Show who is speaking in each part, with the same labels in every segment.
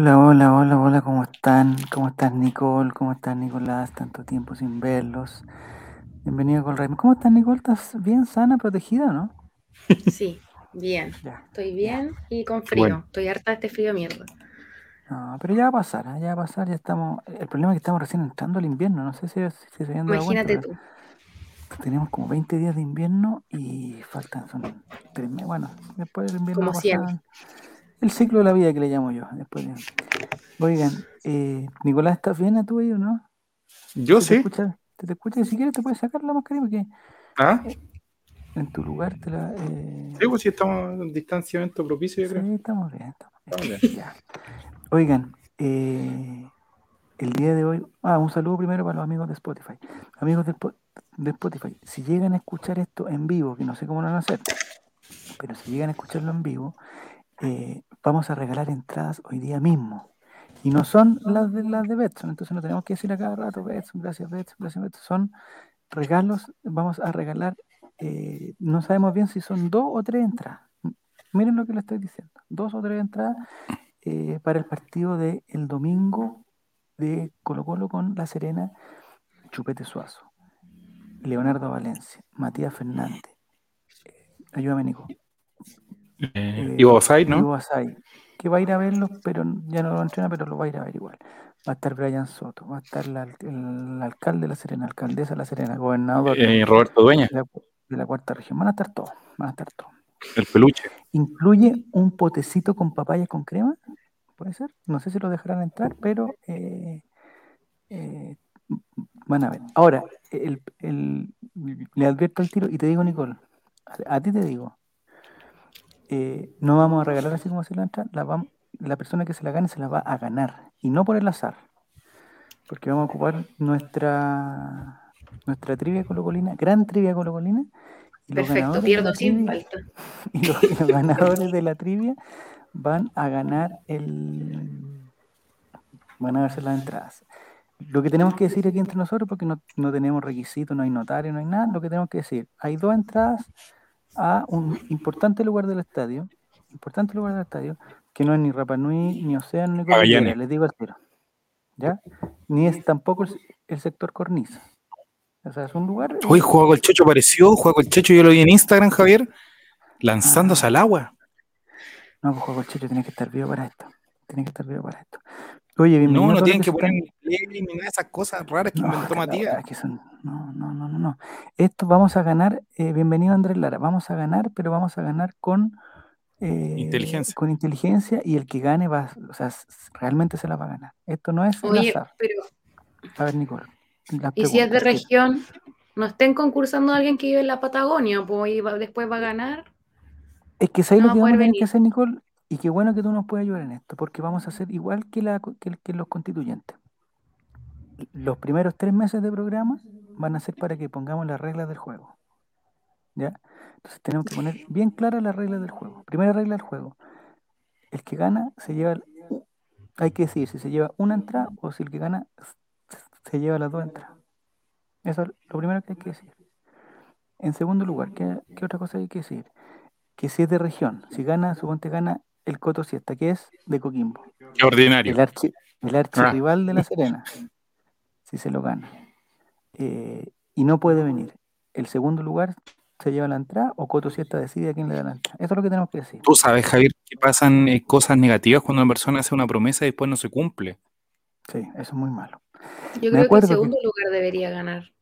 Speaker 1: Hola, hola, hola, hola, ¿cómo están? ¿Cómo estás, Nicole? ¿Cómo estás, Nicolás? Tanto tiempo sin verlos. Bienvenido con Raymond. ¿Cómo estás, Nicole? ¿Estás bien, sana, protegida, no?
Speaker 2: Sí, bien.
Speaker 1: Ya.
Speaker 2: Estoy
Speaker 1: ya.
Speaker 2: bien y con frío.
Speaker 3: Bueno.
Speaker 2: Estoy harta de este frío de mierda.
Speaker 1: No, pero ya va a pasar, ¿ah? ya va a pasar, ya estamos. El problema es que estamos recién entrando al invierno, no sé si, si se habían dado
Speaker 2: Imagínate
Speaker 1: cuenta,
Speaker 2: tú.
Speaker 1: pero Tenemos como 20 días de invierno y faltan, son tres meses. Bueno, después del invierno
Speaker 2: Como
Speaker 1: va a el ciclo de la vida que le llamo yo. Después de- Oigan, eh, Nicolás, ¿estás bien tú ahí o no?
Speaker 3: Yo
Speaker 1: ¿Se te
Speaker 3: sí.
Speaker 1: escucha? ¿Te, te escucha? Si quieres te puedes sacar la mascarilla porque
Speaker 3: ¿Ah?
Speaker 1: en tu lugar te la... eh,
Speaker 3: Sí, pues si estamos en distanciamiento propicio, yo
Speaker 1: sí,
Speaker 3: creo.
Speaker 1: estamos bien, estamos bien.
Speaker 3: Estamos bien.
Speaker 1: Ya. Oigan, eh, el día de hoy... Ah, un saludo primero para los amigos de Spotify. Amigos de, de Spotify, si llegan a escuchar esto en vivo, que no sé cómo lo van a hacer, pero si llegan a escucharlo en vivo, eh, vamos a regalar entradas hoy día mismo. Y no son las de las de Betson, entonces no tenemos que decir a cada rato Betson, gracias Betson, gracias Betson. Son regalos, vamos a regalar, eh, no sabemos bien si son dos o tres entradas. Miren lo que le estoy diciendo, dos o tres entradas eh, para el partido del el domingo de Colo Colo con La Serena, Chupete Suazo, Leonardo Valencia, Matías Fernández, ayúdame Nico,
Speaker 3: Eh, ¿no?
Speaker 1: Ivo Asai, que va a ir a verlos, pero ya no lo entrena, pero lo va a ir a ver igual. Va a estar Brian Soto, va a estar la- el, alcalde de La Serena, alcaldesa de La Serena, gobernador
Speaker 3: Eh, Roberto Dueña,
Speaker 1: de, la, de la cuarta región. Van a estar todos, van a estar todos.
Speaker 3: el peluche.
Speaker 1: Incluye un potecito con papaya con crema, puede ser. No sé si lo dejarán entrar, pero eh, eh, van a ver. Ahora, el, el- le advierto al tiro y te digo, Nicole, a, a ti te digo, eh, no vamos a regalar así como se la entra, la, vam- la persona que se la gane se la va a ganar y no por el azar, porque vamos a ocupar nuestra nuestra trivia colocolina, gran trivia colocolina. y
Speaker 2: Perfecto, pierdo sin
Speaker 1: trivia-
Speaker 2: falta.
Speaker 1: y los, y los ganadores de la trivia van a ganar el van a darse las entradas. Lo que tenemos que decir aquí entre nosotros, porque no, no tenemos requisitos, no hay notario, no hay nada, lo que tenemos que decir, hay dos entradas a un importante lugar del estadio, importante lugar del estadio, que no es ni Rapa Nui, ni Océano, ni Cordillera, les digo al tiro. ¿Ya? Ni es tampoco el, el sector cornisa. O sea, es un lugar.
Speaker 3: Hoy Juego el Checho apareció, Juego el Checho, yo lo vi en Instagram, Javier, lanzándose
Speaker 1: Ah.
Speaker 3: al agua.
Speaker 1: No, pues Juego Chicho tiene que estar vivo para esto. Tiene que estar vivo para esto. Oye, bienvenido.
Speaker 3: No, no tienen que poner de esas cosas raras que
Speaker 1: No,
Speaker 3: inventó Matías.
Speaker 1: que son- No, no, no, no, no. Esto vamos a ganar. eh, bienvenido Andrés Lara. Vamos a ganar, pero vamos a ganar con. eh,
Speaker 3: Inteligencia.
Speaker 1: Con inteligencia y el que gane va, o sea, realmente se la va a ganar. Esto no es el
Speaker 2: Oye,
Speaker 1: azar.
Speaker 2: pero
Speaker 1: A ver, Nicole.
Speaker 2: ¿y si es de región? No estén concursando a alguien que vive en la Patagonia, pues y va- después va a ganar.
Speaker 1: Es que ¿sabes
Speaker 2: No
Speaker 1: lo que vamos a tener que hacer, Nicole? Y qué bueno que tú nos puedas ayudar en esto, porque vamos a hacer igual que, los constituyentes. Los primeros tres meses de programa van a ser para que pongamos las reglas del juego. ¿Ya? Entonces tenemos que poner bien claras las reglas del juego. Primera regla del juego. El que gana se lleva... hay que decir si se lleva una entrada o si el que gana se lleva las dos entradas. Eso es lo primero que hay que decir. En segundo lugar, ¿qué, qué otra cosa hay que decir? Que si es de región, si gana, suponte gana el Coto Siesta, que es de Coquimbo,
Speaker 3: Qué ordinario.
Speaker 1: el, archi, el archirrival
Speaker 3: Ah.
Speaker 1: de La Serena, si se lo gana. Eh, y no puede venir. El segundo lugar se lleva la entrada o Coto Siesta decide a quién le da la entrada. Eso es lo que tenemos que decir.
Speaker 3: Tú sabes, Javier, que pasan eh, cosas negativas cuando una persona hace una promesa y después no se cumple.
Speaker 1: Sí, eso es muy malo.
Speaker 2: Yo
Speaker 1: Me
Speaker 2: creo que el
Speaker 1: que-
Speaker 2: segundo lugar debería ganar.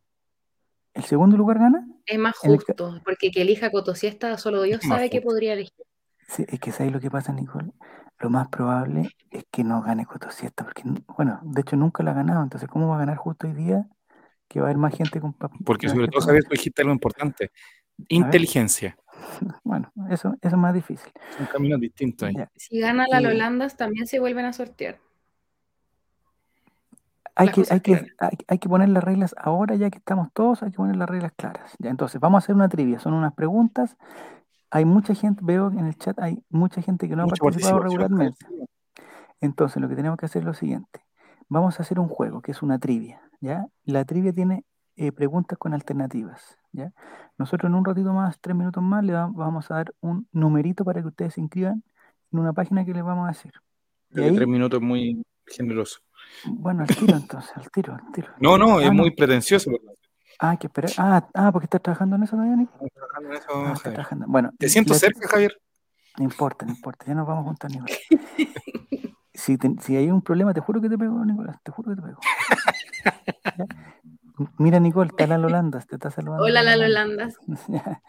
Speaker 1: ¿El segundo lugar gana?
Speaker 2: Es más
Speaker 1: En el
Speaker 2: justo, porque que elija Cotosiesta solo Dios sabe que
Speaker 3: justo.
Speaker 2: podría elegir.
Speaker 1: Sí, es que ¿sabes lo que pasa, Nicole? Lo más probable es que no gane Coto Siesta, porque, bueno, de hecho nunca la ha ganado, entonces ¿cómo va a ganar justo hoy día? Que va a haber más gente con pap-
Speaker 3: Porque sobre todo, Javier, tú dijiste algo importante. Inteligencia.
Speaker 1: Bueno, eso, eso es más difícil.
Speaker 3: Son caminos distintos ahí.
Speaker 1: Ya.
Speaker 2: Si gana la Lolandas, también se vuelven a sortear.
Speaker 1: Hay que, hay, que, hay, hay que poner las reglas ahora, ya que estamos todos, hay que poner las reglas claras. Ya, entonces, vamos a hacer una trivia, son unas preguntas. Hay mucha gente, veo en el chat, hay mucha gente que no ha participado regularmente. Entonces, lo que tenemos que hacer es lo siguiente. Vamos a hacer un juego, que es una trivia, ¿ya? La trivia tiene eh, preguntas con alternativas, ¿ya? Nosotros en un ratito más, tres minutos más, le va- vamos a dar un numerito para que ustedes se inscriban en una página que les vamos a
Speaker 3: Creo
Speaker 1: ahí,
Speaker 3: tres minutos es muy generoso.
Speaker 1: bueno, al tiro entonces, al tiro, al tiro.
Speaker 3: No, no,
Speaker 1: Ah,
Speaker 3: es
Speaker 1: no.
Speaker 3: muy pretencioso.
Speaker 1: Ah, hay que esperar. Ah, ah, porque estás trabajando en eso todavía, Nico.
Speaker 3: estamos trabajando en eso,
Speaker 1: Ah,
Speaker 3: Javier.
Speaker 1: trabajando. Bueno,
Speaker 3: Te siento cerca, Javier.
Speaker 1: No importa, no importa, ya nos vamos a juntar, Nicolás. Si, te- si hay un problema, te juro que te pego, Nicolás, te juro que te pego. Mira, Nicole, está la Lolandas, te está saludando.
Speaker 2: Hola, la
Speaker 1: Lolandas.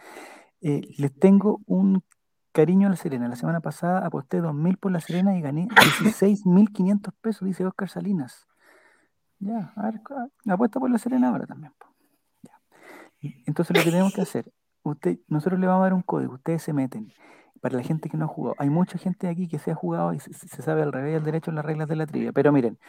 Speaker 1: Eh, les tengo un cariño a la Serena. La semana pasada aposté 2.000 por la Serena y gané 16.500 pesos, dice Oscar Salinas. Ya, a ver, apuesta por la Serena ahora también. po. Entonces lo que tenemos que hacer, usted, nosotros le vamos a dar un código, ustedes se meten. Para la gente que no ha jugado, hay mucha gente aquí que se ha jugado y se, se sabe al revés y al derecho las reglas de la trivia. Pero miren,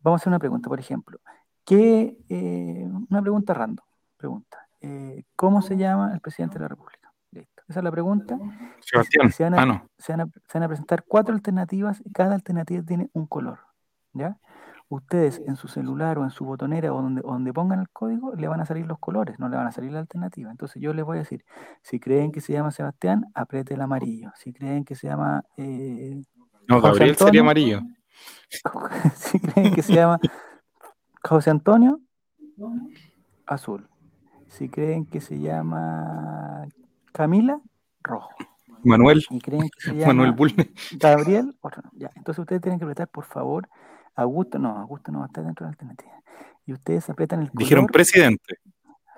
Speaker 1: vamos a hacer una pregunta, por ejemplo. ¿Qué, eh, una pregunta random. Pregunta. eh, ¿Cómo se llama el presidente de la República? Listo. Esa es la pregunta.
Speaker 3: Sebastián.
Speaker 1: Se van a-
Speaker 3: Ah, no.
Speaker 1: se van, a, se van a presentar cuatro alternativas y cada alternativa tiene un color. ¿Ya? Ustedes en su celular o en su botonera o donde, donde pongan el código le van a salir los colores, no le van a salir la alternativa. Entonces yo les voy a decir, si creen que se llama Sebastián, apriete el amarillo. Si creen que se llama eh,
Speaker 3: No, Gabriel
Speaker 1: Antonio.
Speaker 3: sería amarillo.
Speaker 1: si creen que se llama José Antonio, azul. Si creen que se llama Camila, rojo.
Speaker 3: Manuel.
Speaker 1: Y creen que se llama
Speaker 3: Manuel Bulne.
Speaker 1: Gabriel, otro. Ya. Entonces ustedes tienen que apretar, por favor, Augusto, no, Augusto no va a estar dentro de la alternativa. Y ustedes apretan el color.
Speaker 3: Dijeron presidente.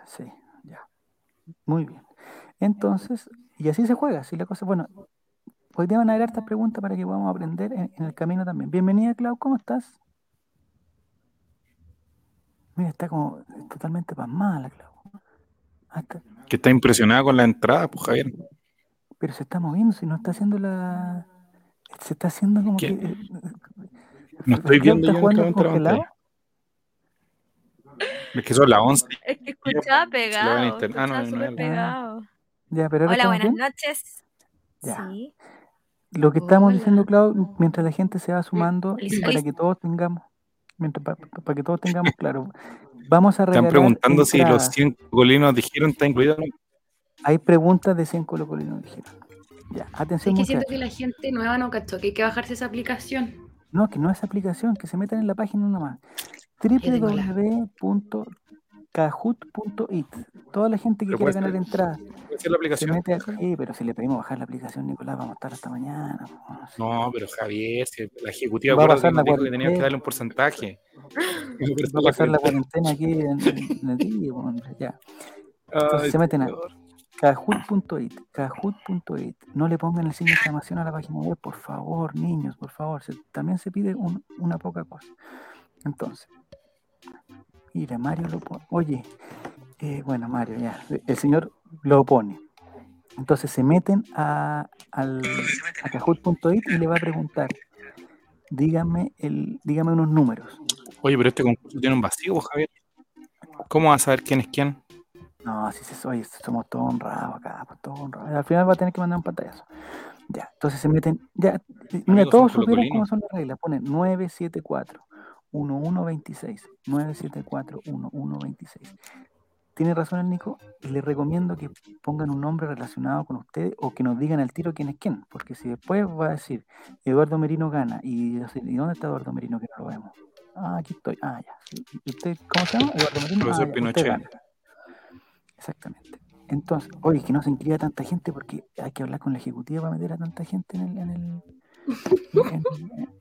Speaker 1: Sí, ya. Muy bien. Entonces, y así se juega, así la cosa, bueno, hoy día van a haber hartas preguntas para que podamos aprender en, en el camino también. Bienvenida, Clau, ¿cómo estás? Mira, está como totalmente pasmada la Clau.
Speaker 3: Que está impresionada con la entrada, pues Javier.
Speaker 1: pero se está moviendo, si no está haciendo la... Se está haciendo como
Speaker 3: ¿Qué?
Speaker 1: que...
Speaker 3: No estoy viendo yo pantalla. Es que son las 11.
Speaker 4: Es que escuchaba
Speaker 3: en
Speaker 4: pegado.
Speaker 3: Ah, no, no,
Speaker 4: súper
Speaker 3: no.
Speaker 4: pegado.
Speaker 1: Ya, pero ahora
Speaker 4: Hola,
Speaker 1: estamos
Speaker 4: buenas
Speaker 1: bien.
Speaker 4: noches.
Speaker 1: Ya.
Speaker 4: Sí.
Speaker 1: Lo que estamos
Speaker 2: Hola.
Speaker 1: diciendo, Clau, mientras la gente se va sumando, y para que todos tengamos, mientras, para, que todos tengamos claro, vamos a
Speaker 3: Están preguntando si los
Speaker 1: entradas.
Speaker 3: 100 colinos dijeron está incluido. o no.
Speaker 1: Hay preguntas de 100 colocolinos, dijeron. Ya, atención,
Speaker 2: Es que siento que la gente nueva no cachó que hay que bajarse esa aplicación.
Speaker 1: No, que no es aplicación, que se metan en la página nomás. www.kahoot.it. Toda la gente que quiera ganar
Speaker 3: ser la
Speaker 1: se
Speaker 3: aplicación.
Speaker 1: mete aquí, pero si le pedimos bajar la aplicación, Nicolás, vamos a estar hasta mañana. no sé.
Speaker 3: No, pero Javier, si la ejecutiva
Speaker 1: Va a pasar la
Speaker 3: dijo que teníamos que darle un porcentaje.
Speaker 1: Va a pasar la cuarentena aquí en, en el día, hombre, ya. Entonces
Speaker 3: Ay,
Speaker 1: se meten a. Kahoot.it, Kahoot.it. No le pongan el signo de exclamación a la página web, por favor, niños, por favor. También se pide un- una poca cosa. Entonces, mira, Mario lo pone. Oye, eh, bueno, Mario, ya. El señor lo pone. Entonces se meten a, al, a Kahoot.it y le va a preguntar. Dígame, el, dígame unos números.
Speaker 3: Oye, pero este concurso tiene un vacío, Javier. ¿Cómo vas a saber quién es quién?
Speaker 1: No, así se oye, somos todos honrados acá, pues todos honrados. Al final va a tener que mandar un pantallazo. Ya, entonces se meten, ya, mira, todos supieron cómo son las reglas. Ponen 974 1126 974 1126. Tiene razón el Nico, le recomiendo que pongan un nombre relacionado con ustedes o que nos digan al tiro quién es quién, porque si después va a decir Eduardo Merino gana y, ¿y dónde está Eduardo Merino que no lo vemos? Ah, aquí estoy. Ah, ya. ¿Y usted cómo se llama? Eduardo Merino.
Speaker 3: Profesor
Speaker 1: Ah,
Speaker 3: Pinochet.
Speaker 1: Exactamente. Entonces, oye, que no se inscriba tanta gente porque hay que hablar con la ejecutiva para meter a tanta gente en el, en el, en,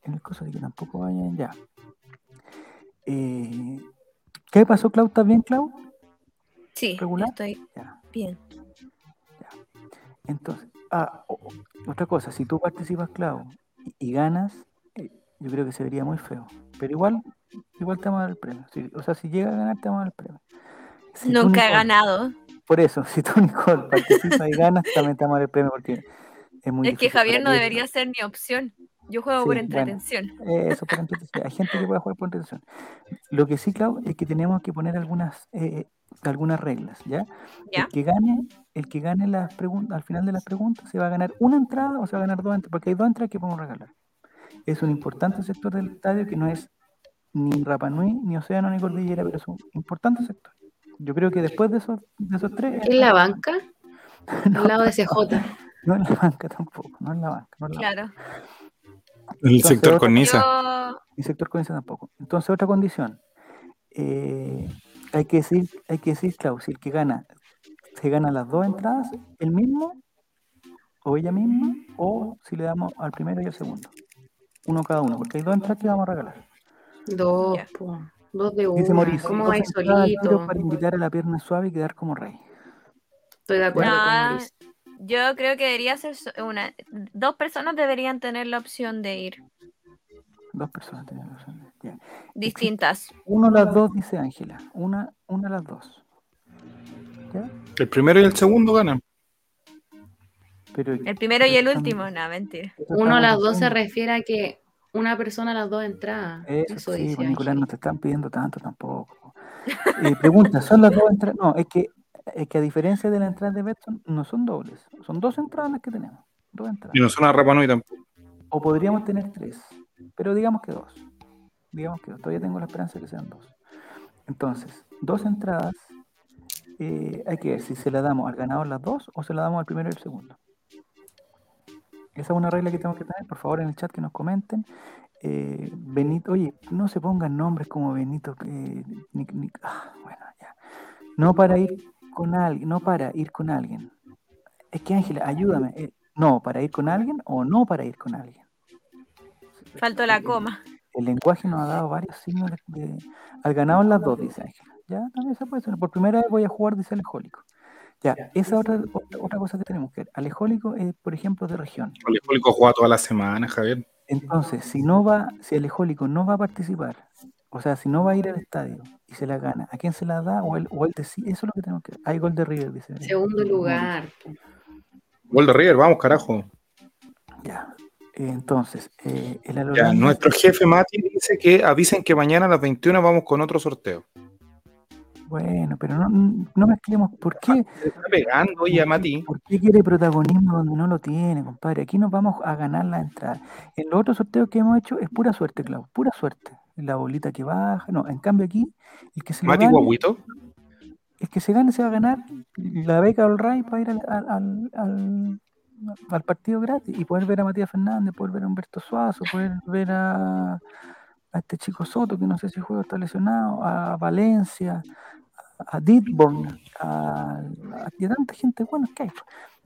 Speaker 1: en- el coso, de que tampoco vayan ya. Eh, ¿Qué pasó, Clau? ¿Estás bien, Clau?
Speaker 4: Sí,
Speaker 1: ¿Regular?
Speaker 4: estoy
Speaker 1: Ya.
Speaker 4: bien.
Speaker 1: Entonces, ah, otra cosa, si tú participas, Clau, y, y ganas, eh, yo creo que se vería muy feo. Pero igual, igual te vamos a dar el premio. Si- o sea, si llega a ganar, te vamos a dar el premio. Si
Speaker 4: Nunca he
Speaker 1: Nicole,
Speaker 4: ganado.
Speaker 1: Por eso, si tú, Nicole, participas y ganas, también te el premio porque es muy
Speaker 4: Es que Javier no debería ser mi opción. Yo juego
Speaker 1: Sí,
Speaker 4: por
Speaker 1: bueno.
Speaker 4: entretención.
Speaker 1: Eso, por entretención. Hay gente que puede jugar por entretención. Lo que sí, Clau, es que tenemos que poner algunas, eh, algunas reglas, ¿ya?
Speaker 4: ¿Ya?
Speaker 1: El que gane, el que gane las preguntas, al final de las preguntas, se va a ganar una entrada o se va a ganar dos entradas, porque hay dos entradas que podemos regalar. Es un importante sector del estadio que no es ni Rapa Nui, ni Océano, ni Cordillera, pero es un importante sector. Yo creo que después de esos, de esos tres,
Speaker 2: ¿En la banca?
Speaker 1: no,
Speaker 2: Al lado de CJ.
Speaker 1: no en la banca tampoco, no en la banca. No en la banca.
Speaker 4: Claro.
Speaker 3: El
Speaker 1: Entonces,
Speaker 3: sector
Speaker 1: otra-
Speaker 3: cornisa.
Speaker 4: Yo,
Speaker 1: Ni sector comercial tampoco. Entonces, otra condición. eh, hay que decir, hay que decir, Clau, si el que gana, se gana las dos entradas, el mismo, o ella misma, o si le damos al primero y al segundo. Uno cada uno, porque hay dos entradas que vamos a regalar.
Speaker 2: Dos,
Speaker 4: Ya.
Speaker 2: Dos de
Speaker 1: Dice
Speaker 2: una.
Speaker 1: Mauricio,
Speaker 2: ¿Cómo
Speaker 1: tiro
Speaker 2: solito?
Speaker 1: para invitar a la pierna suave y quedar como rey.
Speaker 2: Estoy de acuerdo con Mauricio.
Speaker 4: yo creo que debería ser una. Dos personas deberían tener la opción de ir
Speaker 1: Dos personas tienen razón. Ya.
Speaker 4: distintas.
Speaker 1: Uno las dos, dice Ángela. Una, una las dos. ¿Ya?
Speaker 3: El primero y el segundo ganan.
Speaker 1: Pero,
Speaker 4: El primero y el último, no, mentira.
Speaker 2: Uno a las dos se refiere a que una persona a las dos entradas.
Speaker 1: Eso,
Speaker 2: Eso
Speaker 1: sí,
Speaker 2: dice
Speaker 1: pues, Nicolás, no te están pidiendo tanto tampoco. Eh, pregunta, ¿son las dos entradas? No, es que, es que a diferencia de la entrada de Betson, no son dobles. Son dos entradas las que tenemos. Dos entradas.
Speaker 3: Y no son a Rapa Nui tampoco.
Speaker 1: O podríamos tener tres, pero digamos que dos. Digamos que dos. Todavía tengo la esperanza de que sean dos. Entonces, dos entradas. eh, hay que ver si se la damos al ganador las dos o se la damos al primero y el segundo. Esa es una regla que tenemos que tener. Por favor, en el chat que nos comenten. Eh, Benito, oye, no se pongan nombres como Benito. eh, ni- ni- ah, bueno, ya. No para ir con alguien, no para ir con alguien. Es que Ángela, ayúdame. eh, no, para ir con alguien o no para ir con alguien.
Speaker 4: Faltó la
Speaker 1: El-
Speaker 4: coma.
Speaker 1: El lenguaje nos ha dado varios signos de, de- al ganado en las dos, dice Ángela. Ya, también se puede ser. Por primera vez voy a jugar, dice Alejólico. Ya, esa otra, otra, otra cosa que tenemos que ver. Alejólico es, por ejemplo, de región.
Speaker 3: El Alcohólico juega toda la semana, Javier.
Speaker 1: Entonces, si no va, si Alejólico no va a participar, o sea, si no va a ir al estadio y se la gana, ¿a quién se la da? O él, o él decide, eso es lo que tenemos que ver. Hay gol de River, dice.
Speaker 2: Segundo lugar.
Speaker 3: Gol de River, vamos, carajo.
Speaker 1: Ya. Entonces, eh, el
Speaker 3: Ya, nuestro jefe Mati dice que avisen que mañana a las 21 vamos con otro sorteo.
Speaker 1: Bueno, pero no, no mezclemos. ¿Por qué?
Speaker 3: Se está pegando, oye, a Mati.
Speaker 1: ¿Por qué quiere protagonismo donde no lo tiene, compadre? Aquí nos vamos a ganar la entrada. En los otros sorteos que hemos hecho es pura suerte, Clau, pura suerte. La bolita que baja, no. En cambio aquí, el que se
Speaker 3: Mati
Speaker 1: gane,
Speaker 3: Guaguito.
Speaker 1: el que se gane se va a ganar la beca All Right para ir al- al- al partido gratis y poder ver a Matías Fernández, poder ver a Humberto Suazo, poder ver a, a este chico Soto, que no sé si juega, está lesionado, a Valencia, a Ditborn, a, a- tanta gente buena que hay.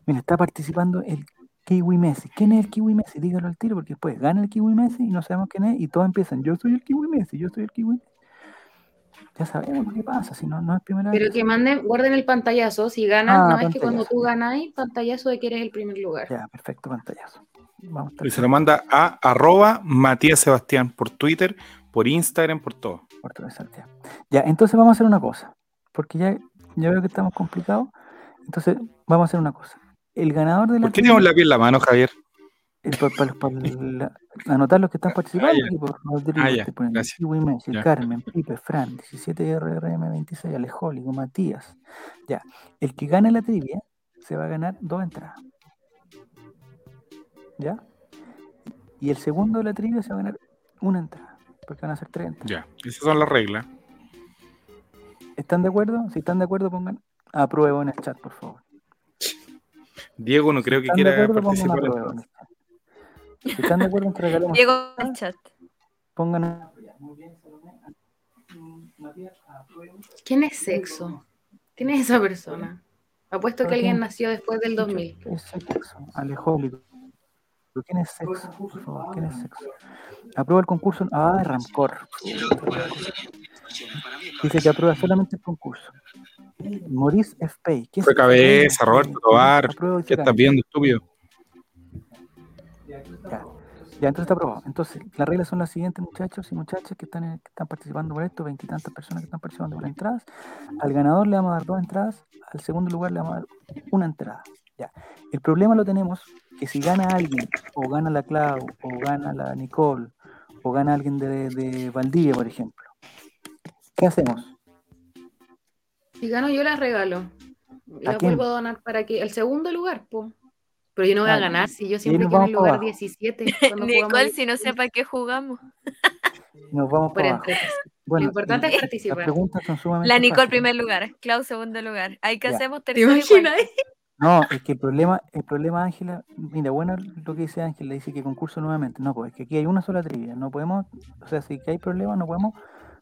Speaker 1: Mira, está participando el Kiwi Messi. ¿Quién es el Kiwi Messi? Dígalo al tiro, porque después gana el Kiwi Messi y no sabemos quién es, y todos empiezan, yo soy el Kiwi Messi, yo soy el Kiwi Messi. Ya sabemos lo que pasa, si no, no es primera vez.
Speaker 2: Pero que manden, guarden el pantallazo. Si ganan,
Speaker 1: Ah,
Speaker 2: no es que cuando tú ganáis, pantallazo de que eres el primer lugar.
Speaker 1: Ya, perfecto, pantallazo. Vamos
Speaker 3: Y se lo manda a arroba Matías Sebastián por Twitter, por Instagram, por todo.
Speaker 1: De Santiago. Ya, entonces vamos a hacer una cosa, porque ya, ya veo que estamos complicados. Entonces, vamos a hacer una cosa. El ganador de la
Speaker 3: ¿Por qué tenemos la piel en la mano, Javier?
Speaker 1: Anotar los que están participando.
Speaker 3: Ah,
Speaker 1: por Rodrigo,
Speaker 3: Ah,
Speaker 1: Messi,
Speaker 3: Ya.
Speaker 1: Carmen, Pipe, Fran, 17RRM26, Alejólico, Matías. Ya. El que gane la trivia se va a ganar dos entradas. ¿Ya? Y el segundo de la trivia se va a ganar una entrada. Porque van a ser tres entradas.
Speaker 3: Ya, esas son las reglas.
Speaker 1: ¿Están de acuerdo? Si están de acuerdo, pongan apruebo en el chat, por favor.
Speaker 3: Diego no creo
Speaker 1: Si
Speaker 3: que quiera
Speaker 1: acuerdo,
Speaker 3: participar.
Speaker 1: apruebo en el chat. Si están de acuerdo en que regalemos,
Speaker 4: Diego en el chat.
Speaker 1: pongan
Speaker 2: ¿Quién es sexo? ¿Quién es esa persona? Apuesto que alguien nació después del 2000.
Speaker 1: ¿Qué es sexo? Alejólico. ¿Quién es sexo? Por favor, ¿quién es sexo? Aprueba el concurso. Ah, Rancor. Dice que aprueba solamente el concurso. Maurice F. Pay. ¿Qué es
Speaker 3: Fue cabeza, Roberto Tobar. ¿Qué estás viendo, estúpido?
Speaker 1: Ya. Ya, entonces está aprobado. Entonces, las reglas son las siguientes, muchachos y muchachas que están, en- que están participando por esto, veintitantas personas que están participando por entradas. Al ganador le vamos a dar dos entradas, al segundo lugar le vamos a dar una entrada. Ya. El problema lo tenemos que si gana alguien, o gana la Clau, o gana la Nicole, o gana alguien de, de Valdivia, por ejemplo, ¿qué hacemos?
Speaker 2: Si gano, yo las regalo. Las
Speaker 1: quién?
Speaker 2: vuelvo a donar para que el segundo lugar, po. Pero yo no voy
Speaker 1: Ah,
Speaker 2: a ganar si yo siempre quedo en el lugar
Speaker 1: abajo.
Speaker 2: 17. cuando jugamos
Speaker 4: Nicole, si no sepa qué jugamos.
Speaker 1: Nos vamos
Speaker 2: por
Speaker 1: para abajo. Bueno,
Speaker 2: Lo importante es
Speaker 1: Las
Speaker 2: participar.
Speaker 1: preguntas son sumamente
Speaker 4: La Nicole
Speaker 1: fáciles.
Speaker 4: primer lugar, Clau segundo lugar. Ahí que hacemos
Speaker 2: ¿Te
Speaker 4: tercero y
Speaker 2: imaginas?
Speaker 1: No, es que el problema, el problema, Ángela, mira, bueno lo que dice Ángela, dice que concurso nuevamente. No, pues es que aquí hay una sola trivia. No podemos, o sea, si hay problemas, no podemos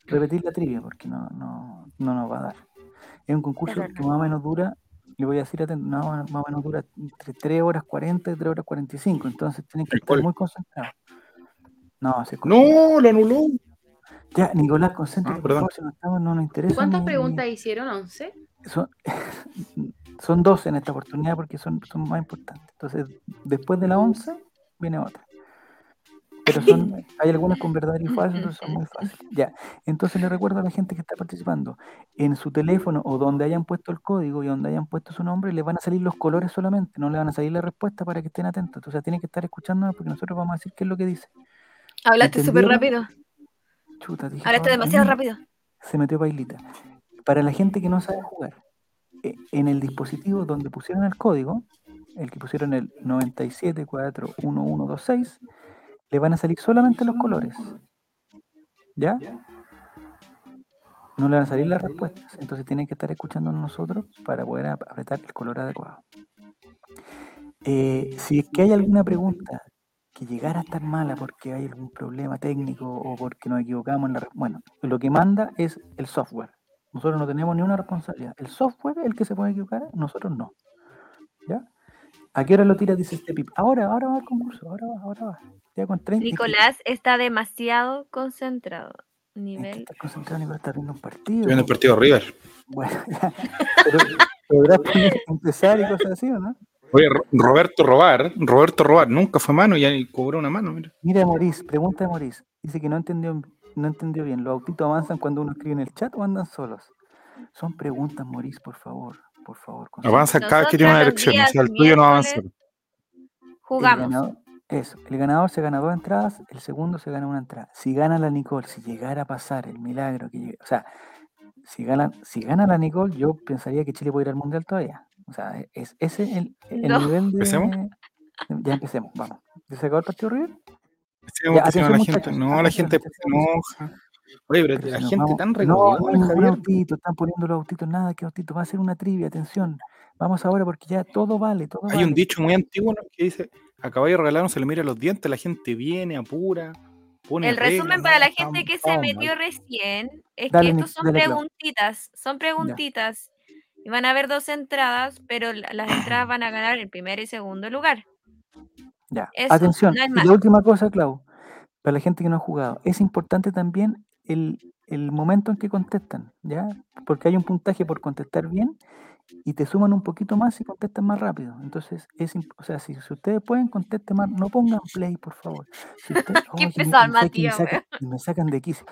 Speaker 1: repetir la trivia porque no, no, no nos va a dar. Es un concurso que más o menos dura, le voy a decir, no, más o menos dura entre 3 horas 40 y 3 horas 45. Entonces tienen que
Speaker 3: ¿El
Speaker 1: estar muy concentrados. No, se
Speaker 3: No, lo anuló.
Speaker 1: Ya, Nicolás, concéntrate,
Speaker 3: Ah,
Speaker 1: por
Speaker 3: perdón.
Speaker 1: favor, si no estamos, no nos interesa.
Speaker 2: ¿Cuántas
Speaker 1: ni-
Speaker 2: preguntas hicieron? ¿11?
Speaker 1: Son, son 12 en esta oportunidad porque son, son más importantes. Entonces, después de la 11, viene otra. Pero son, hay algunas con verdadero y falso, entonces son muy fáciles. Ya, entonces le recuerdo a la gente que está participando, en su teléfono o donde hayan puesto el código y donde hayan puesto su nombre, les van a salir los colores solamente, no le van a salir la respuesta para que estén atentos. Entonces tienen que estar escuchándonos porque nosotros vamos a decir qué es lo que dice.
Speaker 4: Hablaste súper rápido.
Speaker 1: Chuta, dije
Speaker 4: Hablaste demasiado
Speaker 1: Mm,
Speaker 4: rápido.
Speaker 1: Se metió bailita. Para la gente que no sabe jugar, en el dispositivo donde pusieron el código, el que pusieron el 97411126, le van a salir solamente los colores. ¿Ya? No le van a salir las respuestas. Entonces tienen que estar escuchando nosotros para poder ap- apretar el color adecuado. Eh, si es que hay alguna pregunta que llegara a estar mala porque hay algún problema técnico o porque nos equivocamos en la... Bueno, lo que manda es el software. Nosotros no tenemos ni una responsabilidad. El software es el que se puede equivocar, nosotros no. ¿Ya? ¿A qué hora lo tira? Dice este pip. Ahora, ahora va el concurso, ahora va, ahora va. Ya con 30. es que-
Speaker 4: Nicolás está demasiado concentrado.
Speaker 1: es que
Speaker 4: Nivel.
Speaker 1: está concentrado, Nicolás está viendo un partido.
Speaker 3: Estoy viendo el
Speaker 1: po.
Speaker 3: partido de River.
Speaker 1: Bueno, ya. Pero podrás poner- empezar y cosas así, ¿o no?
Speaker 3: Oye, Ro- Roberto Robar, Roberto Robar nunca fue mano y ya cobró una mano, mira.
Speaker 1: Mira, Maurice, pregunta de Maurice. Dice que no entendió, no entendió bien. ¿Los autitos avanzan cuando uno escribe en el chat o andan solos? Son preguntas, Maurice, por favor. Por favor.
Speaker 3: Avanza cada que tiene una elección, o sea, el tuyo no avanza.
Speaker 4: miércoles
Speaker 1: El
Speaker 4: Jugamos.
Speaker 1: ganador, eso, el ganador se gana dos entradas, el segundo se gana una entrada. Si gana la Nicole, si llegara a pasar el milagro que llegue- o sea, si gana, si gana la Nicole, yo pensaría que Chile puede ir al mundial todavía. O sea, es ese el, el
Speaker 4: No.
Speaker 1: nivel de.
Speaker 3: ¿Empecemos?
Speaker 1: Ya empecemos, vamos. ¿Ya se acabó el partido River?
Speaker 3: Sí,
Speaker 1: atención,
Speaker 3: la
Speaker 1: muchachos,
Speaker 3: gente, no, la gente se enoja. Oye, pero
Speaker 1: Pero
Speaker 3: la gente
Speaker 1: vamos-
Speaker 3: tan
Speaker 1: No,
Speaker 3: regulada,
Speaker 1: no, un
Speaker 3: Javier.
Speaker 1: autito, están poniendo los autitos, nada que autito, va a ser una trivia, atención. Vamos ahora porque ya todo vale, todo
Speaker 3: Hay
Speaker 1: vale.
Speaker 3: un dicho muy antiguo ¿no? que dice, a caballo regalado no se le mira los dientes, la gente viene, apura, pone
Speaker 4: El resumen para la gente que se metió recién es
Speaker 1: Dale,
Speaker 4: que estos son
Speaker 1: dale,
Speaker 4: preguntitas, son preguntitas. Y van a haber dos entradas, pero la- las entradas van a ganar el primer y segundo lugar.
Speaker 1: Ya,
Speaker 4: Eso,
Speaker 1: atención.
Speaker 4: no
Speaker 1: y la última cosa, Clau, para la gente que no ha jugado, es importante también el, el momento en que contestan, ¿ya? Porque hay un puntaje por contestar bien y te suman un poquito más si contestan más rápido. Entonces, es, o sea, si, si ustedes pueden, contesten más, no pongan play, por favor. Si
Speaker 4: Qué
Speaker 1: oh, me-
Speaker 4: pesado
Speaker 1: me sacan- me sacan de quicio.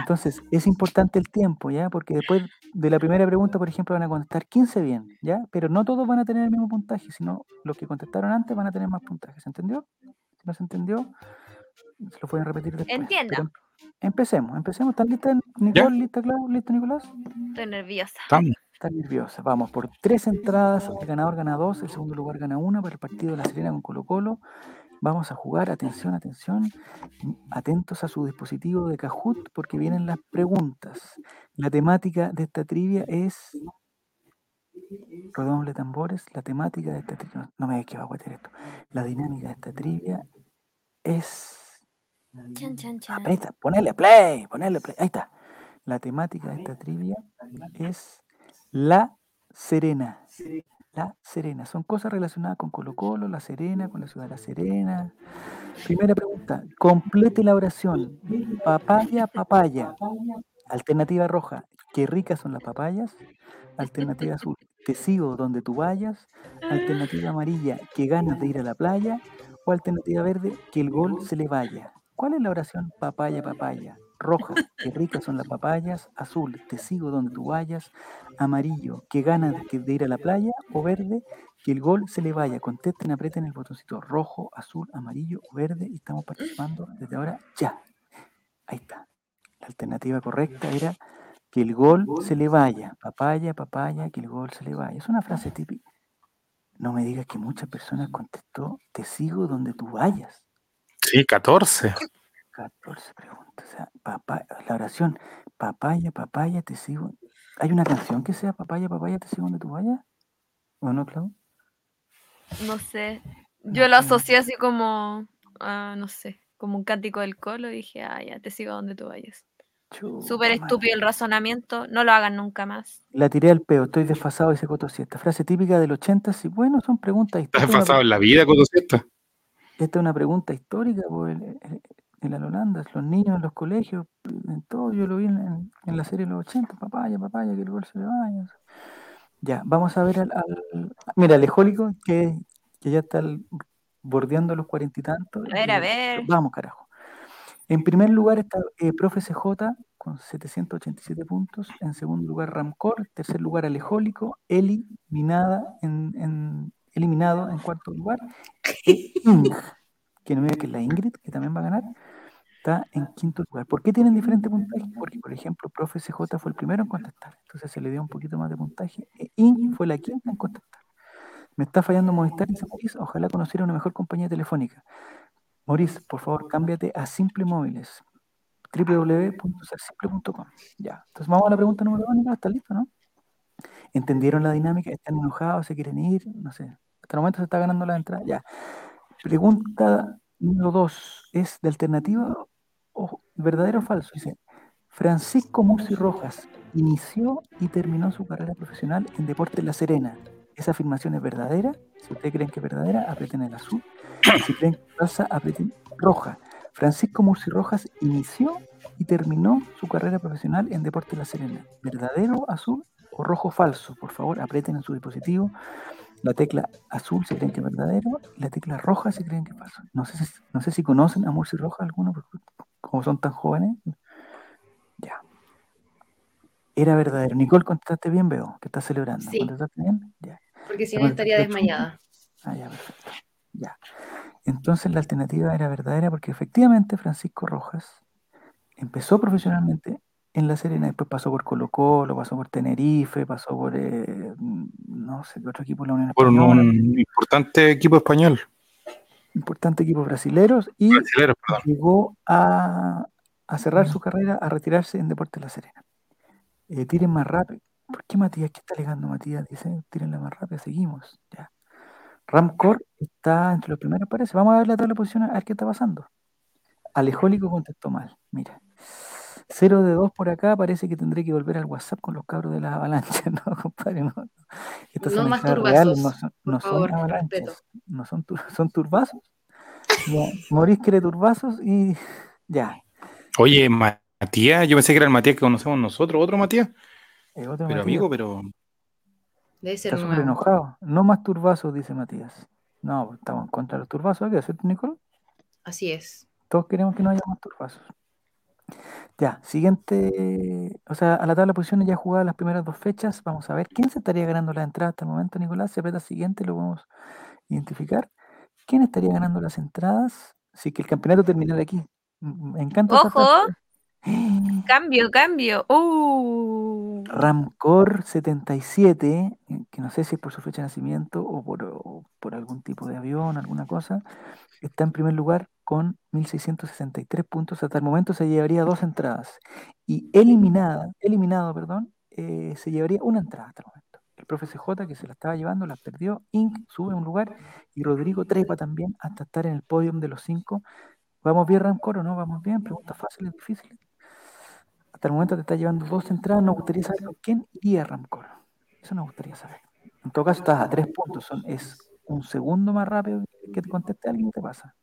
Speaker 1: Entonces, es importante el tiempo, ¿ya? Porque después de la primera pregunta, por ejemplo, van a contestar 15 bien, ¿ya? Pero no todos van a tener el mismo puntaje, sino los que contestaron antes van a tener más puntaje. ¿Se entendió? Si no se entendió, se lo pueden repetir después.
Speaker 4: Entiendo.
Speaker 1: Pero em- empecemos, empecemos. ¿Están listas, Nicole? ¿Lista, Clau? ¿Listo, Nicolás?
Speaker 4: Estoy nerviosa.
Speaker 3: Estamos.
Speaker 1: Está nerviosa. Vamos, por tres entradas, el ganador gana dos, el segundo lugar gana una para el partido de La Serena con Colo Colo. Vamos a jugar, atención, atención, atentos a su dispositivo de Kahoot porque vienen las preguntas. La temática de esta trivia es... Rodémosle tambores, la temática de esta trivia... No me digas que va a guatear esto. La dinámica de esta trivia es...
Speaker 4: Chan, chan, chan.
Speaker 1: Aprieta, ponele play, ponele play. Ahí está. La temática de esta trivia es La Serena. La Serena. Son cosas relacionadas con Colo Colo, La Serena, con la ciudad de La Serena. Primera pregunta. Complete la oración. Papaya, papaya. Alternativa roja. Qué ricas son las papayas. Alternativa azul. Te sigo donde tú vayas. Alternativa amarilla. Qué ganas de ir a la playa. O alternativa verde. Que el gol se le vaya. ¿Cuál es la oración papaya, papaya? Roja, qué ricas son las papayas. Azul, te sigo donde tú vayas. Amarillo, qué ganas de- ir a la playa. O verde, que el gol se le vaya. Contesten, aprieten el botoncito rojo, azul, amarillo verde. Y estamos participando desde ahora ya. Ahí está. La alternativa correcta era que el gol se le vaya. Papaya, papaya, que el gol se le vaya. Es una frase típica. No me digas que muchas personas contestó, te sigo donde tú vayas.
Speaker 3: Sí, 14.
Speaker 1: 14 preguntas. O sea, papá, la oración, papaya, papaya, te sigo. ¿Hay una canción que sea papaya, papaya, te sigo donde tú vayas? ¿O no, Clau?
Speaker 4: no sé. Yo lo asocié así como, ah, no sé, como un cántico del colo y dije, ah, ya, te sigo donde tú vayas. Súper estúpido el razonamiento, no lo hagan nunca más.
Speaker 1: La tiré al peo, estoy desfasado, dice Coto Siesta. Frase típica del 80, sí, bueno, son preguntas
Speaker 3: Estás
Speaker 1: históricas.
Speaker 3: pasado en la vida, Cotosieta.
Speaker 1: Esta es una pregunta histórica, pues, el- en las Holandas, los niños en los colegios, en todo, yo lo vi en, en- en la serie de los 80, papaya, papaya, que el gol se le vaya. Ya, vamos a ver al, al- mira, el ejólico que, que ya está al- bordeando los cuarenta y tantos.
Speaker 4: A ver, a ver.
Speaker 1: Vamos, carajo. En primer lugar está eh, Profe CJ con 787 puntos. En segundo lugar, Ramcor. Tercer lugar, Alejólico. Eliminada en, en- eliminado en cuarto lugar. Ing, que no me diga que es la Ingrid, que también va a ganar, está en quinto lugar. ¿Por qué tienen diferente puntaje? Porque, por ejemplo, Profe CJ fue el primero en contestar. Entonces se le dio un poquito más de puntaje. E fue la quinta en contestar. Me está fallando Movistar, dice Maurice. Ojalá conociera una mejor compañía telefónica. Maurice, por favor, cámbiate a Simple Móviles. www.sersimple.com. Ya. Entonces vamos a la pregunta número 2, ¿Está listo, no? ¿Entendieron la dinámica? ¿Están enojados? ¿Se quieren ir? No sé. Hasta el momento se está ganando la entrada. Ya. Pregunta número 2. ¿Es de alternativa o verdadero o falso? Dice, Francisco Murci Rojas inició y terminó su carrera profesional en Deportes La Serena. ¿Esa afirmación es verdadera? Si ustedes creen que es verdadera, aprieten el azul. Si creen que es falsa, aprieten roja. Francisco Murci Rojas inició y terminó su carrera profesional en Deportes La Serena. ¿Verdadero azul o rojo falso? Por favor, aprieten en su dispositivo la tecla azul si creen que es verdadero la tecla roja si creen que es falso. No sé si, no sé si conocen a Murci Rojas alguno, como son tan jóvenes. Ya. Era verdadero. Nicole, contestaste bien, veo que estás celebrando.
Speaker 2: Sí.
Speaker 1: ¿Contestaste bien? Ya.
Speaker 2: Porque si no
Speaker 1: pero-
Speaker 2: estaría desmayada.
Speaker 1: Ah, ya, perfecto. Ya. Entonces la alternativa era verdadera porque efectivamente Francisco Rojas empezó profesionalmente en La Serena, después pasó por Colo Colo, pasó por Tenerife, pasó por, eh, no sé qué otro equipo de la Unión
Speaker 3: Por un,
Speaker 1: Española,
Speaker 3: un importante equipo español.
Speaker 1: Importante equipo brasileros, y
Speaker 3: Brasileros,
Speaker 1: llegó a, a cerrar su carrera, a retirarse en Deportes La Serena. Eh, tiren más rápido. ¿Por qué Matías? ¿Qué está alegando Matías? Dice, tírenla más rápido, seguimos. Ya. Ramcor está entre los primeros, parece. Vamos a ver la tabla de posiciones, a ver qué está pasando. Alejólico contestó mal, mira. 0 de 2 por acá, parece que tendré que volver al WhatsApp con los cabros de las avalanchas, ¿no, compadre? No, Estas
Speaker 2: No
Speaker 1: son
Speaker 2: más turbazos,
Speaker 1: reales, no son,
Speaker 2: por
Speaker 1: no son
Speaker 2: favor,
Speaker 1: avalanchas, no son, tur- son turbazos. Ya, Morís quiere turbazos y ya.
Speaker 3: Oye, Matías, yo pensé que era el Matías que conocemos nosotros, otro Matías.
Speaker 1: Eh, otro
Speaker 3: Pero
Speaker 1: Matías
Speaker 3: amigo, pero
Speaker 2: Debe ser
Speaker 1: está enojado. No más turbazos, dice Matías. No, estamos en contra de los turbazos, ¿hay que hacer, Nicole?
Speaker 2: Así es.
Speaker 1: Todos queremos que no haya más turbazos. Ya, siguiente, o sea, a la tabla de posiciones ya jugadas las primeras dos fechas. Vamos a ver quién se estaría ganando la entrada hasta el momento, Nicolás. Si aprieta siguiente, lo podemos identificar. ¿Quién estaría ganando las entradas? Si que el campeonato terminara aquí. M- Me encanta
Speaker 4: Ojo. Cambio, cambio. Uh.
Speaker 1: Ramcor 77, eh, que no sé si es por su fecha de nacimiento o por, o por algún tipo de avión, alguna cosa, está en primer lugar con 1.663 puntos. Hasta el momento se llevaría dos entradas. Y eliminada, eliminado, perdón, eh, se llevaría una entrada hasta el momento. El profe CJ, que se la estaba llevando, la perdió. Inc. sube un lugar y Rodrigo trepa también hasta estar en el podium de los cinco. ¿Vamos bien, Ramcor, o no? ¿Vamos bien? Preguntas fáciles, difíciles. Hasta el momento te está llevando dos entradas. Nos gustaría saber quién iría Ramcor. Eso nos gustaría saber. En todo caso, estás a tres puntos. Son, es un segundo más rápido que te conteste alguien, te pasa.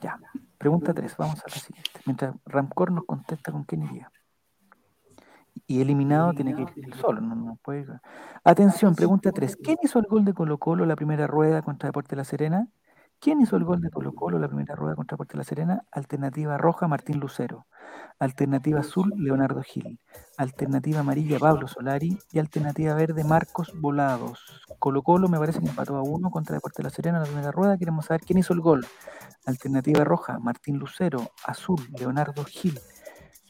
Speaker 1: Ya. Pregunta tres. Vamos a la siguiente. Mientras Ramcor nos contesta con quién iría. Y eliminado tiene que ir solo. No, no puede ir. Atención, pregunta tres. ¿Quién hizo el gol de Colo Colo la primera rueda contra Deporte La Serena? ¿Quién hizo el gol de Colo Colo la primera rueda contra Deporte La Serena? Alternativa roja, Martín Lucero. Alternativa azul, Leonardo Gil. Alternativa amarilla, Pablo Solari. Y alternativa verde, Marcos Volados. Colo Colo me parece que empató a uno contra Deporte La Serena en la primera rueda. Queremos saber quién hizo el gol. Alternativa roja, Martín Lucero. Azul, Leonardo Gil.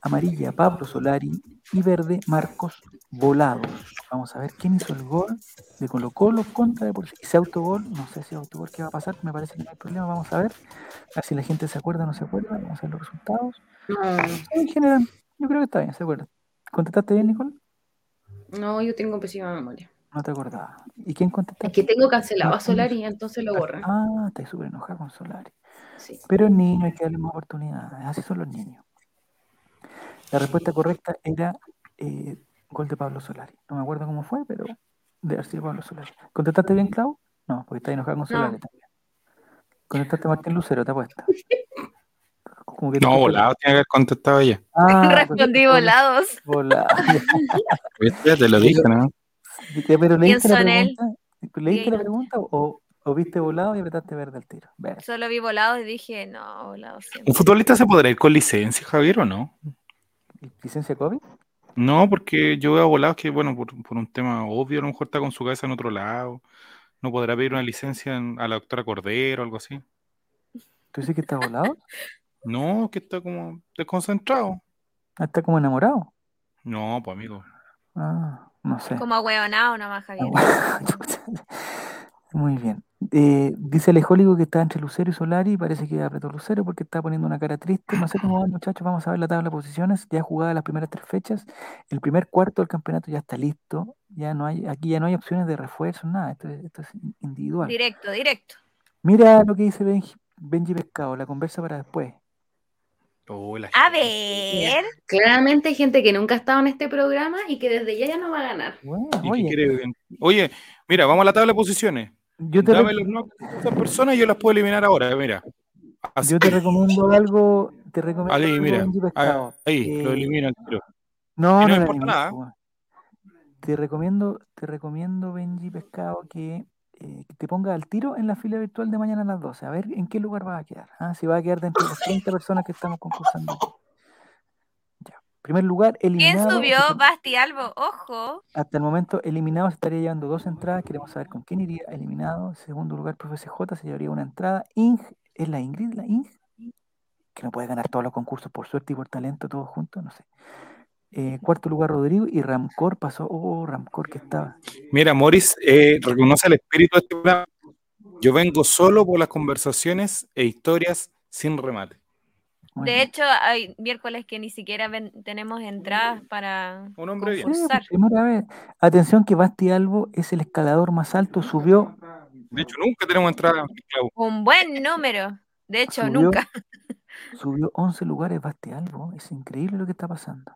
Speaker 1: Amarilla, Pablo Solari. Y verde, Marcos Volados. Vamos a ver quién hizo el gol de Colo Colo contra Deportes. Ese autogol, no sé si autogol qué va a pasar, me parece que no hay problema, vamos a ver. A ver si la gente se acuerda o no se acuerda, vamos a ver los resultados.
Speaker 2: No,
Speaker 1: En general, yo creo que está bien, se acuerda. ¿Contestaste bien, Nicole?
Speaker 2: no, yo tengo pésima memoria.
Speaker 1: No te acordaba. ¿Y quién contestó?
Speaker 2: Es que tengo cancelado a Solari, entonces lo borran.
Speaker 1: Ah, estás súper enojada con Solari.
Speaker 2: Sí.
Speaker 1: Pero niño hay que darle más oportunidades. Así son los niños. La respuesta correcta era eh, gol de Pablo Solari. No me acuerdo cómo fue, pero de haber sido Pablo Solari. ¿Contestaste bien, Clau? No, porque estás enojada con Solari también. ¿Contestaste Martín Lucero, te apuesto? Como que te
Speaker 3: No, volado, tiene que haber contestado ella.
Speaker 1: Ah,
Speaker 4: Respondí volados.
Speaker 1: Volado.
Speaker 3: Ya te lo dije, ¿no?
Speaker 1: Pero leíste la
Speaker 4: Pienso en él.
Speaker 1: pregunta. ¿Leíste la pregunta o, o viste volado y apretaste verde al tiro? Ver.
Speaker 4: Solo vi volados y dije, no, volados siempre.
Speaker 3: ¿Un futbolista se podrá ir con licencia, Javier, o no?
Speaker 1: ¿Licencia COVID?
Speaker 3: No, porque yo veo a volados que, bueno, por, por un tema obvio, a lo mejor está con su cabeza en otro lado. No podrá pedir una licencia en- a la doctora Cordero o algo así.
Speaker 1: ¿Tú dices que está volado?
Speaker 3: No, que está como desconcentrado.
Speaker 1: Ah, ¿Está como enamorado?
Speaker 3: No, pues amigo.
Speaker 1: Ah, no sé.
Speaker 4: Como ahueonado nomás, Javier.
Speaker 1: Muy bien. Eh, dice Alejólico que está entre Lucero y Solari y parece que apretó Lucero porque está poniendo una cara triste. No sé cómo van, muchachos. Vamos a ver la tabla de posiciones. Ya jugadas las primeras tres fechas. El primer cuarto del campeonato ya está listo. Ya no hay, aquí ya no hay opciones de refuerzo, nada. Esto, es- esto es individual.
Speaker 4: Directo, directo.
Speaker 1: Mira lo que dice Benji, Benji Pescado, la conversa para después.
Speaker 3: Oh,
Speaker 4: A ver.
Speaker 2: Claramente hay gente que nunca ha estado en este programa y que desde ya ya no va a ganar.
Speaker 1: Bueno,
Speaker 3: ¿Y qué
Speaker 1: oye?
Speaker 3: Oye, mira, vamos a la tabla de posiciones.
Speaker 1: Yo te,
Speaker 3: Dame los nombres de esas personas y yo las puedo eliminar ahora, mira. Así.
Speaker 1: yo te recomiendo algo. Te recomiendo
Speaker 3: Ahí,
Speaker 1: algo,
Speaker 3: mira.
Speaker 1: Pescado.
Speaker 3: Ahí, lo
Speaker 1: Eh,
Speaker 3: elimino al tiro.
Speaker 1: No,
Speaker 3: no
Speaker 1: no,
Speaker 3: importa nada.
Speaker 1: Te recomiendo, te recomiendo, Benji Pescado, que, eh, que te ponga al tiro en la fila virtual de mañana a las 12. A ver en qué lugar vas a quedar. Ah, Si vas a quedar dentro de las 30 personas que estamos concursando. Primer lugar,
Speaker 4: ¿Quién
Speaker 1: eliminado.
Speaker 4: subió?
Speaker 1: hasta-
Speaker 4: Basti Albo, ojo.
Speaker 1: Hasta el momento, eliminado se estaría llevando dos entradas. Queremos saber con quién iría eliminado. Segundo lugar, profe CJ se llevaría una entrada. Ing, ¿es la Ingrid la Ing? Que no puede ganar todos los concursos por suerte y por talento, todos juntos, no sé. Eh, cuarto lugar, Rodrigo. Y Ramcor pasó. Oh, Ramcor que estaba.
Speaker 3: Mira, Morris eh, reconoce el espíritu de este programa. Yo vengo solo por las conversaciones e historias sin remate.
Speaker 1: Muy
Speaker 4: De
Speaker 1: bien.
Speaker 4: hecho, hay miércoles que ni siquiera ven- tenemos entradas para
Speaker 3: Un hombre bien.
Speaker 1: Primera vez. Atención que Basti Albo es el escalador más alto, subió,
Speaker 3: De hecho, nunca tenemos entrada.
Speaker 4: Un buen número. De hecho,
Speaker 1: Subió.
Speaker 4: nunca.
Speaker 1: subió 11 lugares Basti Albo. Es increíble lo que está pasando.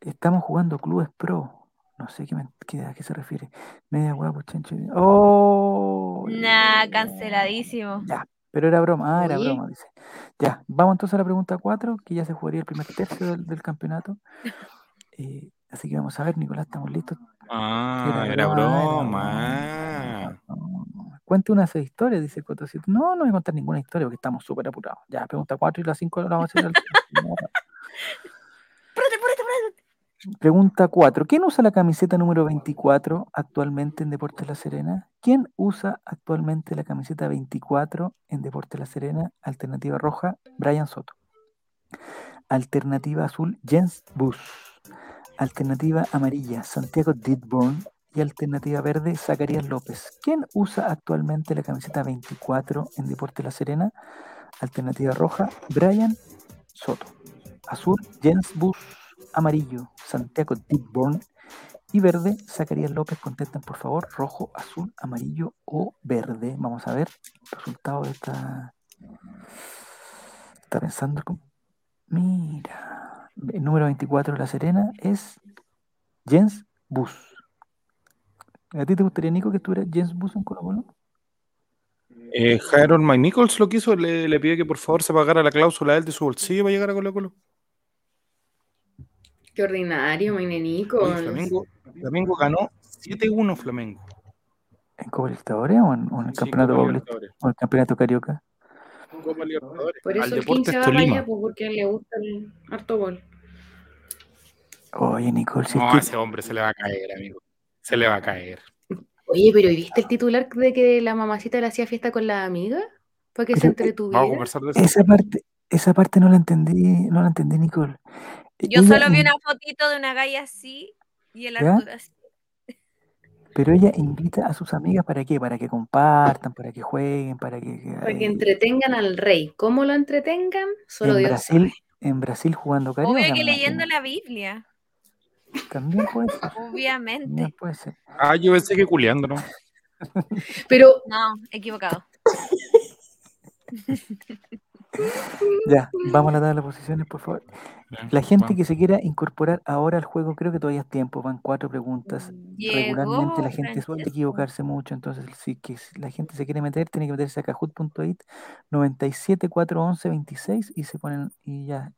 Speaker 1: Estamos jugando clubes pro. No sé qué, me- qué- a qué se refiere. Media hueá, chancho. Oh.
Speaker 4: Nah, canceladísimo.
Speaker 1: Ya, pero era broma. Ah, era
Speaker 2: Oye.
Speaker 1: broma, dice. Ya, vamos entonces a la pregunta 4, que ya se jugaría el primer tercio del, del campeonato. Eh, así que vamos a ver, Nicolás, ¿estamos listos?
Speaker 3: Ah,
Speaker 1: Era
Speaker 3: era
Speaker 1: broma,
Speaker 3: broma.
Speaker 1: No, Cuente una de historias, dice Cotocito. No, no voy a contar ninguna historia porque estamos súper apurados. Ya, pregunta 4 y la 5 la vamos a hacer al No. Pregunta 4. ¿Quién usa la camiseta número 24 actualmente en Deportes La Serena? ¿Quién usa actualmente la camiseta 24 en Deportes La Serena? Alternativa roja, Brian Soto. Alternativa azul, Jens Bus. Alternativa amarilla, Santiago Didborn. Y alternativa verde, Zacarías López. ¿Quién usa actualmente la camiseta 24 en Deportes La Serena? Alternativa roja, Brian Soto. Azul, Jens Bus. Amarillo, Santiago Didborn. Y verde, Zacarías López. Contestan, por favor, rojo, azul, amarillo o verde. Vamos a ver el resultado de esta. Está pensando. con- Mira, el número 24 de La Serena es Jens Bus. ¿A ti te gustaría, Nico, que estuviera Jens Bus en Colo Colo?
Speaker 3: Eh, Harold Mike Nichols lo quiso, le, le pide que por favor se pagara la cláusula él de su bolsillo para llegar a Colo Colo.
Speaker 2: Qué ordinario, mi nenico.
Speaker 3: Oye, Flamengo, Flamengo ganó 7-1 Flamengo.
Speaker 1: ¿En Copa Libertadores o en, o en el
Speaker 3: Sí,
Speaker 1: Campeonato. ¿O en el Campeonato Carioca?
Speaker 3: Copa Libertadores.
Speaker 2: Por eso
Speaker 3: Al
Speaker 2: el King
Speaker 3: Deportes
Speaker 2: se va para allá, pues, porque a él le gusta el harto gol.
Speaker 1: Oye, Nicole, si es
Speaker 3: No,
Speaker 1: que-
Speaker 3: a ese hombre se le va a caer, amigo. Se le va a caer.
Speaker 2: Oye, pero ¿y ¿viste el titular de que la mamacita le hacía fiesta con la amiga? Para que se
Speaker 1: eh,
Speaker 3: Vamos a
Speaker 2: entretuviera.
Speaker 3: conversar de eso.
Speaker 1: esa parte, esa parte no la entendí, no la entendí, Nicole.
Speaker 4: Yo
Speaker 1: ella
Speaker 4: solo vi una fotito de una galla así y el
Speaker 1: ¿Ya?
Speaker 4: Arturo así.
Speaker 1: Pero ella invita a sus amigas para qué, para que compartan, para que jueguen, para que,
Speaker 2: Para que
Speaker 1: eh,
Speaker 2: entretengan al rey. ¿Cómo lo entretengan? Solo
Speaker 1: en
Speaker 2: Dios
Speaker 1: Brasil,
Speaker 2: sabe.
Speaker 1: en Brasil jugando carioca.
Speaker 4: Obvio que leyendo la Biblia.
Speaker 1: También puede ser. También
Speaker 4: Obviamente.
Speaker 1: puede ser.
Speaker 3: Ah, yo pensé que culeando, ¿no?
Speaker 2: Pero
Speaker 4: No, equivocado.
Speaker 1: Ya, vamos a la tabla de posiciones, por favor. La gente
Speaker 3: vamos.
Speaker 1: que se quiera incorporar ahora al juego, creo que todavía es tiempo, van cuatro preguntas. Regularmente la
Speaker 4: Llegó
Speaker 1: gente suele equivocarse mucho, entonces si que la gente se quiere meter, tiene que meterse a kahoot.it 9741126 y se ponen y ya.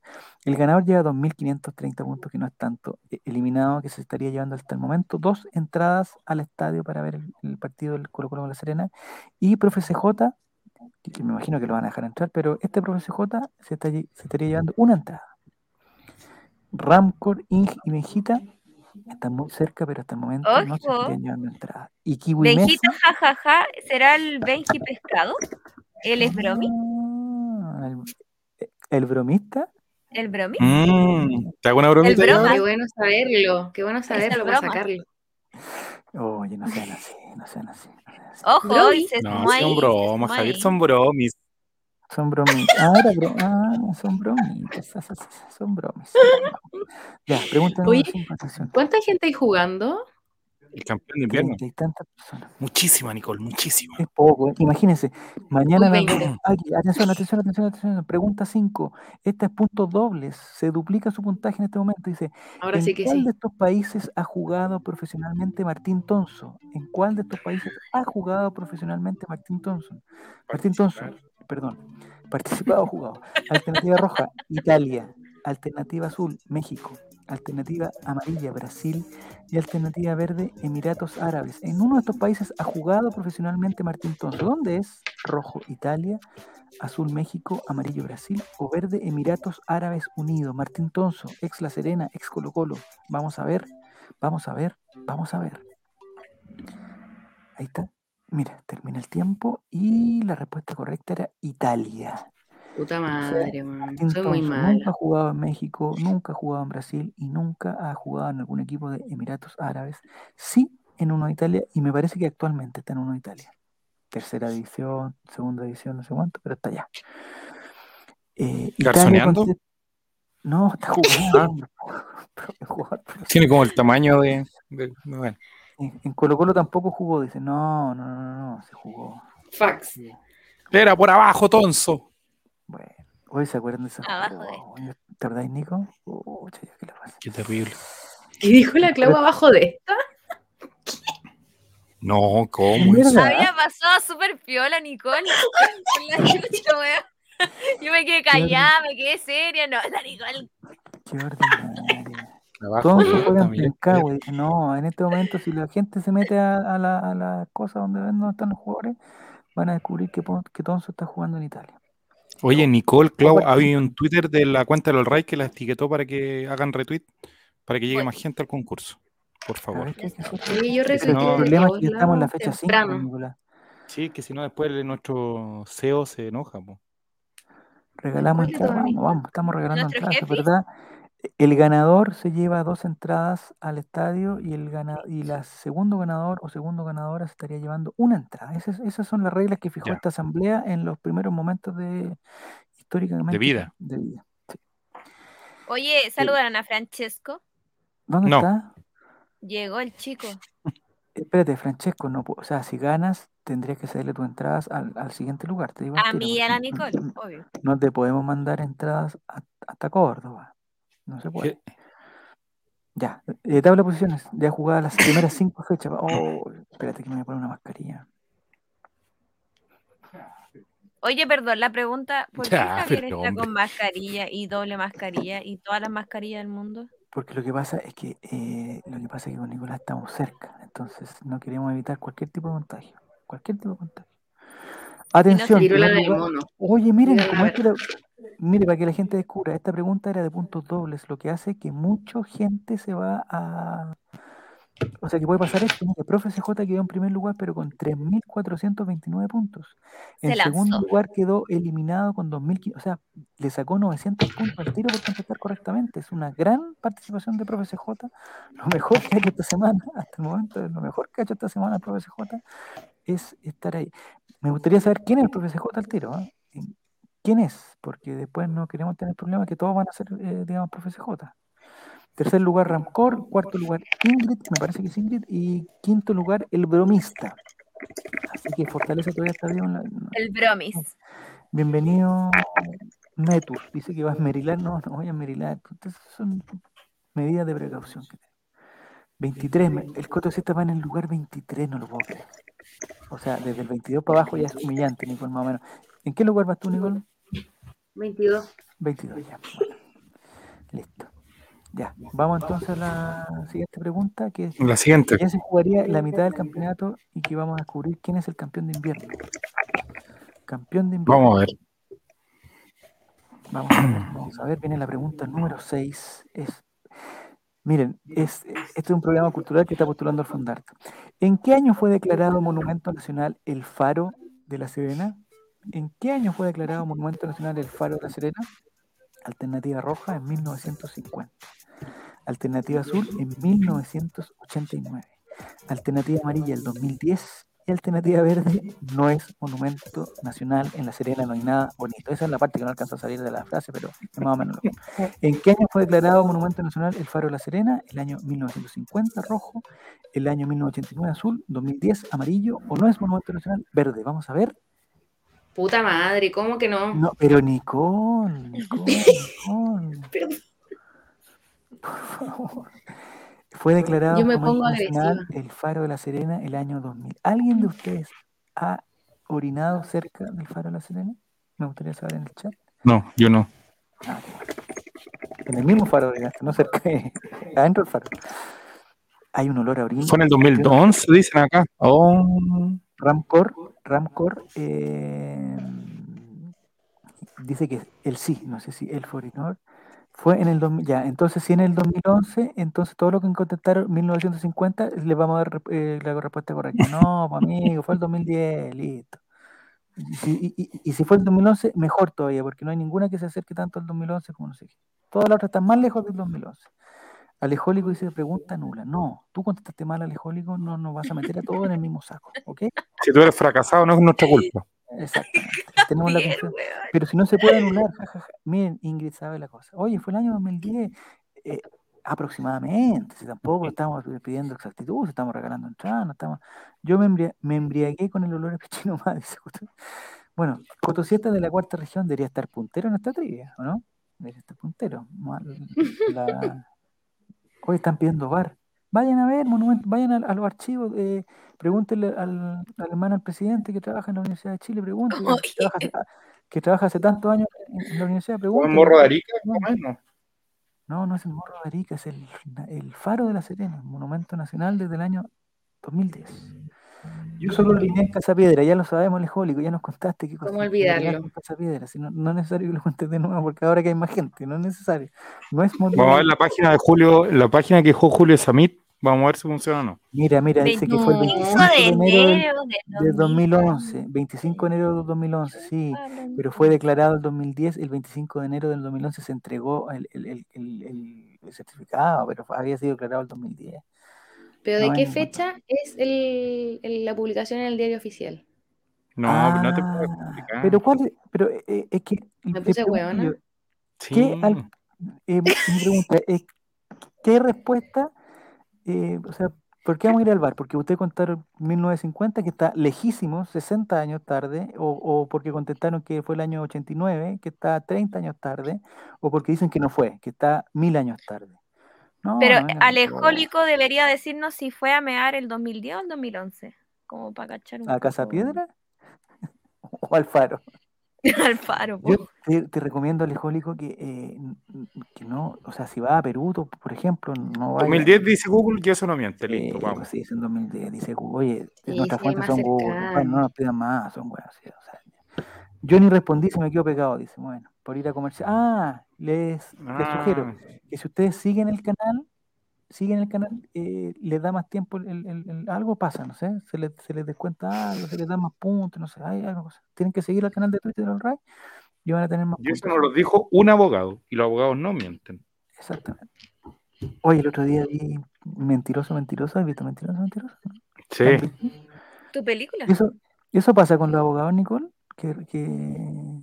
Speaker 1: El ganador lleva 2.530 puntos, que no es tanto. E- Eliminado que se estaría llevando hasta el momento dos entradas al estadio para ver el, el partido del Colo Colo con la Serena. Y profe CJ, que me imagino que lo van a dejar entrar, pero este profe CJ se, está se estaría llevando una entrada. Ramcor, Ing y Benjita están muy cerca, pero hasta el momento no se
Speaker 4: Ojo.
Speaker 1: estarían llevando entrada. Y Kiwi Messi.
Speaker 4: Benjito, jajaja, ¿será el Benji Pescado? ¿Él es bromi?
Speaker 1: Ah, el, el bromista.
Speaker 4: ¿El bromi?
Speaker 3: Mm, ¿Te hago una bromita? ya,
Speaker 4: broma.
Speaker 3: bro?
Speaker 2: qué bueno saberlo, qué bueno saberlo para sacarlo.
Speaker 1: Oye, no sean así, no sean así. no sean así.
Speaker 4: Ojo,
Speaker 3: No,
Speaker 4: ahí,
Speaker 3: son bromas, Javier, son bromis.
Speaker 1: Son bromitas. Ah, era bro- ah, son bromitas. sa, Son bromis. Ya, pregunta número
Speaker 2: Oye,
Speaker 1: 5, atención.
Speaker 2: ¿Cuánta gente hay jugando?
Speaker 3: El campeón de invierno. Muchísima, Nicole, muchísima.
Speaker 1: Es poco, ¿eh? imagínense. Mañana.
Speaker 2: Uy,
Speaker 1: las-
Speaker 2: 20.
Speaker 1: Aquí, atención, atención, atención, atención. Pregunta 5. Esta es puntos dobles. Se duplica su puntaje en este momento. Dice:
Speaker 2: Ahora
Speaker 1: ¿En
Speaker 2: sí que
Speaker 1: cuál
Speaker 2: sí.
Speaker 1: de estos países ha jugado profesionalmente Martín Tonso? ¿En cuál de estos países ha jugado profesionalmente Martín Thompson? Martín Thompson, perdón. Participado o jugado. Alternativa roja, Italia. Alternativa azul, México. Alternativa amarilla, Brasil. Y alternativa verde, Emiratos Árabes. En uno de estos países ha jugado profesionalmente Martín Tonso. ¿Dónde es? Rojo, Italia. Azul, México. Amarillo, Brasil. O verde, Emiratos Árabes Unidos. Martín Tonso, ex La Serena, ex Colo Colo. Vamos a ver, vamos a ver, vamos a ver. Ahí está. Mira, termina el tiempo y la respuesta correcta era Italia.
Speaker 2: Puta madre, man. Soy muy mala.
Speaker 1: nunca ha jugado en México, nunca ha jugado en Brasil y nunca ha jugado en algún equipo de Emiratos Árabes. Sí en uno de Italia y me parece que actualmente está en uno de Italia. Tercera división, segunda división, no sé cuánto, pero está allá. Eh,
Speaker 3: ¿Garzoneando?
Speaker 1: No, está jugando.
Speaker 3: Tiene como el tamaño de. de- bueno.
Speaker 1: en, en Colo Colo tampoco jugó, dice. No, no, no, no, no, se jugó.
Speaker 2: Fax.
Speaker 3: Era por abajo, Tonso.
Speaker 1: Bueno, hoy se acuerdan de esa
Speaker 4: Abajo de-
Speaker 1: Oh, ¿Te acordáis, Nico? Pucha, ya que la pasa.
Speaker 3: Qué terrible.
Speaker 2: ¿Qué dijo la clava abajo de esta?
Speaker 3: No, ¿cómo?
Speaker 1: Mierda.
Speaker 3: es?
Speaker 4: Había pasado súper piola, Nicole. La chucha, weón. Yo me quedé callada, me quedé seria. No, la Nicole.
Speaker 1: Qué ordinaria.
Speaker 3: Abajo
Speaker 1: Todos se juegan. Dice, no, en este momento, si la gente se mete a, a la, a la cosa donde ven dónde están los jugadores, van a descubrir que, que Tonso está jugando en Italia.
Speaker 3: Oye, Nicole, Clau, había un Twitter de la cuenta de los Ray que la etiquetó para que hagan retweet, para que llegue más gente al concurso. Por
Speaker 1: A
Speaker 3: favor.
Speaker 2: yo
Speaker 1: que el
Speaker 2: retuiteé
Speaker 3: no,
Speaker 2: de
Speaker 1: problema es que estamos en la fecha 5,
Speaker 2: temprano.
Speaker 1: Nicolás.
Speaker 3: Sí, que si no después nuestro CEO se enoja. po.
Speaker 1: Regalamos entradas, vamos, estamos regalando entradas, verdad. El ganador se lleva dos entradas al estadio y el gana, y la segundo ganador o segundo ganadora se estaría llevando una entrada. Esas, esas son las reglas que fijó
Speaker 3: Ya.
Speaker 1: esta asamblea en los primeros momentos de históricamente
Speaker 3: De vida.
Speaker 1: de vida. Sí.
Speaker 4: Oye, saludan a Francesco.
Speaker 1: ¿Dónde
Speaker 3: No.
Speaker 1: está?
Speaker 4: Llegó el chico.
Speaker 1: Espérate, Francesco, no, o sea, si ganas tendrías que cederle tus entradas al, al siguiente lugar, te digo al
Speaker 4: A mí y a la Nicole,
Speaker 1: no-
Speaker 4: obvio.
Speaker 1: no te podemos mandar entradas a- hasta Córdoba. No se puede.
Speaker 3: ¿Qué?
Speaker 1: Ya, eh, tabla de posiciones. Ya jugadas las primeras cinco fechas. Oh, espérate que me voy a poner una mascarilla.
Speaker 4: Oye, perdón, la pregunta, ¿por qué
Speaker 3: Ya,
Speaker 4: Javier
Speaker 3: pero
Speaker 4: está
Speaker 3: hombre.
Speaker 4: con mascarilla y doble mascarilla y todas las mascarillas del mundo?
Speaker 1: Porque lo que pasa es que eh, lo que pasa es que con Nicolás estamos cerca. Entonces no queremos evitar cualquier tipo de contagio. Cualquier tipo de contagio. Atención.
Speaker 2: Viruela
Speaker 1: primer
Speaker 2: de
Speaker 1: lugar-
Speaker 2: mono.
Speaker 1: Oye, miren,
Speaker 2: Diga la
Speaker 1: como es que la- mire, para que la gente descubra, esta pregunta era de puntos dobles, lo que hace que mucha gente se va a... O sea, que puede pasar esto. Mire, profe CJ quedó en primer lugar, pero con 3.429 puntos. En
Speaker 4: Se lanzó.
Speaker 1: segundo lugar quedó eliminado con 2.000, o sea, le sacó 900 puntos al tiro por contestar correctamente. Es una gran participación de profe CJ. Lo mejor que ha hecho esta semana, hasta el momento, lo mejor que ha hecho esta semana el profe CJ es estar ahí. Me gustaría saber quién es el profe CJ al tiro. ¿ah? ¿Quién es? Porque después no queremos tener problemas que todos van a ser, eh, digamos, profe CJ. Tercer lugar, Ramcor. Cuarto lugar, Ingrid, me parece que es Ingrid. Y quinto lugar, El Bromista. Así que Fortaleza todavía está vivo. en la-.
Speaker 4: El bromis.
Speaker 1: Bienvenido, Netus. Dice que va a esmerilar. No, no voy a esmerilar. Entonces son medidas de precaución. que tengo. 23. me- El Coto Z va en el lugar 23, no lo puedo creer. O sea, desde el 22 para abajo ya es humillante, Nicole, más o menos. ¿En qué lugar vas tú, Nicole?
Speaker 2: 22.
Speaker 1: 22 ya. Bueno, listo. Ya. Vamos entonces a la siguiente pregunta, que es
Speaker 3: La siguiente.
Speaker 1: ¿quién se jugaría la mitad del campeonato y que vamos a descubrir quién es el campeón de invierno? Campeón de invierno.
Speaker 3: Vamos a ver.
Speaker 1: Vamos a ver, vamos a ver, viene la pregunta número 6. Es, miren, es, este es un programa cultural que está postulando al Fundarte. ¿En qué año fue declarado Monumento Nacional el Faro de la Serena? ¿En qué año fue declarado Monumento Nacional el Faro de la Serena? Alternativa roja en 1950. Alternativa azul en 1989. Alternativa amarilla el 2010. Y alternativa verde no es monumento nacional. En La Serena no hay nada bonito. Esa es la parte que no alcanza a salir de la frase, pero es más o menos lo mismo. ¿En qué año fue declarado monumento nacional el Faro de La Serena? El año 1950 rojo, el año 1989 azul, 2010 amarillo o no es monumento nacional verde. Vamos a ver.
Speaker 2: Puta madre, ¿cómo que no?
Speaker 1: No, pero Nicole, Nicole, Nicole.
Speaker 2: Pero-
Speaker 1: Por favor. Fue declarado
Speaker 2: Yo me pongo
Speaker 1: nacional el Faro de la Serena el año 2000. ¿Alguien de ustedes ha orinado cerca del Faro de la Serena? Me gustaría saber en el chat.
Speaker 3: No, yo no.
Speaker 1: Ah. En el mismo faro de no cerca, de- adentro del faro. Hay un olor a orina.
Speaker 3: Fue en el 2011, dicen acá. Oh,
Speaker 1: Ramcor, Ramcor eh, dice que el sí, no sé si el Forinor fue en el 2000, ya, entonces si en el 2011, entonces todo lo que contestaron 1950 le vamos a dar eh, la respuesta correcta. No, pues, amigo, fue el 2010, listo. Y y- y- y si fue el 2011, mejor todavía, porque no hay ninguna que se acerque tanto al 2011 como no sé qué. Todas las otras están más lejos del 2011. Alejólico dice pregunta nula. No, tú contestaste mal, Alejólico, no nos vas a meter a todos en el mismo saco, ¿ok?
Speaker 3: si tú eres fracasado, no es nuestra culpa.
Speaker 1: Exactamente. Tenemos la confianza. Pero si no se puede anular, jajaja. Miren, Ingrid sabe la cosa. Oye, fue el año 2010, eh, aproximadamente. Si tampoco estamos pidiendo exactitud, si estamos regalando entradas, no estamos. Yo me, embria- me embriagué con el olor a pechino más, dice. Bueno, Cotosieta de la cuarta región debería estar puntero en esta trivia, ¿o no? Debería estar puntero. La- Hoy están pidiendo bar. Vayan a ver, monumento, vayan a, a los archivos, eh, pregúntenle al, al hermano del presidente que trabaja en la Universidad de Chile, pregúntenle que trabaja hace, que trabaja hace tantos años en, en la universidad,
Speaker 3: ¿Un
Speaker 1: pregúntenle.
Speaker 3: morro de Arica?
Speaker 1: No.
Speaker 3: no,
Speaker 1: no es el Morro de Arica, es el, el Faro de la Serena, monumento nacional desde el año 2010. Yo solo lo alineé en Casa Piedra, ya lo sabemos, Alejólico, ya nos contaste qué cosa.
Speaker 2: ¿Cómo olvidarlo?
Speaker 1: en Casa Piedra, si no, no es necesario que lo cuentes de nuevo, porque ahora que hay más gente, no es necesario. No es motivo.
Speaker 3: Vamos a ver la página de Julio, la página que dejó Julio Samit. Vamos a ver si funciona o no.
Speaker 1: Mira, mira, dice que fue el
Speaker 4: 25
Speaker 1: 25
Speaker 4: de
Speaker 1: de enero del-
Speaker 4: enero de
Speaker 1: de 2011, 25 de enero del 2011, sí, pero fue declarado el 2010, el 25 de enero del 2011 se entregó el, el- el- el- certificado, pero había sido declarado el 2010.
Speaker 2: ¿Pero de
Speaker 1: No,
Speaker 2: qué
Speaker 1: no, no.
Speaker 2: fecha es el, el- la publicación en el diario oficial?
Speaker 3: No, no te
Speaker 1: Ah,
Speaker 3: puedo explicar.
Speaker 1: Pero cuál es, pero eh, es que
Speaker 2: Me puse
Speaker 1: yo,
Speaker 3: Sí.
Speaker 1: ¿qué al- eh, mi pregunta es, ¿qué respuesta? eh, o sea, ¿por qué vamos a ir al bar? Porque usted contaron 1950, que está lejísimo, 60 años tarde, o, o porque contestaron que fue el año 89, que está 30 años tarde, o porque dicen que no fue, que está mil años tarde. No,
Speaker 4: Pero
Speaker 1: no
Speaker 4: Alejólico debería decirnos si fue a mear el 2010 o el 2011. Como para cachar un
Speaker 1: ¿A Casa
Speaker 4: poco.
Speaker 1: Piedra? ¿O al Faro?
Speaker 4: Al faro, po.
Speaker 1: Yo te, te recomiendo, Alejólico, que, eh, que no, o sea, si va a Perú, por ejemplo, no vaya.
Speaker 3: 2010 dice Google y eso no miente. Listo,
Speaker 1: pues
Speaker 3: vamos.
Speaker 1: sí, es en 2010. Dice, oye,
Speaker 2: Sí,
Speaker 1: nuestras
Speaker 2: sí,
Speaker 1: fuentes son Google.
Speaker 2: cercano.
Speaker 1: Bueno, no nos pidan más, son buenas. sí, o sea, yo ni respondí, se me quedó pegado. Dice, bueno, por ir a comercial. Ah, les, les sugiero
Speaker 3: Ah,
Speaker 1: que si ustedes siguen el canal, siguen el canal, eh, les da más tiempo, el, el- el- el- algo pasa, no sé, se les, se les descuenta algo, se les da más puntos, no sé, hay algo. cosa. Tienen que seguir el canal de Twitter del RAI y van a tener más
Speaker 3: y eso nos lo dijo un abogado. Y los abogados no mienten.
Speaker 1: Exactamente. Oye, el otro día vi Mentiroso, Mentiroso, ¿has visto Mentiroso, Mentiroso?
Speaker 3: Sí.
Speaker 1: ¿Lo has visto?
Speaker 4: ¿Tu película?
Speaker 1: ¿Y eso, y eso pasa con los abogados, Nicole? Que, que,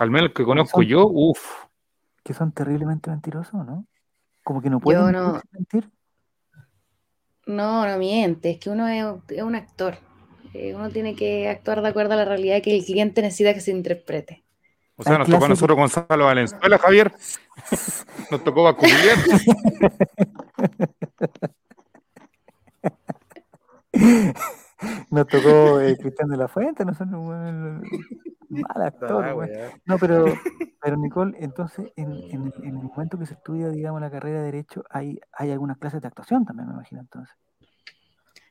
Speaker 3: Al menos que conozco
Speaker 1: Son-
Speaker 3: yo, uff.
Speaker 1: que son terriblemente mentirosos, ¿no? Como que no puede
Speaker 2: Yo no-
Speaker 1: mentir.
Speaker 2: No, no miente, es que uno es, es un actor. Eh, uno tiene que actuar de acuerdo a la realidad que el cliente necesita que se interprete.
Speaker 3: O sea, nos tocó a nosotros Gonzalo Valenzuela, Javier. Nos tocó Baculier.
Speaker 1: Nos tocó eh, Cristian de la Fuente, nosotros, mal actor,
Speaker 3: Ah,
Speaker 1: weón.
Speaker 3: weá.
Speaker 1: No, pero, pero Nicole, entonces, en, en el- en el momento que se estudia, digamos, la carrera de Derecho, hay, hay algunas clases de actuación también, me imagino, entonces.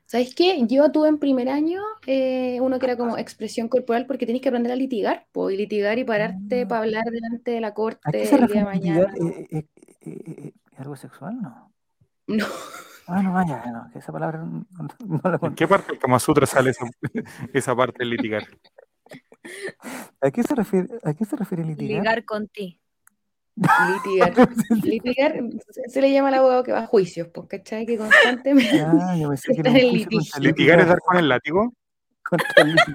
Speaker 2: ¿Sabes qué? Yo tuve en primer año eh, uno que era como expresión corporal porque tienes que aprender a litigar, pues, y litigar y pararte
Speaker 1: Ah.
Speaker 2: para hablar delante de la
Speaker 1: ¿A
Speaker 2: corte
Speaker 1: qué se
Speaker 2: el día de mañana.
Speaker 1: Eh, eh, eh, ¿Algo sexual? No.
Speaker 2: No,
Speaker 1: Ah, no, vaya, no, que esa palabra no, no la
Speaker 3: ¿En qué parte del Kama Sutra sale esa, esa parte del litigar?
Speaker 1: ¿A qué se refiere, a qué se refiere litigar?
Speaker 4: Ligar con ti.
Speaker 2: litigar. Litigar se, le llama al abogado que va a juicios, pues, ¿cachai? Que constantemente.
Speaker 1: Ah, yo pensé que era
Speaker 2: Está
Speaker 1: un
Speaker 2: en el
Speaker 1: juicio
Speaker 2: litigio.
Speaker 1: contra
Speaker 3: ¿Litigar es dar con el látigo?
Speaker 1: contra el litigio.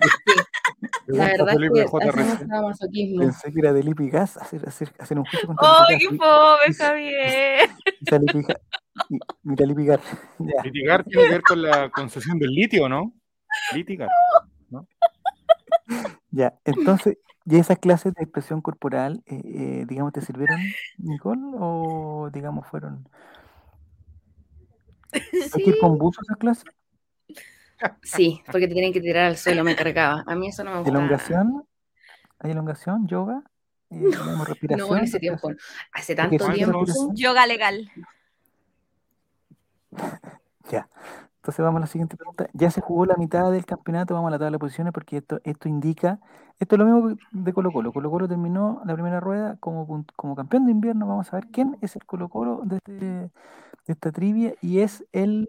Speaker 2: La verdad es que hacemos.
Speaker 1: Pensé que era de Lipi Gas hacer, hacer, hacer un juicio contra
Speaker 4: ¡Ay,
Speaker 1: Lipi
Speaker 4: qué
Speaker 1: Y-
Speaker 4: Javier!
Speaker 1: Mira, Lipi Gas. Ya.
Speaker 3: Litigar tiene que ver con la concesión del litio, ¿no? Litigar.
Speaker 1: Ya, entonces, ¿y esas clases de expresión corporal, eh, eh, digamos, te sirvieron, Nicole? ¿O, digamos, fueron... ¿Hay que ir con buzo a esas clases?
Speaker 2: sí, porque te tienen que tirar al suelo, me cargaba. A mí eso no me gusta.
Speaker 1: ¿Elongación? ¿Hay elongación? ¿Yoga? Eh, respiración.
Speaker 2: No, en ese tiempo. Hace tanto tiempo.
Speaker 4: Yoga legal.
Speaker 1: Ya. Entonces vamos a la siguiente pregunta. Ya se jugó la mitad del campeonato, vamos a la tabla de posiciones porque esto, esto indica, esto es lo mismo de Colo Colo. Colo Colo terminó la primera rueda como, campeón de invierno. Vamos a ver quién es el Colo Colo de, este- de esta trivia y es el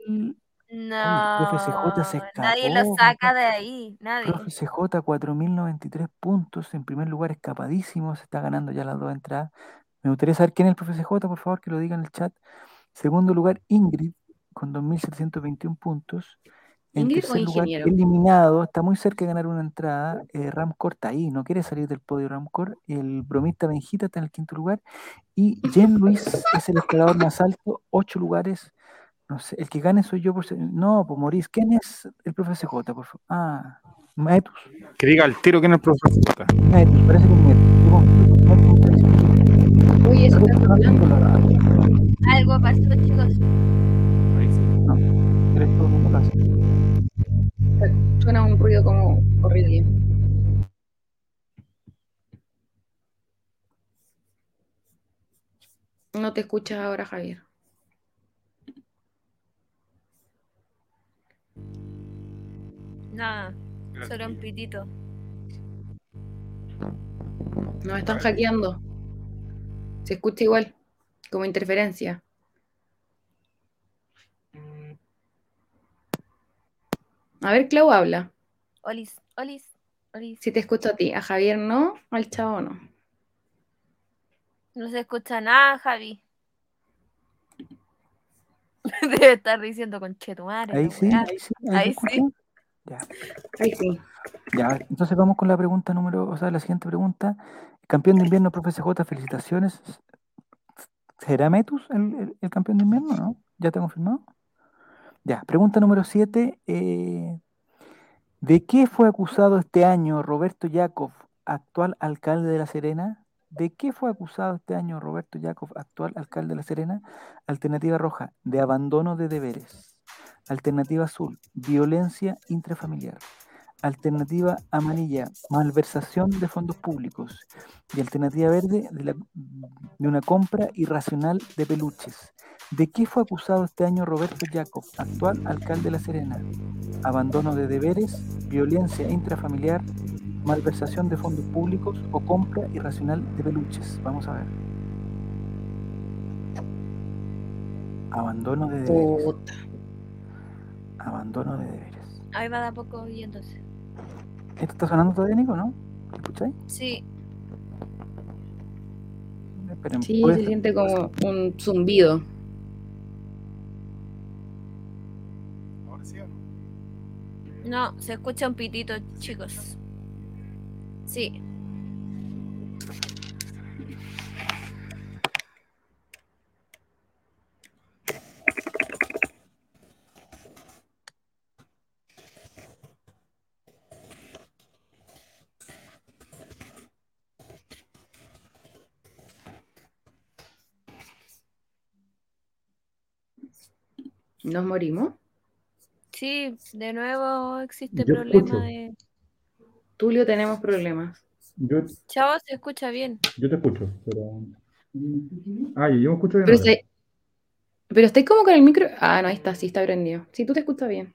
Speaker 4: No,
Speaker 1: profe CJ se
Speaker 4: nadie lo
Speaker 1: escapó,
Speaker 4: saca de ahí, nadie.
Speaker 1: profe CJ, 4.093 puntos. En primer lugar, escapadísimo, se está ganando ya las dos entradas. Me gustaría saber quién es el profe CJ, por favor, que lo diga en el chat. Segundo lugar, Ingrid, con 2.721 puntos. En
Speaker 2: ¿Ingrid o
Speaker 1: tercer lugar,
Speaker 2: ingeniero?
Speaker 1: eliminado, está muy cerca de ganar una entrada. Eh, Ramcor está ahí, no quiere salir del podio Ramcor. El bromista Benjita está en el quinto lugar. Y Jen Luis es el escalador más alto, ocho lugares. No sé, el que gane soy yo por ser- No, pues Maurice, ¿quién es el profe CJ, por favor? Ah, Maetus.
Speaker 3: Que diga al tiro quién es el profesor J.
Speaker 1: Maetus, parece que es Maetus.
Speaker 2: Oye, eso está.
Speaker 4: Algo pasó, chicos.
Speaker 2: Suena un ruido como horrible. No te escuchas ahora, Javier.
Speaker 4: Nada, solo un pitito.
Speaker 2: Nos están hackeando. Se escucha igual, como interferencia. A ver, Clau habla.
Speaker 4: Olis, olis, olis.
Speaker 2: Si te escucho a ti, a Javier no, al chavo no.
Speaker 4: No se escucha nada, Javi. Debe estar diciendo con Chetumare.
Speaker 1: Ahí sí, ahí sí.
Speaker 4: Ahí sí.
Speaker 1: Ya.
Speaker 2: Ahí sí.
Speaker 1: Ya, entonces vamos con la pregunta número, o sea, la siguiente pregunta. Campeón de invierno, profe CJ, felicitaciones. ¿Será Metus el, el- el campeón de invierno, no? ¿Ya está confirmado? Ya, pregunta número 7. ¿De qué fue acusado este año Roberto Yakov, actual alcalde de La Serena? ¿De qué fue acusado este año Roberto Yakov, actual alcalde de La Serena? Alternativa roja, de abandono de deberes. Alternativa azul, violencia intrafamiliar. Alternativa amarilla, malversación de fondos públicos. Y alternativa verde, de, la- de una compra irracional de peluches. ¿De qué fue acusado este año Roberto Jacob, actual alcalde de La Serena? Abandono de deberes, violencia intrafamiliar, malversación de fondos públicos o compra irracional de peluches. Vamos a ver. Abandono de deberes.
Speaker 2: Puta.
Speaker 1: Abandono de deberes.
Speaker 4: Ahí va de a poco y entonces.
Speaker 1: ¿Esto está sonando todavía, Nico, no? ¿Escucháis?
Speaker 4: Sí,
Speaker 1: Esperen,
Speaker 2: Sí, se siente como un zumbido.
Speaker 3: Ahora sí, ¿o no?
Speaker 4: no, se escucha un pitito, chicos. Sí.
Speaker 2: ¿Nos morimos?
Speaker 4: Sí, de nuevo existe
Speaker 5: Yo
Speaker 4: problema
Speaker 5: escucho.
Speaker 4: de.
Speaker 2: Tulio, tenemos problemas.
Speaker 5: Yo,
Speaker 4: Chavo, se escucha bien.
Speaker 5: yo te escucho, pero. Ah, yo me escucho bien.
Speaker 2: Pero, se- pero estoy como con el micro. Ah, no, ahí está, sí está prendido. Sí, tú te escuchas bien.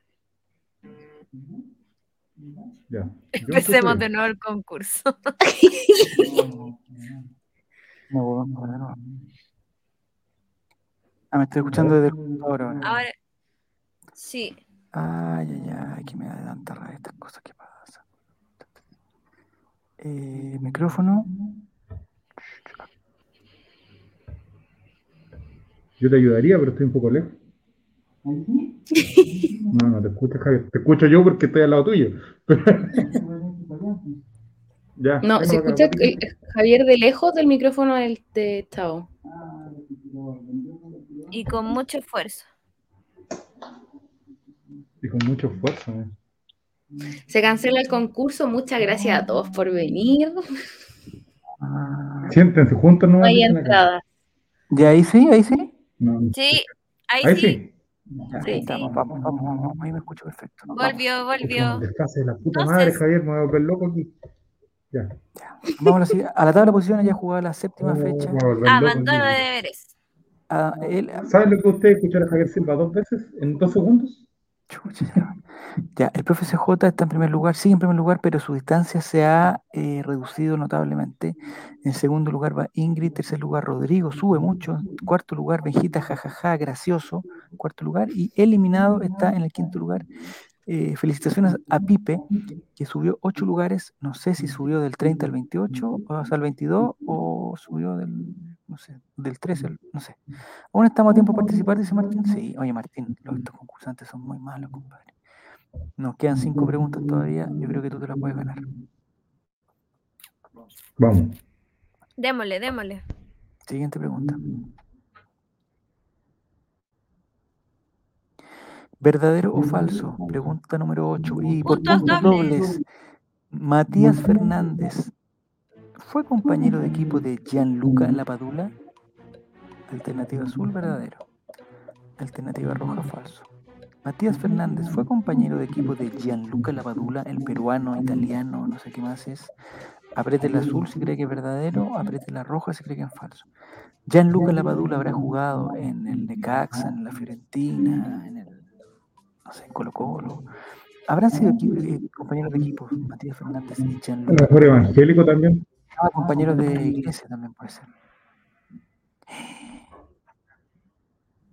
Speaker 5: Ya.
Speaker 4: Empecemos
Speaker 5: bien.
Speaker 4: de nuevo el concurso.
Speaker 1: No, nuevo. Ah, me estoy escuchando desde el ahora.
Speaker 4: Ahora. Sí.
Speaker 1: Ay, ay, ay, que me da tanta rabia estas cosas que pasan. Eh, micrófono.
Speaker 5: Yo te ayudaría, pero estoy un poco lejos. No, no te escuchas, Javier. Te escucho yo porque estoy al lado tuyo. ya.
Speaker 2: No, se escucha Javier de lejos del micrófono del de Chao.
Speaker 4: Y con mucho esfuerzo.
Speaker 5: Y con mucho esfuerzo. eh.
Speaker 2: Se cancela el concurso. Muchas gracias a todos por venir.
Speaker 1: Ah,
Speaker 5: Siéntense juntos, no
Speaker 2: No hay entradas.
Speaker 1: ¿Ya ahí sí? ¿Ahí sí?
Speaker 5: No, no.
Speaker 4: Sí, ahí,
Speaker 5: Ahí
Speaker 4: sí.
Speaker 5: sí.
Speaker 1: Ya,
Speaker 2: Sí,
Speaker 1: ahí estamos. Vamos, vamos, vamos, vamos, Ahí me escucho perfecto.
Speaker 4: Volvió, volvió.
Speaker 5: desfase de la puta madre, Javier. Me voy a volver loco aquí. Ya.
Speaker 1: vamos a, la, siguiente- a la tabla de posiciones ya jugada la séptima
Speaker 5: Oh,
Speaker 1: fecha.
Speaker 4: Ah, abandono
Speaker 5: aquí.
Speaker 4: de deberes.
Speaker 1: Ah, él-
Speaker 5: ¿Saben lo que usted escuchar a Javier Silva dos veces en dos segundos?
Speaker 1: Ya, el profe CJ está en primer lugar, sigue en primer lugar, pero su distancia se ha eh, reducido notablemente. En segundo lugar va Ingrid, tercer lugar Rodrigo, sube mucho. Cuarto lugar Benjita, jajaja, gracioso. Cuarto lugar y eliminado está en el quinto lugar. Eh, felicitaciones a Pipe, que subió ocho lugares. No sé si subió del 30 al 28, o sea, al 22, o subió del, no sé, del 13 al, no sé. Aún estamos a tiempo de participar, dice Martín. Sí, oye Martín, los, estos concursantes son muy malos, compadre. Nos quedan cinco preguntas todavía. Yo creo que tú te las puedes ganar.
Speaker 5: Vamos.
Speaker 4: Démosle, démosle.
Speaker 1: Siguiente pregunta. ¿Verdadero o falso? Pregunta número 8. Y por
Speaker 4: Puntos
Speaker 1: puntos
Speaker 4: dobles.
Speaker 1: dobles. Matías Fernández fue compañero de equipo de Gianluca Lapadula. Alternativa azul, verdadero. Alternativa roja, falso. Matías Fernández fue compañero de equipo de Gianluca Lapadula, el peruano, italiano, no sé qué más es. Apriete el azul si cree que es verdadero, apriete la roja si cree que es falso. Gianluca Lapadula habrá jugado en el Necaxa, en la Fiorentina, en el, no sé, en Colo Colo. Habrán sido eh, compañeros de equipo, Matías Fernández y
Speaker 5: A lo
Speaker 1: Gianluca.
Speaker 5: mejor evangélico también.
Speaker 1: Ah, compañeros de iglesia también puede ser.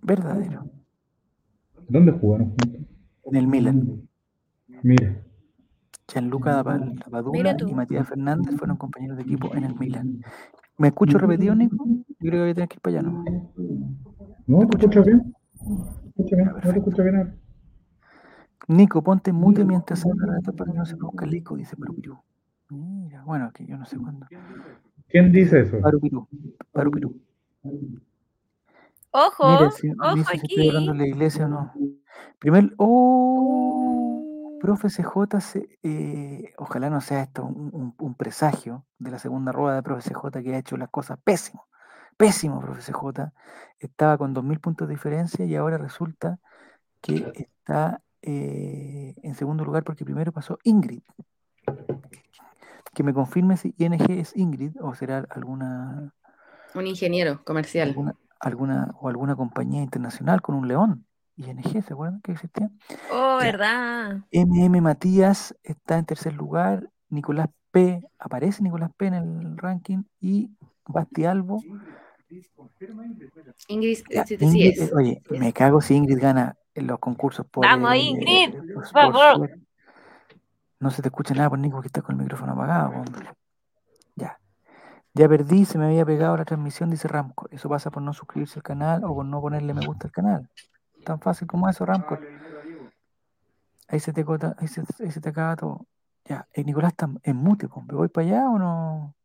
Speaker 1: Verdadero.
Speaker 5: ¿Dónde jugaron juntos?
Speaker 1: En el Milan.
Speaker 5: Mira.
Speaker 1: Gianluca y Matías Fernández fueron compañeros de equipo en el Milan. ¿Me escucho repetido, Nico? Yo creo que voy a tener que ir para allá, ¿no?
Speaker 5: ¿No? ¿Te escuchas bien? ¿Te escuchas bien? ¿No te escuchas bien ahora?
Speaker 1: Nico, ponte mute mientras habla Renato para que no se produzca el eco, dice Parupirú. Mira, bueno, que yo no sé cuándo.
Speaker 5: ¿Quién dice eso?
Speaker 1: Parupirú, Parupirú.
Speaker 4: Ojo,
Speaker 1: Mira, si,
Speaker 4: ojo
Speaker 1: dice si estoy hablando
Speaker 4: aquí.
Speaker 1: de la iglesia o no. Primer, oh, profe CJ, se- eh, ojalá no sea esto un, un- un presagio de la segunda rueda de profe CJ que ha hecho las cosas pésimo, pésimo, profe CJ. Estaba con 2.000 puntos de diferencia y ahora resulta que está eh, en segundo lugar porque primero pasó Ingrid. Que me confirme si ING es Ingrid o será alguna,
Speaker 2: Un ingeniero comercial.
Speaker 1: alguna, alguna o alguna compañía internacional con un león. ING, ¿se acuerdan que existía?
Speaker 4: Oh,
Speaker 1: Ya.
Speaker 4: verdad.
Speaker 1: MM Matías está en tercer lugar. Nicolás P. Aparece Nicolás P. en el ranking. Y Basti Albo.
Speaker 2: Ingrid,
Speaker 1: Ya,
Speaker 2: sí, sí
Speaker 1: Ingrid,
Speaker 2: es.
Speaker 1: eh, oye, me cago si Ingrid gana en los concursos por.
Speaker 4: Vamos,
Speaker 1: eh,
Speaker 4: Ingrid,
Speaker 1: por- suerte. No se te escucha nada por Nico porque está con el micrófono apagado. hombre. Ya. Ya perdí, se me había pegado la transmisión, dice Ramco. Eso pasa por no suscribirse al canal o por no ponerle me gusta al canal. Tan fácil como eso, Ramco. Ahí se te, cota- ahí se, ahí se te acaba todo. Ya, eh, Nicolás está en mute, compa. ¿Voy para allá o no?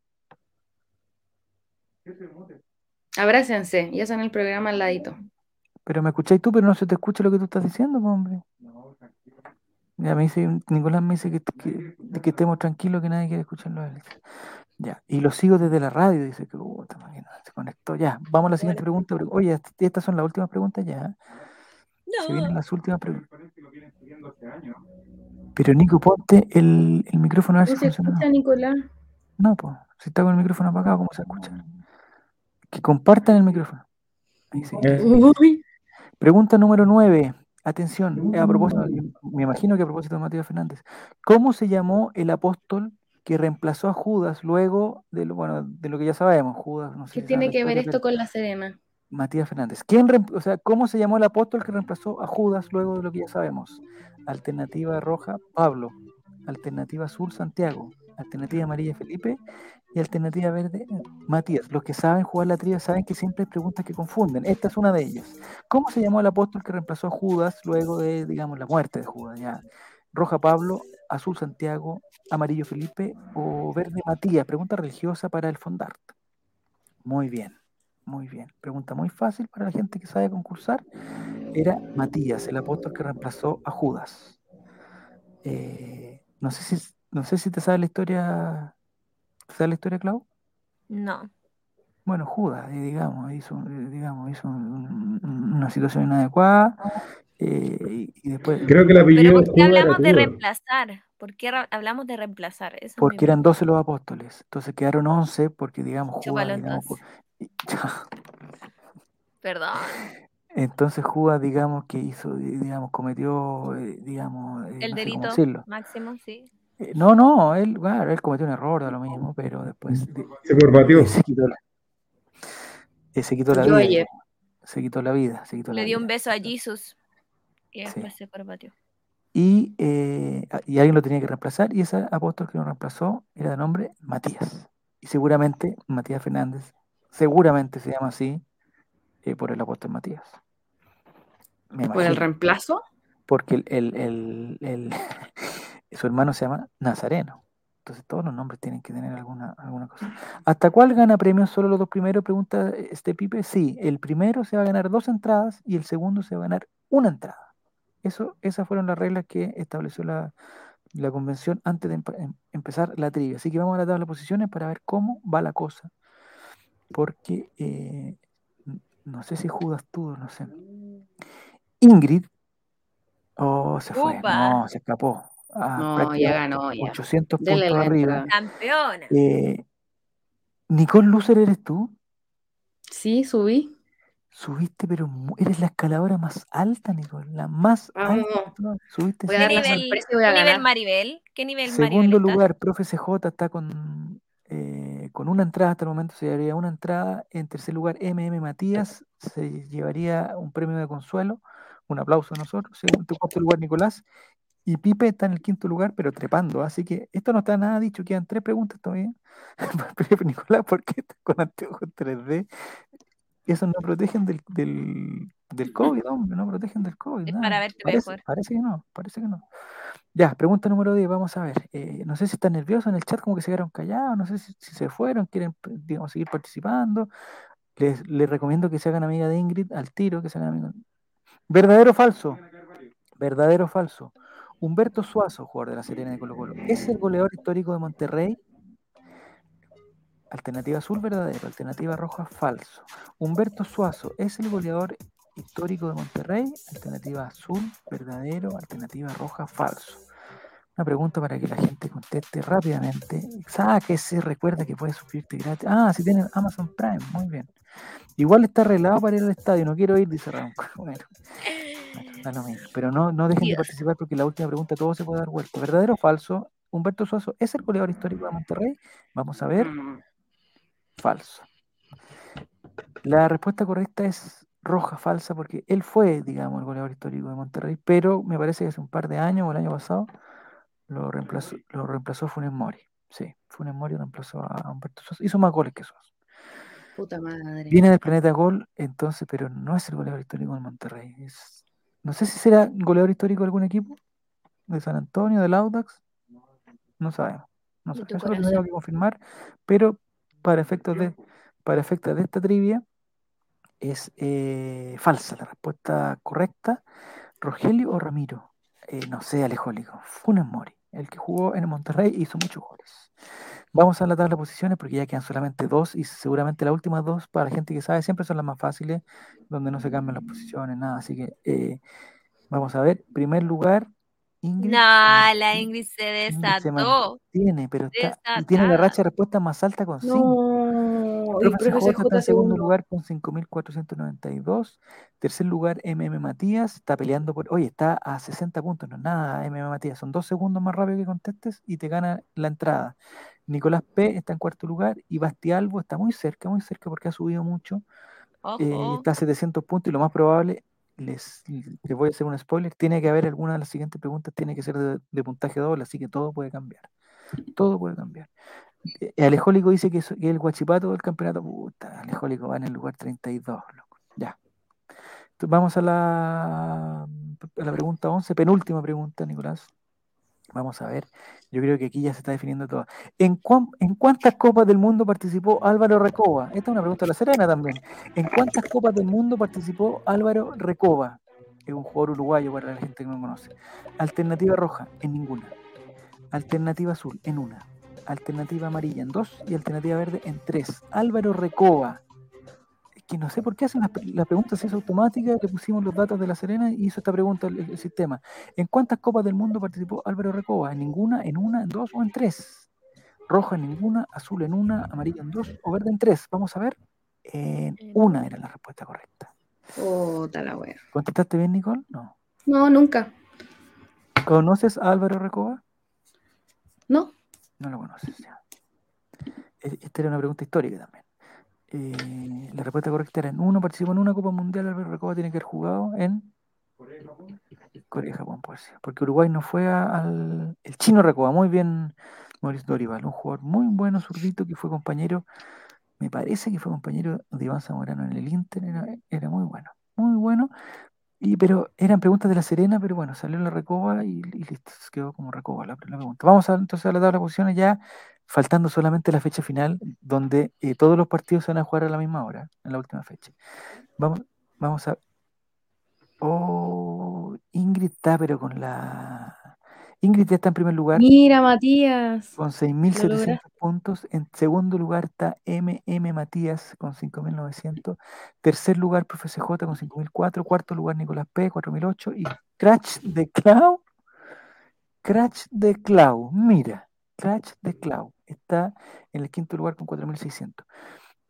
Speaker 2: Abrácense, ya son el programa al ladito.
Speaker 1: Pero me escucháis tú, pero no se te escucha lo que tú estás diciendo, hombre. Ya me dice, Nicolás me dice que, que, que estemos tranquilos, que nadie quiere escucharlo a él. Ya, y lo sigo desde la radio, dice que máquina, se conectó. Ya, vamos a la siguiente pregunta. Oye, est- estas son las últimas preguntas ya. Se vienen las últimas preguntas. Pero Nico, ponte el, el micrófono a ver
Speaker 2: ¿No
Speaker 1: si
Speaker 2: se
Speaker 1: funciona.
Speaker 2: escucha, Nicolás?
Speaker 1: No, pues, si está con el micrófono apagado, ¿cómo se escucha? Que compartan el micrófono. Ahí sí.
Speaker 2: Uy,
Speaker 1: Pregunta número 9. Atención, eh, a propósito, me imagino que a propósito de Matías Fernández. ¿Cómo se llamó el apóstol que reemplazó a Judas luego de lo, bueno, de lo que ya sabemos? Judas, no sé
Speaker 2: ¿Qué
Speaker 1: si
Speaker 2: tiene que ver esto con La Serena?
Speaker 1: Matías Fernández. ¿Quién o sea, ¿Cómo se llamó el apóstol que reemplazó a Judas luego de lo que ya sabemos? Alternativa roja, Pablo. Alternativa azul, Santiago. Alternativa amarilla, Felipe. Y alternativa verde, Matías. Los que saben jugar la trivia saben que siempre hay preguntas que confunden. Esta es una de ellas. ¿Cómo se llamó el apóstol que reemplazó a Judas luego de, digamos, la muerte de Judas? Roja Pablo, azul Santiago, amarillo Felipe o verde Matías. Pregunta religiosa para el Fondart. Muy bien, muy bien. Pregunta muy fácil para la gente que sabe concursar. Era Matías, el apóstol que reemplazó a Judas. Eh, no sé si, no sé si te sabes la historia. ¿Te sabes la historia, Clau?
Speaker 4: No.
Speaker 1: Bueno, Judas, eh, digamos, hizo, eh, digamos, hizo un- un- una situación inadecuada eh, y, y después,
Speaker 5: Creo que
Speaker 4: Pero
Speaker 5: apellido
Speaker 4: ¿por qué hablamos de reemplazar? ¿Por qué hablamos de reemplazar? Esa es mi
Speaker 1: porque eran
Speaker 4: pregunta.
Speaker 1: 12 los apóstoles, entonces quedaron 11 porque, digamos, Judas, digamos,
Speaker 4: Perdón.
Speaker 1: entonces Judas, digamos, que hizo, di- digamos, cometió, digamos,
Speaker 4: El
Speaker 1: no
Speaker 4: delito máximo, sí.
Speaker 1: No, no, él, claro, él cometió un error de lo mismo, pero después de-
Speaker 5: Se corbatió.
Speaker 1: se quitó la, se quitó la
Speaker 2: Yo
Speaker 1: vida,
Speaker 2: ayer.
Speaker 1: se quitó la vida, se quitó la
Speaker 4: Le dio un beso a Jesus y
Speaker 1: Sí.
Speaker 4: después se corbatió.
Speaker 1: Y, eh, y alguien lo tenía que reemplazar, y ese apóstol que lo reemplazó era de nombre Matías. Y seguramente Matías Fernández, seguramente se llama así eh, por el apóstol Matías. Me
Speaker 2: ¿Por el reemplazo?
Speaker 1: porque el, el- el- el- su hermano se llama Nazareno. Entonces todos los nombres tienen que tener alguna, alguna cosa. ¿Hasta cuál gana premios solo los dos primeros? Pregunta este Pipe. Sí, el primero se va a ganar dos entradas y el segundo se va a ganar una entrada. Eso, esas fueron las reglas que estableció la, la convención antes de em- empezar la trivia. Así que vamos a la tabla de posiciones para ver cómo va la cosa. Porque eh, no sé si Judas tuvo, no sé. Ingrid. Oh, se fue.
Speaker 4: Upa.
Speaker 1: No, se escapó. Ah,
Speaker 2: No, ya ganó, ya.
Speaker 1: 800
Speaker 2: Dele
Speaker 1: puntos arriba.
Speaker 4: Campeona.
Speaker 1: Eh, Nicole Lucer, ¿eres tú?
Speaker 2: Sí, subí.
Speaker 1: Subiste, pero eres la escaladora más alta, Nicole. La más
Speaker 2: Vamos.
Speaker 1: alta. de todas. Subiste
Speaker 2: Voy a
Speaker 4: ¿Qué
Speaker 2: dar la
Speaker 1: cinco-
Speaker 4: nivel,
Speaker 2: sorpresa y voy a
Speaker 4: qué nivel. Maribel? ¿Qué nivel Maribel
Speaker 1: Segundo lugar, profe CJ está con, eh, con una entrada hasta el momento, se llevaría una entrada. En tercer lugar, MM Matías se llevaría un premio de consuelo. Un aplauso a nosotros. Segundo, cuarto lugar, Nicolás. Y Pipe está en el quinto lugar, pero trepando. Así que esto no está nada dicho. Quedan tres preguntas todavía. Nicolás, ¿por qué estás con anteojos 3D? Esos no protegen del, del, del COVID, hombre, no protegen del COVID.
Speaker 4: Es
Speaker 1: nada.
Speaker 4: para verte
Speaker 1: parece,
Speaker 4: mejor.
Speaker 1: Parece que no, parece que no. Ya, pregunta número 10, vamos a ver. Eh, no sé si están nerviosos en el chat, como que se quedaron callados, no sé si, si se fueron, quieren, digamos, seguir participando. Les, les recomiendo que se hagan amiga de Ingrid al tiro, que se hagan amiga. ¿Verdadero o falso? ¿Verdadero o falso? Humberto Suazo, jugador de la Serena de Colo Colo, ¿es el goleador histórico de Monterrey? Alternativa azul, verdadero. Alternativa roja, falso. Humberto Suazo, ¿es el goleador histórico de Monterrey? Alternativa azul, verdadero. Alternativa roja, falso. Una pregunta para que la gente conteste rápidamente. Sáquese, recuerda que puede suscribirte gratis. Ah, si tienes Amazon Prime, muy bien. Igual está arreglado para ir al estadio, no quiero ir, dice Ramón. Bueno, da lo mismo. Pero no, no dejen de
Speaker 4: Dios.
Speaker 1: participar porque la última pregunta todo se puede dar vuelta. ¿Verdadero o falso? Humberto Suazo, ¿es el goleador histórico de Monterrey? Vamos a ver.
Speaker 2: Mm,
Speaker 1: Falso. La respuesta correcta es roja, falsa, porque él fue, digamos, el goleador histórico de Monterrey, pero me parece que hace un par de años o el año pasado lo reemplazó, lo reemplazó Funes Mori. Sí, Funes Mori reemplazó a Humberto Suazo. Hizo más goles que Suazo.
Speaker 2: Puta madre.
Speaker 1: Viene del planeta Gol, entonces, pero no es el goleador histórico de Monterrey. Es, no sé si será goleador histórico de algún equipo, de San Antonio, del Audax. No sabemos. No
Speaker 2: tu
Speaker 1: Eso lo tengo que confirmar, pero para efectos de, para efectos de esta trivia es eh, falsa. La respuesta correcta, Rogelio o Ramiro. Eh, no sé, Alejólico. Funes Mori, el que jugó en el Monterrey hizo muchos goles. Vamos a la tabla de posiciones porque ya quedan solamente dos y seguramente las últimas dos para la gente que sabe siempre son las más fáciles, donde no se cambian las posiciones, nada. Así que eh, vamos a ver. Primer lugar, Ingrid.
Speaker 4: No,
Speaker 1: se
Speaker 4: la Ingrid se
Speaker 1: Ingrid se
Speaker 4: desató.
Speaker 1: mantiene, pero está, y tiene la racha de respuesta más alta con 5.
Speaker 2: No, y
Speaker 1: El profe CJ está en segundo lugar con 5.492. Tercer lugar, MM Matías. Está peleando por. Oye, está a 60 puntos. No es nada, MM Matías. Son dos segundos más rápido que contestes y te gana la entrada. Nicolás P. está en cuarto lugar. Y Bastialvo está muy cerca, muy cerca porque ha subido mucho. Eh, está a 700 puntos y lo más probable. Les, les voy a hacer un spoiler. Tiene que haber alguna de las siguientes preguntas, tiene que ser de, de puntaje doble, así que todo puede cambiar. Todo puede cambiar. Alejólico dice que, es- el guachipato del campeonato. Puta, Alejólico va en el lugar 32, loco. Ya. Vamos a la, pregunta 11, penúltima pregunta, Nicolás. Vamos a ver. Yo creo que aquí ya se está definiendo todo. ¿En, ¿En cuántas copas del mundo participó Álvaro Recoba? Esta es una pregunta de la Serena también. ¿En cuántas copas del mundo participó Álvaro Recoba? Es un jugador uruguayo para la gente que no conoce. Alternativa roja, en ninguna. Alternativa azul, en una. Alternativa amarilla, en dos. Y alternativa verde, en tres. Álvaro Recoba. Es que no sé por qué hacen las pre- la pregunta si es automática. Le pusimos los datos de la Serena y hizo esta pregunta el, el sistema. ¿En cuántas copas del mundo participó Álvaro Recoba? ¿En ninguna, en una, en dos o en tres? Roja en ninguna, azul en una, amarilla en dos o verde en tres. Vamos a ver. En
Speaker 4: En
Speaker 1: una era la respuesta correcta.
Speaker 2: Puta la wea.
Speaker 1: ¿Contestaste bien, Nicole? No.
Speaker 2: No, nunca.
Speaker 1: ¿Conoces a Álvaro Recoba?
Speaker 2: No.
Speaker 1: No lo conoces, ya. E- Esta era una pregunta histórica también. Eh, la respuesta correcta era en uno, participó en una Copa Mundial, Álvaro Recoba tiene que haber jugado en Corea y Japón, pues sí. Porque Uruguay no fue al... El chino Recoba, muy bien Mauricio Dorival, un jugador muy bueno, zurdito, que fue compañero, me parece que fue compañero de Iván Zamorano en el Inter, era, era muy bueno, muy bueno. Y, pero eran preguntas de la Serena, pero bueno, salió la Recoba y, listo, se quedó como Recoba la, la pregunta. Vamos a, entonces a la tabla de posiciones ya, faltando solamente la fecha final, donde eh, todos los partidos se van a jugar a la misma hora, en la última fecha. Vamos, vamos a. Oh, Ingrid está, pero con la. Ingrid ya está en primer lugar
Speaker 2: Mira, Matías.
Speaker 1: con
Speaker 2: Lo
Speaker 1: 6.700
Speaker 2: lograste.
Speaker 1: puntos. En segundo lugar está MM Matías con 5.900. Tercer lugar, Profe CJ con 5.004. Cuarto lugar, Nicolás P. 4.008. Y Crash de Clau. Crash de Clau. Mira, Crash de Clau. Está en el quinto lugar con 4.600.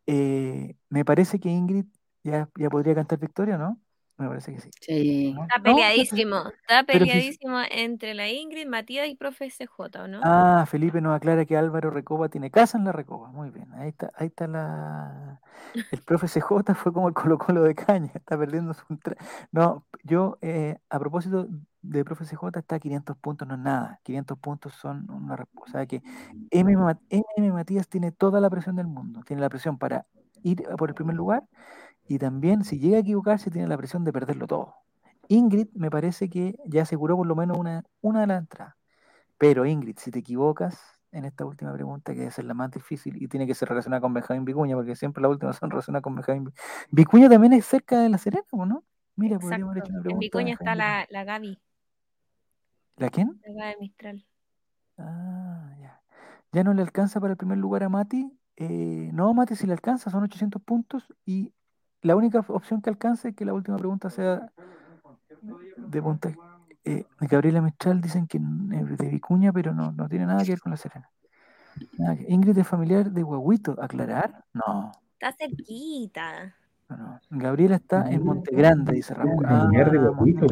Speaker 1: Eh, me parece que Ingrid ya, ya podría cantar victoria, ¿no? Me parece que sí.
Speaker 2: Sí.
Speaker 1: ¿no?
Speaker 4: Está
Speaker 1: ¿No?
Speaker 4: peleadísimo. Está peleadísimo entre la Ingrid, Matías y profe CJ, ¿o ¿no?
Speaker 1: Ah, Felipe nos aclara que Álvaro Recoba tiene casa en la Recoba. Muy bien, ahí está, ahí está la. El profe CJ fue como el Colo Colo de Caña, está perdiendo su No, yo, eh, a propósito de profe CJ, está a 500 puntos, no es nada. 500 puntos son una. O sea que M. Ma- M. Matías tiene toda la presión del mundo. Tiene la presión para ir por el primer lugar y también, si llega a equivocarse, tiene la presión de perderlo todo. Ingrid me parece que ya aseguró por lo menos una, una de las entradas. Pero Ingrid, si te equivocas en esta última pregunta, que debe ser la más difícil y tiene que ser relacionada con Benjamín Vicuña, porque siempre las últimas son relacionadas con Benjamín Vi- Vicuña también es cerca de La Serena, ¿o ¿no? Mira, podríamos haber hecho una
Speaker 4: En
Speaker 1: pregunta. a
Speaker 4: Vicuña está la, la Gaby,
Speaker 1: Vicuña. ¿La quién?
Speaker 4: la Gaby Mistral.
Speaker 1: Ah, ya. Ya no le alcanza para el primer lugar a Mati. Eh, no, Mati si le alcanza, son 800 puntos y la única op- opción que alcance es que la última pregunta sea de punta. Eh, de Gabriela Mistral dicen que es de Vicuña, pero no, no tiene nada que ver con la Serena. Que- Ingrid es familiar de Guaguito. ¿Aclarar? No,
Speaker 4: Está cerquita.
Speaker 1: no, no. Gabriela está en Montegrande, dice Ramón.
Speaker 5: Familiar de
Speaker 1: Ah,
Speaker 5: Guaguito.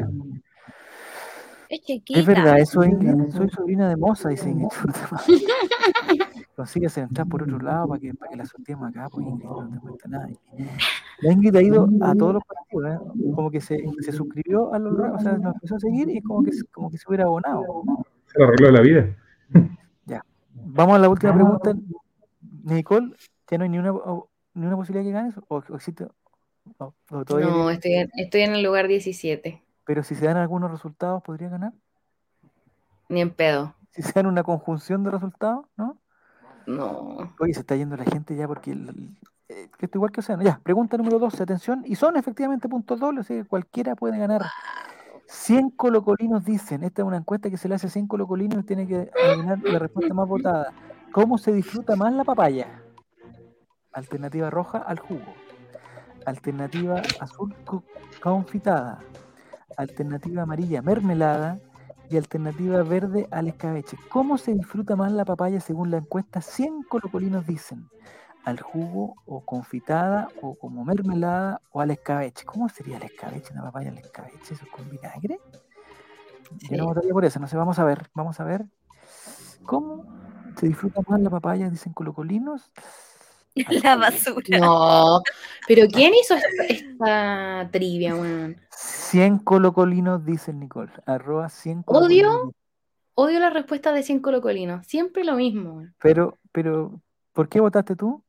Speaker 4: Es chiquita.
Speaker 1: Es verdad, eso Ingrid, soy sobrina de Moza, dice Ingrid. Consíguese entrar por otro lado para que, para que la sorteemos acá, pues Ingrid, no te cuesta nada. La Ingrid ha ido a todos los partidos, ¿eh? como que se, se suscribió a los, o sea, nos empezó a seguir y es como que, se- como que se hubiera abonado.
Speaker 5: Se lo arregló la vida.
Speaker 1: Vamos a la última pregunta. Nicole, ¿ya no hay ni una, o- ni una posibilidad que ganes? ¿O, o existe? o- o todavía
Speaker 2: No, estoy en, estoy en el lugar 17.
Speaker 1: Pero si se dan algunos resultados, ¿podría ganar?
Speaker 2: Ni en pedo.
Speaker 1: Si se dan una conjunción de resultados, ¿no?
Speaker 2: No.
Speaker 1: Oye, se está yendo la gente ya porque eh, que esto igual que Océano. Ya, pregunta número 12, atención. Y son efectivamente puntos dobles, así que cualquiera puede ganar. 100 colocolinos dicen, esta es una encuesta que se le hace a 100 colocolinos y tiene que adivinar la respuesta más votada. ¿Cómo se disfruta más la papaya? Alternativa roja al jugo. Alternativa azul co- confitada. Alternativa amarilla mermelada. Y alternativa verde al escabeche. ¿Cómo se disfruta más la papaya según la encuesta? 100 colocolinos dicen. Al jugo o confitada o como mermelada o al escabeche. ¿Cómo sería el escabeche? ¿Una papaya al escabeche? ¿Eso es con vinagre? Yo
Speaker 2: Sí.
Speaker 1: no votaría por eso, no sé, vamos a ver, vamos a ver. ¿Cómo se disfruta más la papaya? Dicen colocolinos.
Speaker 4: La basura.
Speaker 2: No, pero ¿quién hizo esta, esta trivia, weón?
Speaker 1: 100 colocolinos, dice Nicole. Arroba 100
Speaker 2: Odio.
Speaker 1: colocolinos.
Speaker 2: Odio la respuesta de 100 colocolinos. Siempre lo mismo, weón.
Speaker 1: Pero, pero, ¿por qué votaste tú?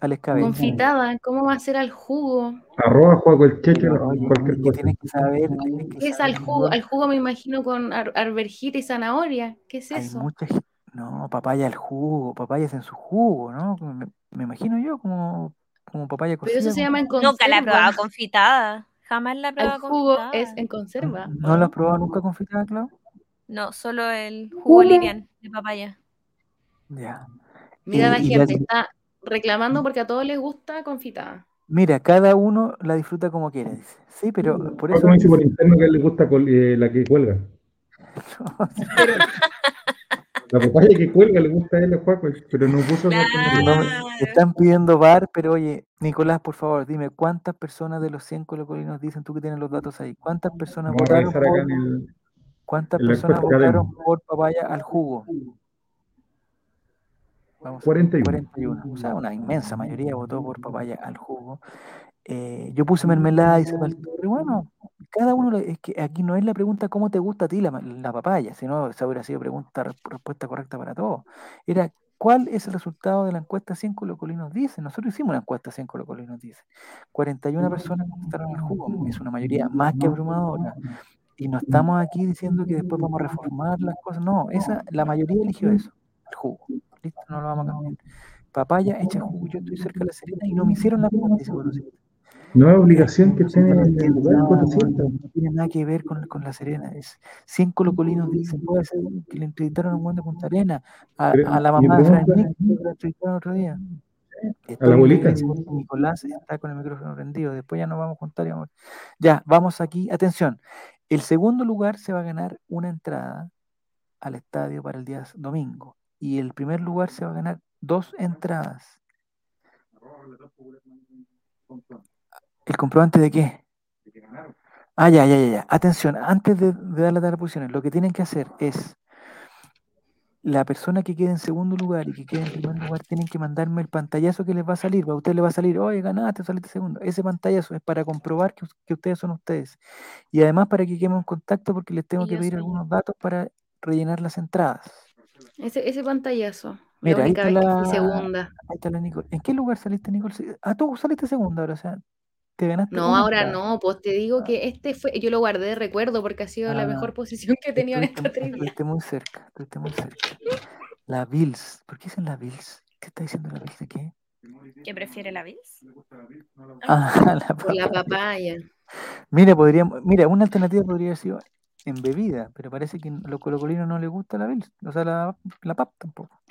Speaker 1: Al escabeche.
Speaker 2: Confitada, ¿cómo va a ser al jugo?
Speaker 5: Arroba, juego el cosa.
Speaker 1: tienes que saber, tienes que
Speaker 2: ¿Qué es
Speaker 1: saber,
Speaker 2: al jugo? Al jugo me imagino con ar- arvejita y zanahoria. ¿Qué es
Speaker 1: Hay
Speaker 2: eso?
Speaker 1: mucha. No, papaya al jugo, papayas en su jugo, ¿no? Me, imagino yo como, como papaya
Speaker 2: Pero eso
Speaker 1: cocida.
Speaker 2: se llama en conserva.
Speaker 4: Nunca la he probado confitada. Jamás la he probado
Speaker 2: jugo
Speaker 4: confitada.
Speaker 2: es en conserva.
Speaker 1: ¿No lo has probado nunca confitada, Clau?
Speaker 4: No, solo el jugo livian de papaya.
Speaker 1: Ya.
Speaker 2: Mira, la
Speaker 1: y
Speaker 2: gente
Speaker 1: la-
Speaker 2: está reclamando porque a todos les gusta confitada.
Speaker 1: Mira, cada uno la disfruta como quiere, dice. Sí, pero por eso.
Speaker 5: Paco me dice por interno que a él le gusta eh, la que cuelga. La papaya que cuelga le gusta a él a Juaco, pero no puso la
Speaker 4: Claro.
Speaker 1: No, están pidiendo bar, pero oye, Nicolás, por favor, dime, ¿cuántas personas de los 100 colocolinos dicen tú que tienes los datos ahí? ¿Cuántas personas
Speaker 5: Vamos
Speaker 1: votaron por,
Speaker 5: el.
Speaker 1: cuántas personas
Speaker 5: que
Speaker 1: votaron por papaya al jugo? Vamos,
Speaker 5: 41.
Speaker 1: 41. O sea, una inmensa mayoría votó por papaya al jugo. Eh, yo puse mermelada y el torre. Bueno, cada uno, es que aquí no es la pregunta cómo te gusta a ti la, papaya, sino esa hubiera sido pregunta, re- respuesta correcta para todos. Era, ¿cuál es el resultado de la encuesta 100 colocolinos dicen? Nosotros hicimos una encuesta 100 colocolinos dicen. 41 personas contestaron el jugo, es una mayoría más que abrumadora. Y no estamos aquí diciendo que después vamos a reformar las cosas, no, esa, la mayoría eligió eso, el jugo. Listo, no lo vamos a cambiar. Papaya hecha jugo, yo estoy cerca de la Serena y no me hicieron la pregunta, dice.
Speaker 5: No es obligación que estén en el lugar
Speaker 1: no tiene nada que ver con, con la Serena. Es 100 colocolinos dicen, puede ser que le entrevistaron a un buen de Punta Arena, a,
Speaker 5: Pero
Speaker 1: a la mamá de Fran
Speaker 5: pregunta-
Speaker 1: Nick, que la entrevistaron otro día. Estoy
Speaker 5: la abuelita.
Speaker 1: Nicolás está con el micrófono prendido. Después ya nos vamos a juntar. y vamos- Ya, vamos aquí. Atención. El segundo lugar se va a ganar una entrada al estadio para el día domingo. Y el primer lugar se va a ganar dos entradas. ¿El comprobante de qué? Ah, ya, ya, ya, ya. Atención, antes de, de dar las las posiciones, lo que tienen que hacer es la persona que quede en segundo lugar y que quede en primer lugar tienen que mandarme el pantallazo que les va a salir. A usted le va a salir, oye, ganaste, saliste segundo. Ese pantallazo es para comprobar que, us- que ustedes son ustedes. Y además para que quedemos en contacto porque les tengo
Speaker 2: Y
Speaker 1: que pedir
Speaker 2: soy.
Speaker 1: algunos datos para rellenar las entradas.
Speaker 2: Ese, ese pantallazo.
Speaker 1: Mira,
Speaker 2: la
Speaker 1: ahí está la-
Speaker 2: segunda.
Speaker 1: Ahí está la Nicole. ¿En qué lugar saliste, Nicole? Ah, tú saliste segunda ahora, o sea, te ganaste.
Speaker 2: No, ahora no, pues te digo que este fue, yo lo guardé de recuerdo porque ha sido la
Speaker 1: Ah,
Speaker 2: mejor posición que he tenido en esta trivia.
Speaker 1: estuviste muy cerca, estuviste muy cerca. La Bills. ¿Por qué dicen la Bills? ¿Qué está diciendo la Bills de qué?
Speaker 4: ¿Qué prefiere la Bills?
Speaker 1: Ah, la
Speaker 2: Por la
Speaker 1: papaya.
Speaker 2: papaya.
Speaker 1: Mira, podríamos, mira, una alternativa podría haber sido en bebida, pero parece que a los colocolinos no les gusta la Bills, o sea, la, la PAP tampoco.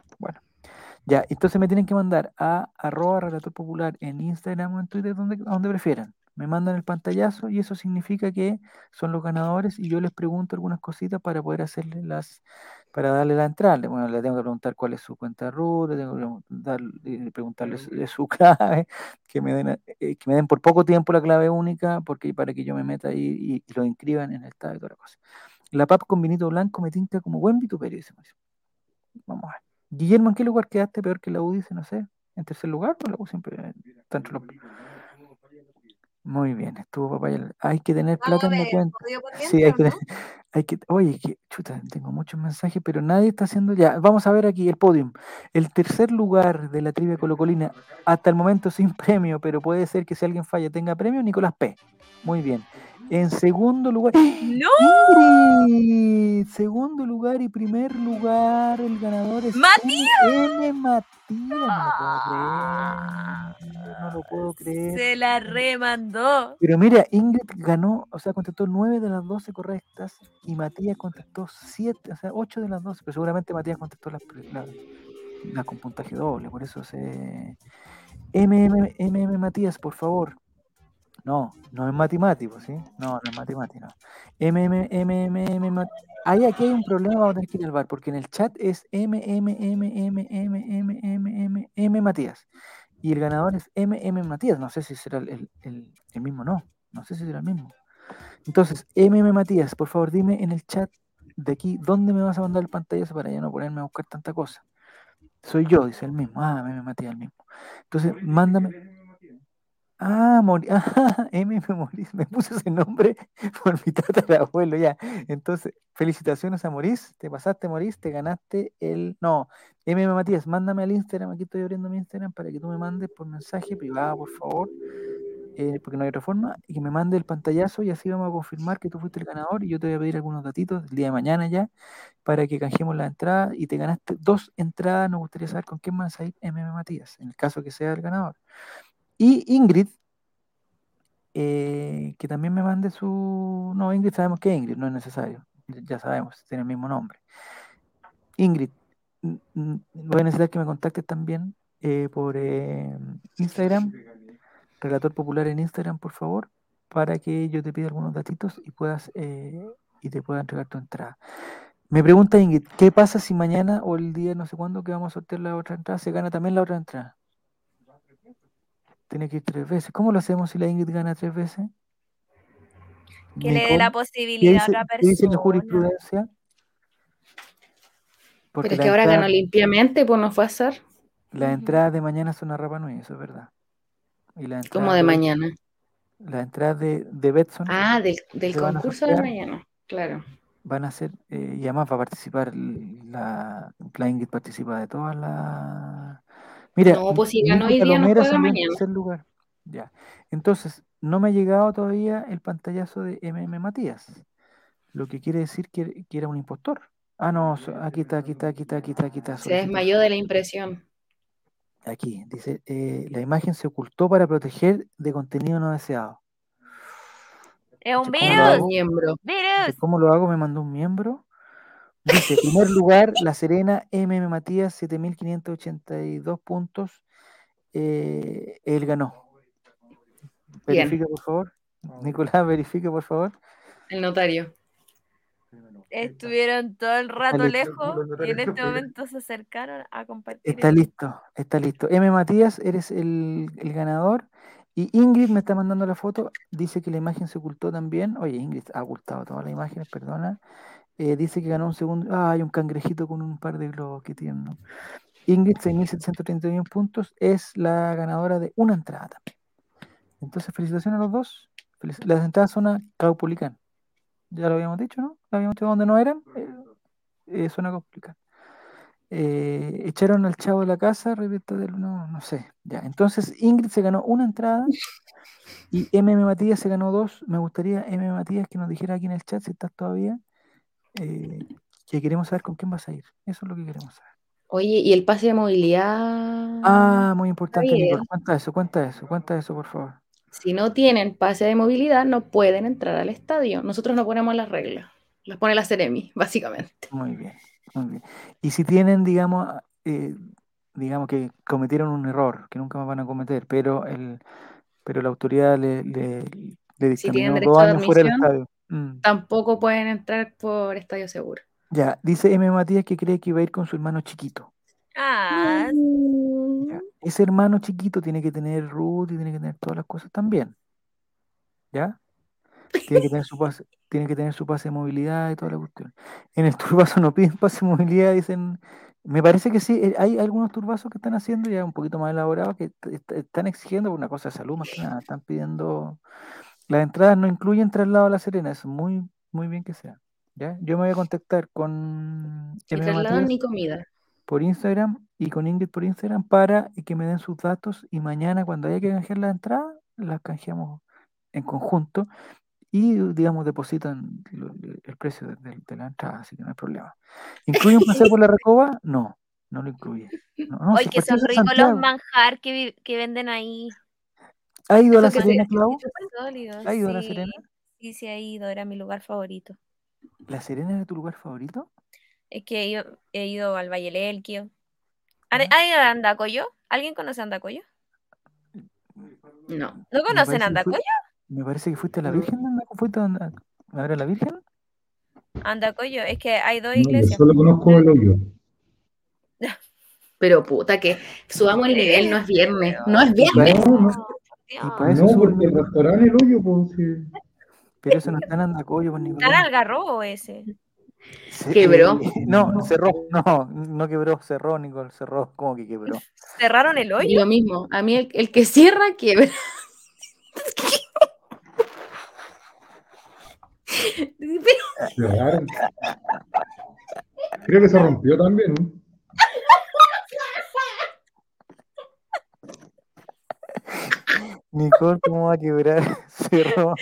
Speaker 1: Ya, entonces me tienen que mandar a arroba relator popular en Instagram o en Twitter, donde, donde prefieran. Me mandan el pantallazo y eso significa que son los ganadores y yo les pregunto algunas cositas para poder hacerle las, para darle la entrada. Bueno, le tengo que preguntar cuál es su cuenta RUT, le tengo que eh, preguntarle su- clave, que me den, eh, que me den por poco tiempo la clave única, porque para que yo me meta ahí y, lo inscriban en el estado y toda la cosa. La PAP con vinito blanco me tinca como buen vituperio, dice. Vamos a ver. Guillermo, ¿en qué lugar quedaste peor que la U? Dice, no sé. ¿En tercer lugar? ¿O la U siempre está entre los... Muy bien, estuvo papaya. Hay que tener plata en la cuenta. Sí, hay que, hay que, oye, que, chuta, tengo muchos mensajes, pero nadie está haciendo ya. Vamos a ver aquí el podium. El tercer lugar de la trivia colocolina, hasta el momento sin premio, pero puede ser que si alguien falla tenga premio, Nicolás P. Muy bien. En segundo lugar,
Speaker 4: ¡No!
Speaker 1: Ingrid, segundo lugar y primer lugar, el ganador es
Speaker 4: ¡Matías!
Speaker 1: Matías. No lo puedo creer, no lo puedo creer.
Speaker 4: Se la remandó.
Speaker 1: Pero mira, Ingrid ganó, o sea, contestó 9 de las 12 correctas y Matías contestó 7, o sea, 8 de las 12, pero seguramente Matías contestó las, pri- la- la con puntaje doble, por eso se... MM, MM Matías, por favor. No, no es matemático, ¿sí? No, no es matemático. MM, MM, Mat- Ahí aquí hay un problema, vamos a tener que ir al bar, porque en el chat es MMMMMMMM Matías. Y el ganador es MM Matías. No sé si será el- el- el mismo, no. No sé si será el mismo. Entonces, MM Matías, por favor, dime en el chat de aquí dónde me vas a mandar el pantallazo para ya no ponerme a buscar tanta cosa. Soy yo, dice el mismo. Ah, MM Matías, el mismo. Entonces, mándame. Ah, Mori- ah, MM Moris, me puse ese nombre por mi tatarabuelo, ya. Entonces, felicitaciones a Moris, te pasaste Moris, te ganaste el... No, MM Matías, mándame al Instagram, aquí estoy abriendo mi Instagram para que tú me mandes por mensaje privado, por favor, eh, porque no hay otra forma, y que me mande el pantallazo y así vamos a confirmar que tú fuiste el ganador y yo te voy a pedir algunos datitos el día de mañana ya para que canjeemos la entrada y te ganaste dos entradas, nos gustaría saber con quién a ir MM Matías, en el caso que sea el ganador. Y Ingrid, eh, que también me mande su... No, Ingrid sabemos que Ingrid, no es necesario. Ya- sabemos, tiene el mismo nombre. Ingrid, voy a necesitar que me contactes también eh, por eh, Instagram, Relator Popular en Instagram, por favor, para que yo te pida algunos datitos y puedas y te pueda entregar tu entrada. Me pregunta Ingrid, ¿qué pasa si mañana o el día no sé cuándo que vamos a sortear la otra entrada se gana también la otra entrada? Tiene que ir tres veces. ¿Cómo lo hacemos si la Ingrid gana tres veces?
Speaker 4: Que le dé la
Speaker 1: Nicole, ¿qué
Speaker 4: posibilidad
Speaker 1: dice,
Speaker 4: a otra
Speaker 1: qué dice la
Speaker 4: persona.
Speaker 1: jurisprudencia? Porque
Speaker 2: Pero es que ahora
Speaker 1: entrada-
Speaker 2: ganó limpiamente, pues no fue a hacer.
Speaker 1: Las entradas de mañana son a Rapa Nui, eso es verdad. Y entradas
Speaker 2: de mañana.
Speaker 1: Las entradas de, de Betson
Speaker 2: Ah, del, del concurso de mañana. Claro.
Speaker 1: van a ser, eh, y además va a participar la, la Ingrid participa de todas las. Mira,
Speaker 2: No, pues si ganó hoy día, no juega
Speaker 1: en
Speaker 2: mañana.
Speaker 1: tercer lugar. Ya. Entonces, no me ha llegado todavía el pantallazo de MM Matías. Lo que quiere decir que, que era un impostor. Ah, no, aquí está, aquí está, aquí está, aquí está, aquí está.
Speaker 2: Se desmayó de la impresión.
Speaker 1: Aquí, dice, eh, la imagen se ocultó para proteger de contenido no deseado.
Speaker 4: Es un
Speaker 1: ¿Cómo lo
Speaker 2: Como
Speaker 4: virus.
Speaker 2: el miembro.
Speaker 4: Virus.
Speaker 1: ¿Cómo lo hago? Me mandó un miembro. Dice, primer lugar, La Serena, MM Matías, 7.582 puntos. Eh, él ganó.
Speaker 2: Bien.
Speaker 1: Verifica, por favor. Nicolás, verifica, por favor.
Speaker 2: El notario.
Speaker 4: Estuvieron todo el rato
Speaker 1: listo.
Speaker 4: lejos y en este momento se acercaron a compartir.
Speaker 1: Está listo, está listo. M. Matías, eres el, el ganador. Y Ingrid me está mandando la foto. Dice que la imagen se ocultó también. Oye, Ingrid ha ocultado todas las imágenes, perdona. Eh, dice que ganó un segundo. Ah, hay un cangrejito con un par de globos que tiene. ¿no? Ingrid, 6.731 puntos, es la ganadora de una entrada también. Entonces, felicitaciones a los dos. Las entradas son a Caupolicán. Ya lo habíamos dicho, ¿no? Lo habíamos dicho donde no eran. Eh, eh, son Caupolicán. Eh, echaron al chavo de la casa, respecto del, no, no sé. Ya, entonces Ingrid se ganó una entrada y MM Matías se ganó dos. Me gustaría, MM Matías, que nos dijera aquí en el chat si estás todavía, eh, que queremos saber con quién vas a ir. Eso es lo que queremos saber.
Speaker 2: Oye, ¿y el pase de movilidad?
Speaker 1: Ah, muy importante. Nicole. Cuenta eso, cuenta eso, cuenta eso, por favor.
Speaker 2: Si no tienen pase de movilidad, no pueden entrar al estadio. Nosotros no ponemos las reglas. Las pone la Ceremi, básicamente.
Speaker 1: Muy bien, muy bien. Y si tienen, digamos, eh, digamos que cometieron un error, que nunca más van a cometer, pero el, pero la autoridad le, le, le
Speaker 2: Si
Speaker 1: dictaminó
Speaker 2: derecho
Speaker 1: dos años fuera del estadio. Mm.
Speaker 2: Tampoco pueden entrar por estadio seguro.
Speaker 1: Ya, dice M. Matías que cree que iba a ir con su hermano chiquito.
Speaker 4: Ah,
Speaker 1: Ya. Ese hermano chiquito tiene que tener root y tiene que tener todas las cosas también. ¿Ya? Tiene que tener su pase, tiene que tener su pase de movilidad y toda la cuestión. En el turbazo no piden pase de movilidad, dicen. Me parece que sí, eh, hay algunos turbazos que están haciendo ya un poquito más elaborados que est- est- están exigiendo por una cosa de salud más que nada. Están pidiendo. Las entradas no incluyen traslado a La Serena, es muy, muy bien que sea. ¿Ya? Yo me voy a contactar con
Speaker 2: Ni traslado ni comida.
Speaker 1: por Instagram y con Ingrid por Instagram para que me den sus datos y mañana cuando haya que canjear la entrada, las canjeamos en conjunto y digamos depositan el precio de, de- de la entrada, así que no hay problema. ¿Incluye un paseo por la recoba? No, no lo incluye. No, si
Speaker 4: que son ricos los manjar que venden ahí.
Speaker 1: ¿Ha ido a La Serena,
Speaker 2: se-
Speaker 1: Clau? ¿Ha ido a La
Speaker 4: sí.
Speaker 1: Serena?
Speaker 4: Sí, sí, ha ido, era mi lugar favorito.
Speaker 1: ¿La Serena era tu lugar favorito?
Speaker 4: Es que he ido, he ido al Valle del Elquio. ¿Hay hay Andacoyo? ¿Alguien conoce Andacoyo?
Speaker 2: No.
Speaker 4: ¿No conocen Andacoyo?
Speaker 1: Me parece que fuiste a la. Virgen. ¿no? ¿Fuiste a, a a ver a la Virgen?
Speaker 4: Andacoyo, es que hay dos
Speaker 5: No, yo
Speaker 4: iglesias.
Speaker 5: solo conozco el hoyo.
Speaker 2: Pero puta, que subamos el nivel, no es viernes. No es viernes.
Speaker 5: No,
Speaker 4: Dios.
Speaker 1: para eso
Speaker 5: no,
Speaker 1: el
Speaker 5: porque el
Speaker 1: nivel.
Speaker 5: restaurante el hoyo, pues sí.
Speaker 1: Pero eso no está en Andacoyo, pues,
Speaker 4: Está en
Speaker 1: Nicolás.
Speaker 4: Algarrobo ese.
Speaker 1: Se-
Speaker 2: Quebró.
Speaker 1: eh, no, cerró. No, no quebró, cerró, Nicole, cerró. ¿Cómo que quebró?
Speaker 4: Cerraron el
Speaker 2: Y
Speaker 4: hoyo.
Speaker 2: lo mismo. A mí el, el que cierra, quiebra. Pero
Speaker 5: Cerraron. Creo que se rompió también.
Speaker 1: Nicole, ¿cómo va a quebrar?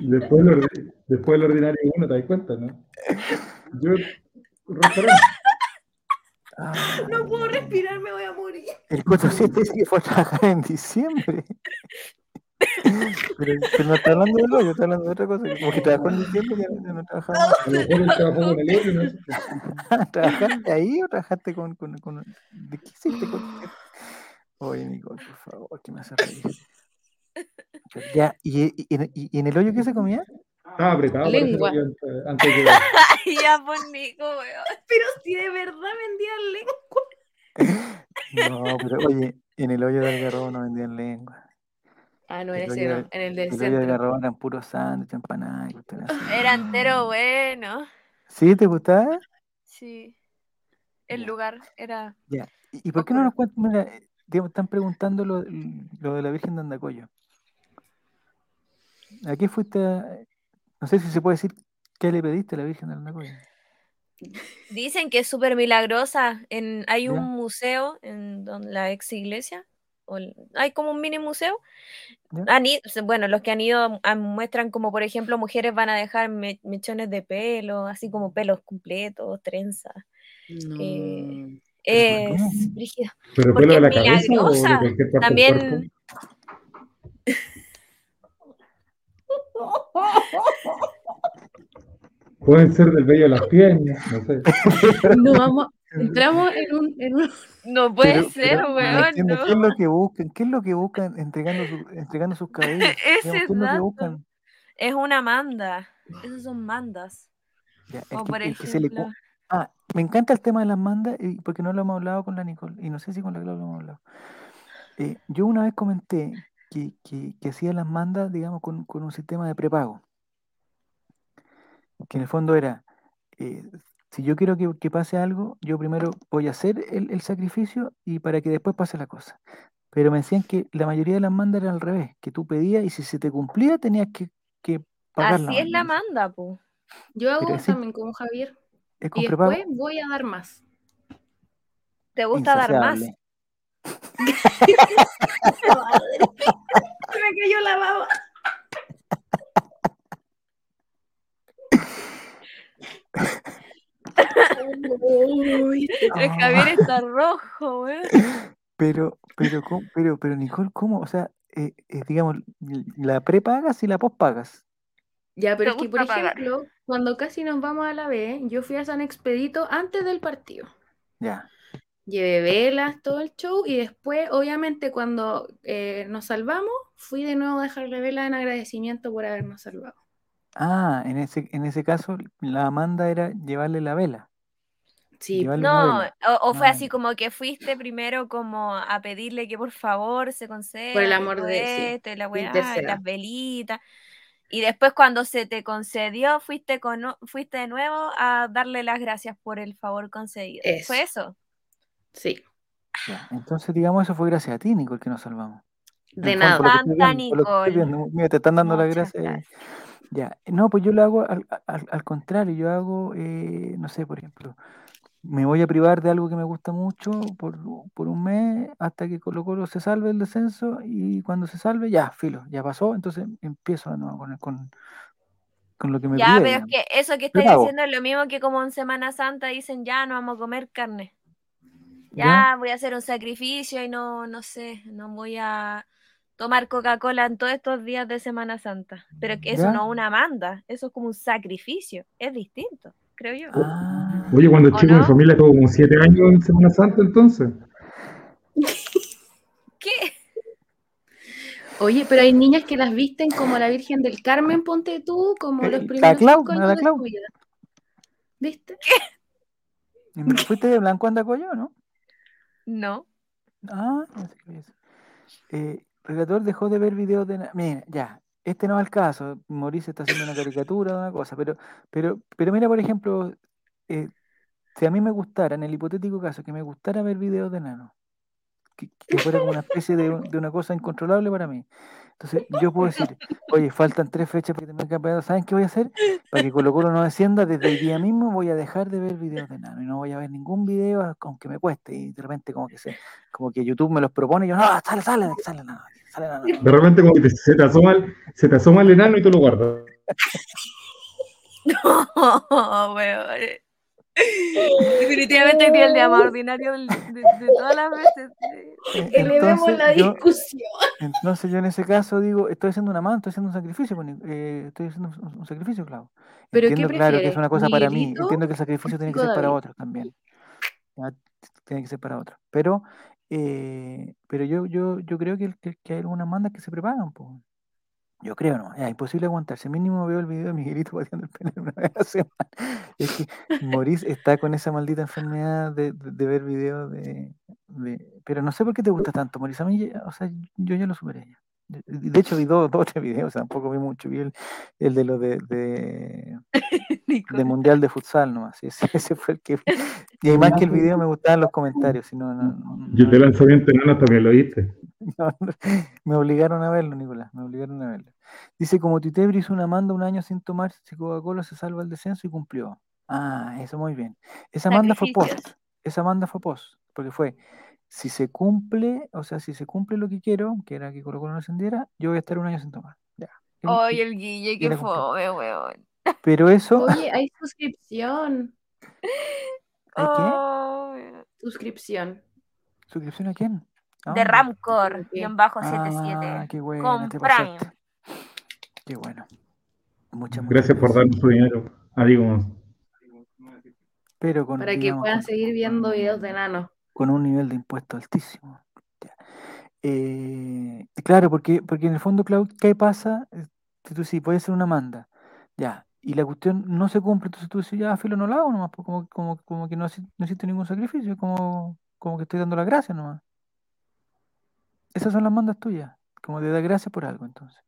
Speaker 5: Después, lo ordi- después del ordinario uno, ¿te das cuenta, no? Yo.
Speaker 1: Ah,
Speaker 2: no puedo respirar, me voy a morir.
Speaker 1: El Coto 7 dice que fue a trabajar en diciembre. Pero, pero no está hablando del hoyo, está hablando de otra cosa. Como que trabajó en diciembre y ya, ya no trabajaba.
Speaker 5: A lo mejor él trabajó con el hoyo, no.
Speaker 1: ¿Trabajaste ahí o trabajaste con, con, con- ¿De qué hiciste con Oye, Nicole, por favor, que me hace reír. Ya, ¿y, y- y en- y en el hoyo qué se comía?
Speaker 5: Estaba apretado
Speaker 2: Lengua.
Speaker 5: el hoyo antes, de
Speaker 4: ya por Nico, weón.
Speaker 2: Pero si de verdad vendían lengua.
Speaker 1: No, pero oye, en el hoyo del Algarrobo no vendían lengua.
Speaker 2: Ah, no, en
Speaker 1: El
Speaker 2: ese no, en el del
Speaker 1: El hoyo del
Speaker 2: centro.
Speaker 1: Algarrobo eran puros sándwiches, empanadas.
Speaker 4: Era entero bueno.
Speaker 1: ¿Sí? ¿Te gustaba?
Speaker 4: Sí. El lugar era.
Speaker 1: Ya. ¿Y y por qué no nos cuentan? Digamos, están preguntando lo, lo de la Virgen de Andacoyo. ¿A qué fuiste? a- No sé si se puede decir qué le pediste a la Virgen de Andacoyo.
Speaker 4: Dicen que es súper milagrosa. En, hay
Speaker 1: Ya.
Speaker 4: un museo en donde la ex iglesia. o el- hay como un mini museo. Han bueno, los que han ido muestran como, por ejemplo, mujeres van a dejar me- mechones de pelo, así como pelos completos, trenzas.
Speaker 2: No.
Speaker 4: Eh,
Speaker 1: ¿Pero por
Speaker 4: Es brígido.
Speaker 5: ¿Pero pelo de la cabeza o de cualquier parte
Speaker 4: También-
Speaker 5: del cuerpo? Pueden ser del vello de las piernas, no sé.
Speaker 2: No vamos, entramos en un, en un-
Speaker 4: No puede
Speaker 1: Pero-
Speaker 4: ser,
Speaker 1: pero
Speaker 4: weón.
Speaker 1: entiendo,
Speaker 4: no.
Speaker 1: ¿Qué es lo que buscan? ¿Qué es lo que buscan entregando, su- entregando sus cabellos?
Speaker 4: Ese
Speaker 1: Digamos, ¿Qué es lo que?
Speaker 4: Es una manda. Esos son mandas.
Speaker 1: Ya, el
Speaker 4: O
Speaker 1: que-
Speaker 4: por
Speaker 1: el que se le. Ah, me encanta el tema de las mandas, y porque no lo hemos hablado con la Nicole, y no sé si con la Clau lo hemos hablado. Eh, yo una vez comenté que, que, que hacía las mandas, digamos, con, con un sistema de prepago. Que en el fondo era, eh, si yo quiero que, que pase algo, yo primero voy a hacer el, el sacrificio y para que después pase la cosa. Pero me decían que la mayoría de las mandas era al revés, que tú pedías y si se te cumplía tenías que, que pagar
Speaker 4: Así es la
Speaker 1: manda.
Speaker 4: po.
Speaker 2: Yo hago
Speaker 1: Pero
Speaker 2: también como Javier.
Speaker 1: Es
Speaker 2: Y después voy a dar más.
Speaker 4: ¿Te gusta dar más?
Speaker 2: me cayó la baba. Uy,
Speaker 4: El
Speaker 1: Ah.
Speaker 4: Javier está rojo, weón.
Speaker 1: Pero, pero, ¿cómo- pero, pero, Nicole, ¿cómo? O sea, eh, eh, digamos, la prepagas y la pospagas.
Speaker 2: Ya, pero es que, por
Speaker 4: pagar.
Speaker 2: ejemplo, cuando casi nos vamos a la B, yo fui a San Expedito antes del partido.
Speaker 1: Ya.
Speaker 2: Llevé velas, todo el show, y después, obviamente, cuando eh, nos salvamos, fui de nuevo a dejarle velas en agradecimiento por habernos salvado.
Speaker 1: Ah, en ese, en ese caso, la manda era llevarle la vela.
Speaker 2: Sí,
Speaker 1: Llevarle una
Speaker 4: No,
Speaker 1: vela.
Speaker 4: o, o fue
Speaker 1: Ah,
Speaker 4: así como que fuiste primero como a pedirle que por favor se conceda
Speaker 2: Por el amor de- sí,
Speaker 4: y la weá, y las velitas. Y después cuando se te concedió, fuiste con, fuiste de nuevo a darle las gracias por el favor concedido. ¿Fue eso?
Speaker 2: sí.
Speaker 1: ya. Entonces, digamos, eso fue gracias a ti, Nicole, que nos salvamos.
Speaker 2: De nada.
Speaker 4: Santa
Speaker 1: viendo,
Speaker 4: Nicole.
Speaker 1: Mira, te están dando las gracias. Ya. No, pues yo lo hago al, al- al contrario. Yo hago, eh, no sé, por ejemplo, me voy a privar de algo que me gusta mucho por, por un mes hasta que Colo Colo se salve el descenso y cuando se salve, ya, filo, ya pasó. Entonces empiezo de nuevo con, el- con, con lo que me
Speaker 4: Ya, pero es que eso que
Speaker 1: Prepago.
Speaker 4: diciendo es lo mismo que como en Semana Santa dicen, ya no vamos a comer carne.
Speaker 1: ¿Ya?
Speaker 4: Ya voy a hacer un sacrificio y no, no sé, no voy a tomar Coca-Cola en todos estos días de Semana Santa. Pero que eso
Speaker 1: ¿Ya?
Speaker 4: no es una manda, eso es como un sacrificio, es distinto. Creo yo.
Speaker 1: Ah,
Speaker 5: Oye, cuando
Speaker 4: ¿O
Speaker 5: chico
Speaker 4: no?
Speaker 5: mi familia tuvo como siete años en Semana Santa entonces.
Speaker 4: ¿Qué?
Speaker 2: Oye, pero hay niñas que las visten como la Virgen del Carmen, ponte tú, como
Speaker 1: Eh,
Speaker 2: los
Speaker 1: la
Speaker 2: primeros
Speaker 1: Clau,
Speaker 2: cinco
Speaker 1: ¿no
Speaker 2: años
Speaker 1: la
Speaker 2: de
Speaker 1: Clau?
Speaker 2: vida. ¿Viste?
Speaker 1: ¿y me- ¿Fuiste de blanco andacoyo, no?
Speaker 4: No.
Speaker 1: Ah, no sé qué es. Eh, relator dejó de ver videos de... Mira, ya, este no es el caso. Mauricio está haciendo una caricatura de una cosa, pero, pero, pero mira, por ejemplo, eh, si a mí me gustara, en el hipotético caso, que me gustara ver videos de nano, que, fuera como una especie de, un- de una cosa incontrolable para mí. Entonces, yo puedo decir, oye, faltan tres fechas para que termine el campeonato. ¿Saben qué voy a hacer? Para que Colo Colo no descienda, desde el día mismo voy a dejar de ver videos de nano y no voy a ver ningún video, aunque me cueste. Y de repente, como que se, como que YouTube me los propone y yo, no, sale, sale, sale nano, nano.
Speaker 5: De repente como que te- se, te asoma el, se te asoma el enano y tú lo guardas.
Speaker 4: No, weón. Definitivamente tiene el día más ordinario de, de todas las veces.
Speaker 2: Elevemos
Speaker 1: entonces,
Speaker 2: la
Speaker 1: yo-
Speaker 2: discusión.
Speaker 1: Entonces yo en ese caso digo, estoy haciendo una mano, estoy haciendo un sacrificio, pues, eh, estoy haciendo un, un sacrificio, claro.
Speaker 2: ¿Pero
Speaker 1: Entiendo,
Speaker 2: qué
Speaker 1: claro, que es una cosa para mí. Entiendo que el sacrificio tiene que ser para otros también. Tiene que ser para otros. Pero, eh, pero yo, yo, yo creo que, que, que hay algunas mandas que se prepagan, pues. Yo creo, no, es imposible aguantarse. Mínimo veo el video de Miguelito pateando el pene una vez a la semana. Es que Maurice está con esa maldita enfermedad de, de- ver videos de, de- Pero no sé por qué te gusta tanto, Maurice. A mí, o sea, yo ya lo superé ya. De hecho, vi dos, o tres videos, tampoco vi mucho. Vi el, el de lo de, de,
Speaker 4: Nico.
Speaker 1: de Mundial de Futsal nomás. Ese, ese fue el que vi. Y además que el video me gustaban los comentarios. Si no, no, no-
Speaker 5: Yo te lanzamiento enano también lo viste.
Speaker 1: no, no, me obligaron a verlo, Nicolás, me obligaron a verlo. Dice, como Titebri hizo una manda un año sin tomar, si Coca-Cola se salva el descenso y cumplió. Ah, eso muy bien. Esa manda fue post, esa manda fue post, porque fue, si se cumple, o sea, si se cumple lo que quiero, que era que Colo-Colo no descendiera, yo voy a estar un año sin tomar. Ya. Y-
Speaker 4: el Guille,
Speaker 1: cumplió.
Speaker 4: fome, weón.
Speaker 1: Pero eso,
Speaker 2: Oye, hay suscripción.
Speaker 1: ¿hay qué?
Speaker 4: Oh.
Speaker 2: Suscripción.
Speaker 1: ¿Suscripción a quién? ¿A
Speaker 4: De
Speaker 1: dónde?
Speaker 4: Ramcor, guion bajo
Speaker 1: Ah,
Speaker 4: 77.
Speaker 1: qué bueno,
Speaker 4: Con
Speaker 1: te
Speaker 4: Prime.
Speaker 1: Qué bueno. Muchas, muchas
Speaker 5: Gracias por darnos su dinero. Ah, digo,
Speaker 1: Pero con,
Speaker 2: Para que
Speaker 1: digamos,
Speaker 2: puedan
Speaker 1: con-
Speaker 2: seguir viendo videos de enanos.
Speaker 1: con un nivel de impuesto altísimo. Eh, claro, porque, porque en el fondo, Cloud, ¿qué pasa? Eh, Si tú sí, puede ser una manda, ya, y la cuestión no se cumple, entonces tú dices, ya, filo, no la hago nomás, pues como, como, como que no, no existe ningún sacrificio, como, como que estoy dando las gracias nomás. Esas son las mandas tuyas, como de dar gracias por algo, entonces.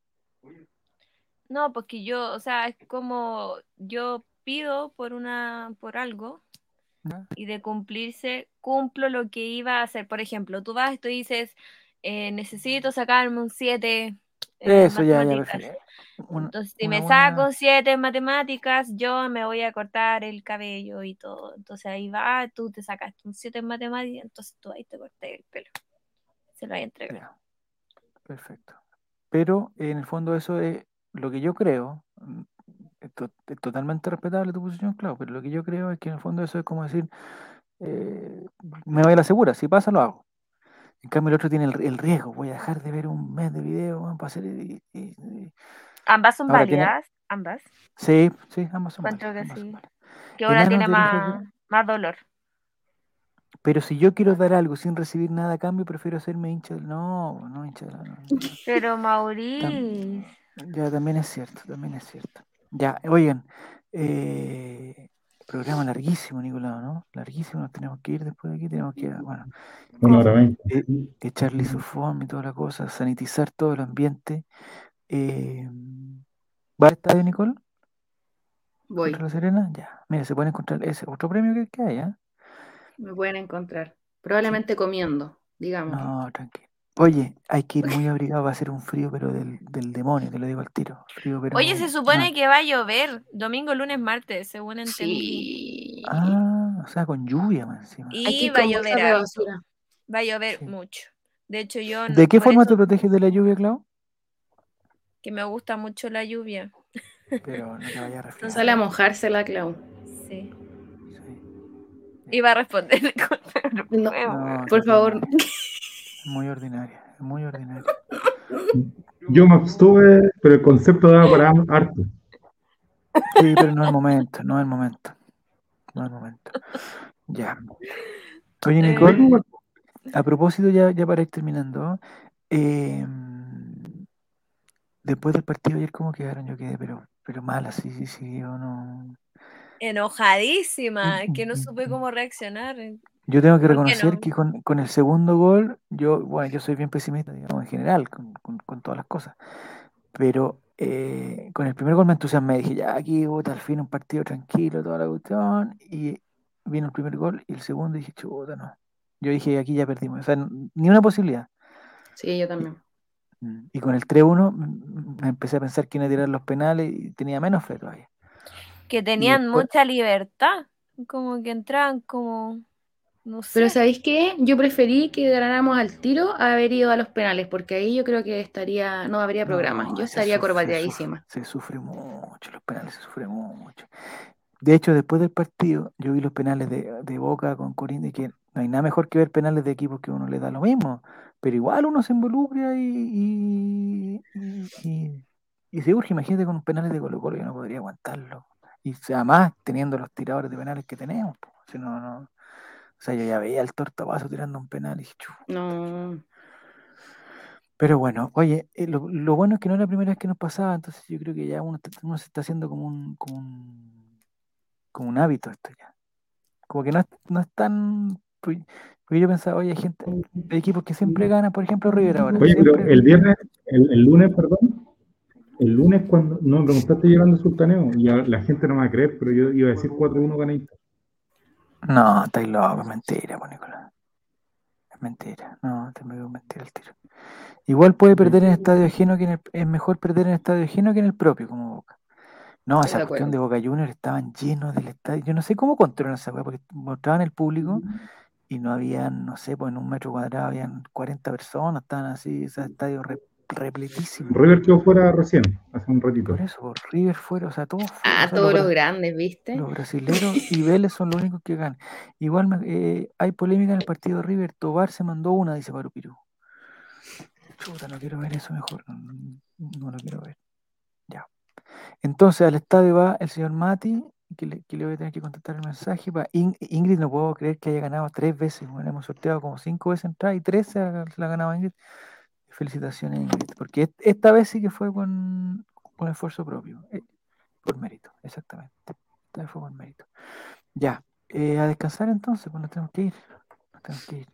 Speaker 4: No, porque yo, o sea, es como yo pido por una, por algo y de cumplirse, cumplo lo que iba a hacer. Por ejemplo, tú vas y tú dices, eh, necesito sacarme un 7 en
Speaker 1: Eso ya, ya,
Speaker 4: matemáticas.
Speaker 1: perfecto. Una-
Speaker 4: Entonces, si me
Speaker 1: buena-
Speaker 4: saco 7 en matemáticas, yo me voy a cortar el cabello y todo. Entonces ahí va, tú te sacaste un 7 en matemáticas, entonces tú ahí te cortas el pelo. Se lo entregar.
Speaker 1: Ya, Perfecto. Pero en el fondo eso es lo que yo creo, mm, es totalmente respetable tu posición, claro, pero lo que yo creo es que en el fondo eso es como decir, eh, me voy a la segura, si pasa lo hago. En cambio el otro tiene el, el riesgo, voy a dejar de ver un mes de video weón, para hacer... y- y- y-
Speaker 4: Ambas son
Speaker 1: Ahora tiene-
Speaker 4: válidas, ambas.
Speaker 1: Sí, sí, ambas son válidas,
Speaker 4: que sí. Que una
Speaker 1: Enanos
Speaker 4: tiene más, más dolor.
Speaker 1: Pero si yo quiero dar algo sin recibir nada a cambio, prefiero hacerme hincha del... No, no hincha del... no.
Speaker 4: Pero Maurice,
Speaker 1: Ya, también es cierto, también es cierto. Ya, oigan, eh, programa larguísimo, Nicolás, ¿no? Larguísimo, nos tenemos que ir después de aquí, tenemos que, bueno,
Speaker 5: una hora veinte.
Speaker 1: eh, echar lisofón y toda la cosa, sanitizar todo el ambiente. Eh, ¿Va al estadio, Nicole?
Speaker 2: Voy.
Speaker 1: ¿Contra la Serena? Ya, mira, se puede encontrar ese otro premio que, que hay, ¿ah?
Speaker 2: Me pueden encontrar. Probablemente comiendo, digamos.
Speaker 1: No, tranquilo. Oye, hay que ir muy abrigado, va a ser un frío, pero del, del demonio, te lo digo al tiro. Frío, pero
Speaker 4: oye, se supone que va a llover domingo, lunes, martes, según entendí.
Speaker 2: Sí.
Speaker 1: Ah, o sea, con lluvia más encima.
Speaker 2: Hay que
Speaker 4: Y
Speaker 2: ir
Speaker 4: va a
Speaker 2: con
Speaker 4: llover
Speaker 2: basura.
Speaker 4: va a llover
Speaker 1: Sí.
Speaker 4: mucho. De hecho, yo
Speaker 1: ¿De qué forma
Speaker 4: eso
Speaker 1: te proteges de la lluvia, Clau?
Speaker 4: que me gusta mucho la lluvia.
Speaker 1: Pero no te vayas a resfriar.
Speaker 2: Sale a mojarse la Clau.
Speaker 4: Sí.
Speaker 1: Sí.
Speaker 4: Iba a responder
Speaker 2: No.
Speaker 1: No.
Speaker 2: Por favor.
Speaker 1: Es muy ordinaria, es muy ordinaria.
Speaker 5: Yo me abstuve, pero el concepto daba para harto.
Speaker 1: Sí, pero no es el momento, no es el momento. Mal momento. Ya. Oye, Nicole, a propósito, ya, ya para ir terminando, eh, después del partido ayer, ¿cómo quedaron? Yo quedé, pero, pero mal, así, sí, sí, yo no.
Speaker 4: Enojadísima, es que no supe cómo reaccionar.
Speaker 1: Yo tengo que
Speaker 4: ¿Por qué
Speaker 1: reconocer
Speaker 4: no?
Speaker 1: que con, con el segundo gol, yo, bueno, yo soy bien pesimista, digamos, en general, con, con- con todas las cosas. Pero eh, con el primer gol me entusiasmé, dije, ya aquí, puta, al fin un partido tranquilo, toda la cuestión. Y vino el primer gol y el segundo y dije, chuta, no. Yo dije, aquí ya perdimos, o sea, ni una posibilidad.
Speaker 2: Sí, yo también.
Speaker 1: Mm, Y con el 3-1 mm, me empecé a pensar que iba a tirar los penales y tenía menos fe todavía.
Speaker 4: Que tenían
Speaker 1: después-
Speaker 4: mucha libertad, como que entraban como, no sé.
Speaker 2: Pero ¿sabéis qué? Yo preferí que ganáramos al tiro a haber ido a los penales, porque ahí yo creo que estaría, no habría programa.
Speaker 1: No,
Speaker 2: Yo estaría
Speaker 1: sufre, se
Speaker 2: corbateadísima.
Speaker 1: sufre, Se sufre mucho, los penales se sufre mucho. De hecho, después del partido, yo vi los penales de, de Boca con Corinthians, que no hay nada mejor que ver penales de equipos que uno le da lo mismo, pero igual uno se involucra y, y, y, se urge. Imagínate con penales de Colo Colo, yo no podría aguantarlo. Y además, teniendo los tiradores de penales que tenemos, po, si no, no. O sea, yo ya veía al tortabazo tirando un penal y dije, "Chu".
Speaker 2: No.
Speaker 1: Pero bueno, oye, eh, lo, lo bueno es que no es la primera vez que nos pasaba, entonces yo creo que ya uno, se está haciendo como un, como un, como un hábito esto ya. Como que no es, no es tan... pues, Porque yo pensaba, oye, hay gente, hay equipos que siempre ganan, por ejemplo, River ahora.
Speaker 5: Oye, pero
Speaker 1: siempre-
Speaker 5: el viernes, el, el lunes, perdón, el lunes cuando no me preguntaste llegando sultaneo, y a- la gente no me va a creer, pero yo iba a decir 4-1 gana Inter.
Speaker 1: No, estáis loco, es mentira, pues, Nicolás. Es mentira, no, te me digo mentira el tiro. Igual puede perder en estadio ajeno que en el, es mejor perder en estadio ajeno que en el propio, como Boca. No, esa
Speaker 2: de
Speaker 1: cuestión de. Boca Juniors estaban llenos del estadio. Yo no sé cómo controlan esa weá, porque mostraban el público y no habían, no sé, pues en un metro cuadrado habían 40 personas, estaban así, ese estadio re- repletísimo.
Speaker 5: River quedó fuera recién, hace un ratito.
Speaker 1: Por eso, River fuera, o sea, todos fuera,
Speaker 2: Ah,
Speaker 1: o sea,
Speaker 2: todos
Speaker 1: los
Speaker 2: grandes, ¿viste?
Speaker 1: los brasileros y Vélez son los únicos que ganan. Igual eh, hay polémica en el partido de River. Tobar se mandó una, dice Parupiru. Chuta, no quiero ver eso mejor. No, no lo quiero ver. Ya. Entonces al estadio va el señor Mati, que le, que le voy a tener que contestar el mensaje. Va In- Ingrid, no puedo creer que haya ganado tres veces. Bueno, hemos sorteado como cinco veces entrada y tres se la ha ganado Ingrid. Felicitaciones, Ingrid. Porque est- esta vez sí que fue con, con esfuerzo propio. eh, por mérito, exactamente. Esta vez fue por mérito. Ya. eh, a descansar entonces, pues nos tenemos que ir. Nos tenemos que ir.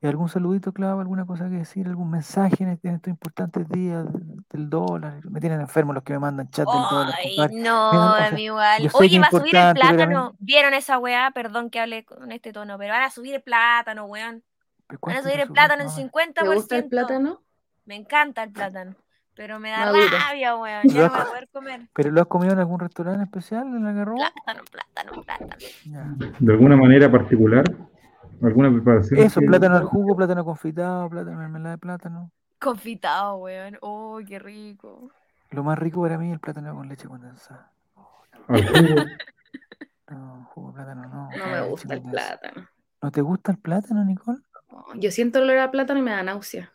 Speaker 1: ¿Y ¿Algún saludito, Clau? ¿Alguna cosa que decir? ¿Algún mensaje en, este- en estos importantes días del, dólar? Me tienen enfermo los que me mandan chat del dólar,
Speaker 4: Ay, no,
Speaker 1: sea,
Speaker 4: a mí igual. Oye, va a subir el plátano.
Speaker 1: también-
Speaker 4: ¿Vieron esa weá? Perdón que hable con este tono, pero van a subir el plátano, weón.
Speaker 1: ¿Pero
Speaker 4: Van a subir el plátano en
Speaker 1: No,
Speaker 4: 50%.
Speaker 2: ¿Te gusta el plátano?
Speaker 4: Me encanta el plátano. Pero me da
Speaker 2: Maduro.
Speaker 4: rabia, weón. Ya no voy a poder comer.
Speaker 1: ¿Pero lo has comido en algún restaurante especial en la Garrobo?
Speaker 4: Plátano, plátano, plátano.
Speaker 1: Ya.
Speaker 5: De alguna manera particular, alguna preparación.
Speaker 1: Eso,
Speaker 5: que-
Speaker 1: plátano al jugo, plátano confitado, plátano mermelada de plátano.
Speaker 4: Confitado, weón. Oh, qué rico.
Speaker 1: Lo más rico para mí es el plátano con leche condensada.
Speaker 5: Al jugo.
Speaker 1: No, jugo de plátano no.
Speaker 2: No me gusta el plátano.
Speaker 1: ¿No te gusta el plátano, Nicole?
Speaker 2: Yo siento el olor a plátano y me da náusea.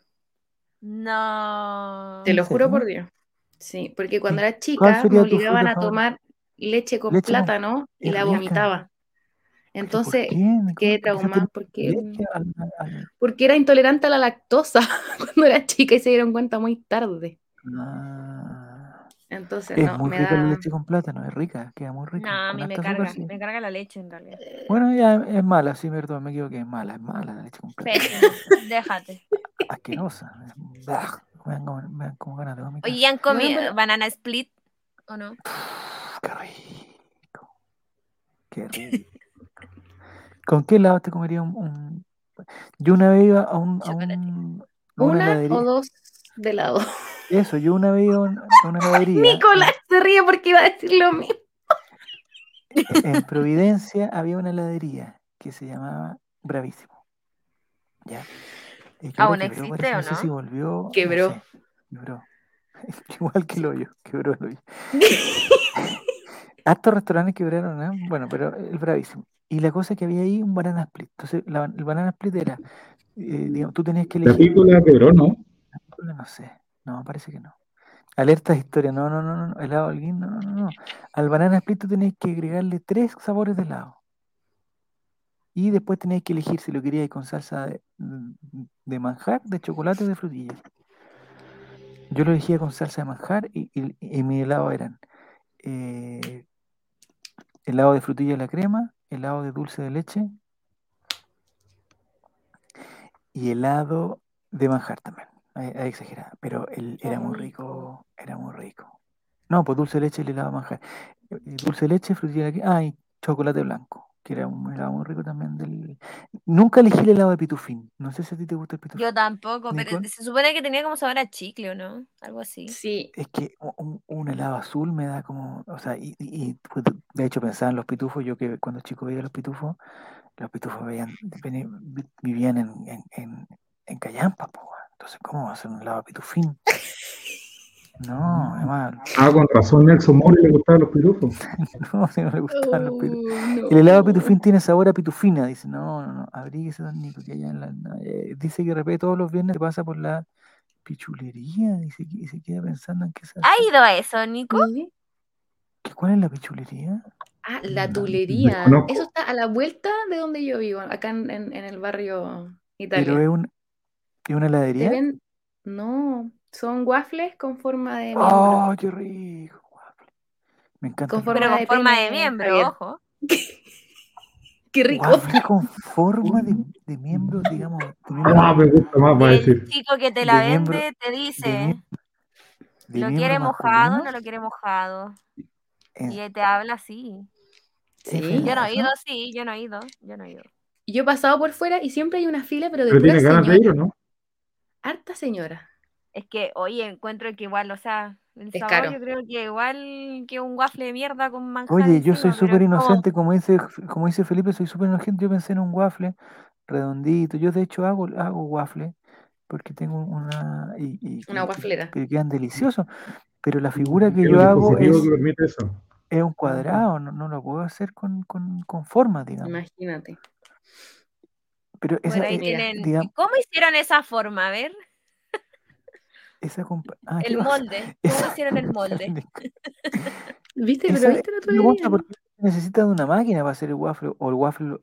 Speaker 4: No.
Speaker 2: Te lo
Speaker 1: ¿En
Speaker 2: juro por Dios. Sí, porque cuando
Speaker 1: ¿Y
Speaker 2: era chica me obligaban a tomar leche con
Speaker 1: Leche
Speaker 2: plátano y la vomitaba.
Speaker 1: ¿Pero
Speaker 2: Entonces quedé
Speaker 1: ¿Por qué se
Speaker 2: traumada porque,
Speaker 1: al-
Speaker 2: porque era intolerante a la lactosa cuando era chica y se dieron cuenta muy tarde.
Speaker 1: Ah,
Speaker 2: Entonces,
Speaker 1: es
Speaker 2: no,
Speaker 1: muy
Speaker 2: me
Speaker 1: rica la
Speaker 2: da.
Speaker 1: leche con plátano, es rica, queda muy
Speaker 4: No,
Speaker 1: rica.
Speaker 4: a
Speaker 1: con
Speaker 4: mí me carga.
Speaker 1: sí.
Speaker 4: Me carga la leche en realidad.
Speaker 1: Bueno, ya es mala, sí, perdón, me equivoqué, es mala, es mala la leche con plátano.
Speaker 4: Déjate.
Speaker 1: Asquerosa. bah, Me dan como, me dan como ganas de vomitar.
Speaker 4: Oye, ¿ya han comido banana split o no?
Speaker 1: Qué rico. Qué rico. ¿Con qué helado te comería un, un- Yo una vez iba a un... A un a una
Speaker 2: Una o dos de lado.
Speaker 1: Eso, yo una vez iba a un- a una heladería.
Speaker 2: Nicolás se ríe porque iba a decir lo mismo.
Speaker 1: En Providencia había una heladería que se llamaba Bravísimo. Ya.
Speaker 4: ¿Aún
Speaker 1: quebró,
Speaker 4: existe
Speaker 1: parece,
Speaker 4: o
Speaker 1: no sé
Speaker 4: no?
Speaker 1: si volvió. no
Speaker 2: Quebró.
Speaker 1: sé, quebró. Igual que el hoyo, quebró el hoyo. Hartos restaurantes quebraron, ¿eh? Bueno, pero el bravísimo. Y la cosa es que había ahí un banana split. Entonces, la- el banana split era, eh, digamos, tú tenías que
Speaker 5: La
Speaker 1: elegir.
Speaker 5: pícola quebró, ¿no?
Speaker 1: No sé, no, parece que no. Alerta de historia, no, no, no, no, helado alguien, no, no, no. Al banana split tú tenías que agregarle tres sabores de helado. Y después teníais que elegir si lo queríais con salsa de, de manjar, de chocolate o de frutillas. Yo lo elegía con salsa de manjar y, y, y mi helado eran eh, helado de frutilla a la crema, helado de dulce de leche y helado de manjar también. Exagerada, pero el, era muy rico, era muy rico. No, pues dulce de leche y el helado de manjar. Eh, Dulce de leche, frutilla de ah, y chocolate blanco, que era un helado muy rico también del... Nunca elegí el helado de pitufín. No sé si a ti te gusta el pitufín.
Speaker 4: Yo tampoco, pero se supone que tenía como sabor a chicle, ¿o no? Algo así.
Speaker 2: Sí.
Speaker 1: Es que un, un helado azul me da como, o sea, y, y- y, pues, de hecho pensaba en los pitufos, yo que cuando chico veía los pitufos, los pitufos veían, vivían en, en, en, en Callampa, po, weón. Entonces ¿cómo va a ser un helado de pitufín? No, además,
Speaker 5: Ah, con razón Nelson Mori le gustaban los pitufos.
Speaker 1: no, si no le gustaban los pitufos.
Speaker 2: Oh,
Speaker 1: El helado pitufín tiene sabor a pitufina, dice, no, no, no, abríguese, don Nico, que allá en la, eh, dice que de repente todos los viernes se pasa por la pichulería, dice, que- y se queda pensando en qué se
Speaker 4: ¿Ha ido a eso, Nico?
Speaker 2: ¿Qué?
Speaker 1: ¿Qué- ¿Cuál es la pichulería?
Speaker 2: Ah, la
Speaker 1: No,
Speaker 2: tulería. Eso está a la vuelta de donde yo vivo, acá en, en- en el barrio
Speaker 1: Pero
Speaker 2: Italia.
Speaker 1: es, un, es una
Speaker 2: Te
Speaker 1: heladería.
Speaker 2: ven- No, son waffles con forma de miembro.
Speaker 1: ¡Oh, qué rico! waffle. Me encanta.
Speaker 2: Con
Speaker 1: el
Speaker 2: forma
Speaker 4: Pero
Speaker 1: waffle.
Speaker 4: con
Speaker 2: de
Speaker 4: forma de miembro,
Speaker 2: Javier.
Speaker 4: ojo.
Speaker 2: Qué rico.
Speaker 1: Waffle con forma de, de miembro, digamos. de miembro-
Speaker 5: Ah, me gusta más, va a
Speaker 4: El
Speaker 5: decir.
Speaker 4: chico que te la
Speaker 1: de miembro-
Speaker 4: vende te
Speaker 1: de
Speaker 4: dice,
Speaker 1: mie- de
Speaker 4: ¿lo
Speaker 1: miembro
Speaker 4: quiere mojado
Speaker 1: masculino.
Speaker 4: no lo quiere mojado?
Speaker 1: En-
Speaker 4: Y él te habla así.
Speaker 2: Sí.
Speaker 4: Yo no he ido, sí, yo no he ido, yo no he ido.
Speaker 2: Yo he pasado por fuera y siempre hay una fila, pero de
Speaker 5: Pero
Speaker 2: pura
Speaker 5: tiene ganas de ir, ¿o
Speaker 2: señora.
Speaker 5: no?
Speaker 2: Harta señora.
Speaker 4: Es que, oye, encuentro que igual, o sea, el
Speaker 2: Es
Speaker 4: sabor
Speaker 2: caro.
Speaker 4: yo creo que igual que un waffle de mierda con manjar
Speaker 1: Oye, yo soy súper
Speaker 4: como-
Speaker 1: inocente, como dice, como dice Felipe, soy súper inocente. Yo pensé en un waffle redondito. Yo de hecho hago, hago waffle porque tengo una... Y, y-
Speaker 2: Una waflera.
Speaker 1: que quedan deliciosos. Pero la figura que
Speaker 5: ¿Qué es
Speaker 1: yo hago es,
Speaker 5: que permite eso?
Speaker 1: es un cuadrado, no, no lo puedo hacer con, con, con forma, digamos.
Speaker 2: Imagínate.
Speaker 1: Pero esa,
Speaker 4: Bueno, ahí
Speaker 1: eh,
Speaker 2: mira,
Speaker 4: tienen.
Speaker 1: digamos,
Speaker 4: ¿Cómo hicieron esa forma? A ver,
Speaker 1: esa ah, ¿qué
Speaker 4: el molde. ¿Cómo
Speaker 1: Esa-
Speaker 4: hicieron el molde?
Speaker 2: ¿Viste?
Speaker 1: Esa-
Speaker 2: Pero viste la
Speaker 1: me gusta
Speaker 2: tulería.
Speaker 1: porque necesita de una máquina para hacer el waffle o el waffle.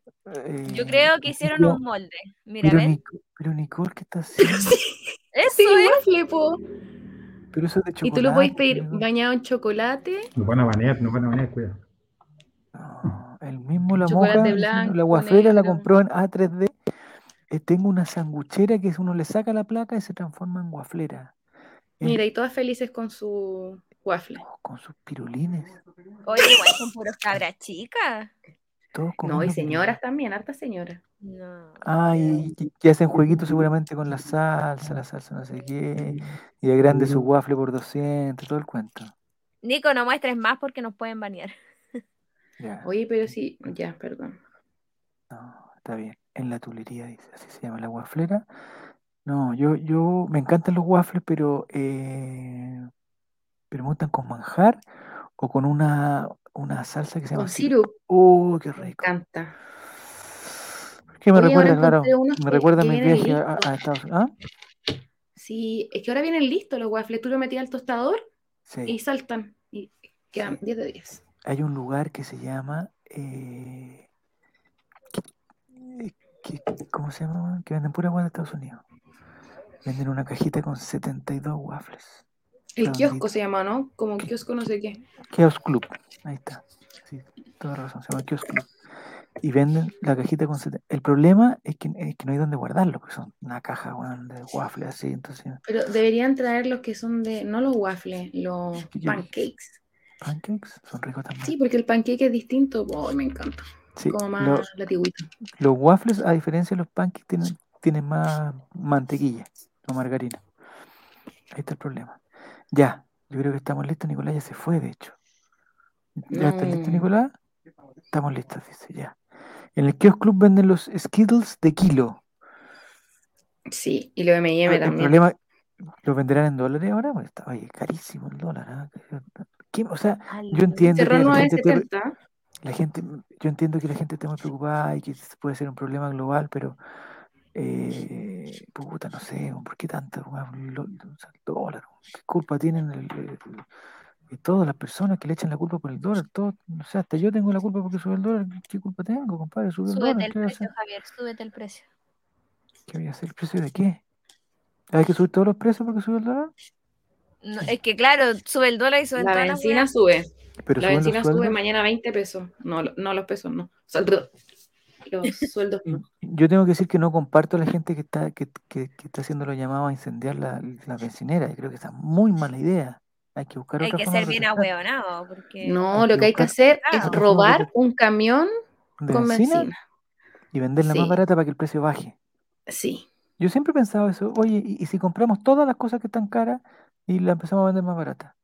Speaker 1: eh,
Speaker 4: Yo creo que hicieron
Speaker 1: pero-
Speaker 4: un molde. Mira,
Speaker 1: Pero,
Speaker 4: ven.
Speaker 1: Nico- pero Nicole, ¿qué está haciendo?
Speaker 4: Eso
Speaker 2: Sí,
Speaker 4: es.
Speaker 2: waffle, po.
Speaker 1: Pero eso es de chocolate.
Speaker 2: Y tú lo puedes pedir
Speaker 1: Nicole.
Speaker 2: bañado en chocolate.
Speaker 5: Nos van a banear, nos van a banear, cuidado.
Speaker 1: No, el mismo la
Speaker 2: Chocolate
Speaker 1: moja, diciendo,
Speaker 2: blanco,
Speaker 1: la guaflera la compró en A3D. Eh, tengo una sanguchera que es uno le saca la placa y se transforma en guaflera.
Speaker 2: Mira, y todas felices con su waffle.
Speaker 1: oh, con sus pirulines.
Speaker 4: Oye, igual son puros cabras chicas.
Speaker 1: Todos
Speaker 2: No, y señoras también, hartas señoras.
Speaker 4: No.
Speaker 1: Ah, y, y- y hacen jueguitos seguramente con la salsa, la salsa no sé qué. Y agrande su waffle por 200, todo el cuento.
Speaker 4: Nico, no muestres más porque nos pueden banear.
Speaker 1: Ya,
Speaker 2: Oye, pero sí, ya, perdón.
Speaker 1: no, está bien. En la tulería, dice, así se llama la guaflera. No, yo, yo, me encantan los waffles, pero, eh, pero me gustan con manjar o con una, una salsa que se llama
Speaker 2: Con
Speaker 1: sirup. ¡Oh, qué
Speaker 2: me
Speaker 1: rico!
Speaker 2: encanta.
Speaker 1: Que me
Speaker 2: Oye,
Speaker 1: recuerda, claro, me recuerda
Speaker 2: vienen
Speaker 1: viajes a, a Estados Unidos. ¿Ah?
Speaker 2: Sí, es que ahora vienen listos los waffles. Tú lo metías al tostador
Speaker 1: Sí.
Speaker 2: y saltan. Y quedan 10 de 10.
Speaker 1: Hay un lugar que se llama. eh, que- ¿Cómo se llama? Que venden pura agua de Estados Unidos. Venden una cajita con 72 waffles.
Speaker 2: El kiosco se llama, ¿no? Como kiosco no sé qué.
Speaker 1: Kiosk Club. Ahí está. Sí, toda razón. Se llama Kiosk Club. Y venden la cajita con 70. El problema es que, es que no hay donde guardarlo, porque son una caja de waffles así. Entonces,
Speaker 2: Pero deberían traer los que son de, no los waffles, los pancakes.
Speaker 1: pancakes son ricos también.
Speaker 2: Sí, porque el pancake es distinto. Oh, me encanta.
Speaker 1: Sí,
Speaker 2: Como más
Speaker 1: lo-
Speaker 2: latigüito.
Speaker 1: Los waffles, a diferencia de los pancakes, tienen, tienen más mantequilla o margarina. Ahí está el problema. Ya, yo creo que estamos listos. Nicolás ya se fue, de hecho. ¿Ya estás listo,
Speaker 2: No.
Speaker 1: Nicolás? Estamos listos, dice, ya. En el Kiosk Club venden los Skittles de kilo.
Speaker 2: Sí, y los M&M
Speaker 1: el
Speaker 2: también.
Speaker 1: problema, ¿los venderán en dólares ahora? Porque está, oye, carísimo el dólar. ¿ah? ¿Qué- O sea, yo entiendo que la gente,
Speaker 2: 9.70.
Speaker 1: la gente, yo entiendo que la gente está muy preocupada y que puede ser un problema global, pero eh, puta, no sé, ¿por qué tanto el dólar? ¿Qué culpa tienen el, el- todas las personas que le echan la culpa por el dólar, todo, o sea, hasta yo tengo la culpa porque sube el dólar. ¿Qué culpa tengo, compadre? Sube el
Speaker 4: Súbete
Speaker 1: dólar.
Speaker 4: el
Speaker 1: ¿Qué voy a
Speaker 4: precio? Javier, súbete el precio.
Speaker 1: ¿Qué voy a hacer? ¿El precio de qué? ¿Hay que subir todos los precios porque sube el dólar?
Speaker 4: No, es que claro, sube el dólar y suben
Speaker 2: La
Speaker 4: todas las
Speaker 2: benzina sube.
Speaker 1: Pero
Speaker 2: La benzina sube mañana 20 pesos. No, no los pesos, no. O sea. Los sueldos no.
Speaker 1: Yo tengo que decir que no comparto a la gente que está, que, que- que está haciendo los llamados a incendiar la, la bencinera. Yo creo que está muy mala idea. Hay que buscar
Speaker 4: Hay
Speaker 1: otra
Speaker 4: que
Speaker 1: forma
Speaker 4: ser bien ahueonado, porque
Speaker 2: No,
Speaker 1: Hay
Speaker 2: lo
Speaker 1: que
Speaker 2: que hay que hacer es robar un camión
Speaker 1: ¿De
Speaker 2: con
Speaker 1: benzina?
Speaker 2: benzina.
Speaker 1: y venderla más barata para que el precio baje.
Speaker 2: Sí.
Speaker 1: Yo siempre he pensado eso. Oye, ¿y, y si compramos todas las cosas que están caras y la empezamos a vender más barata?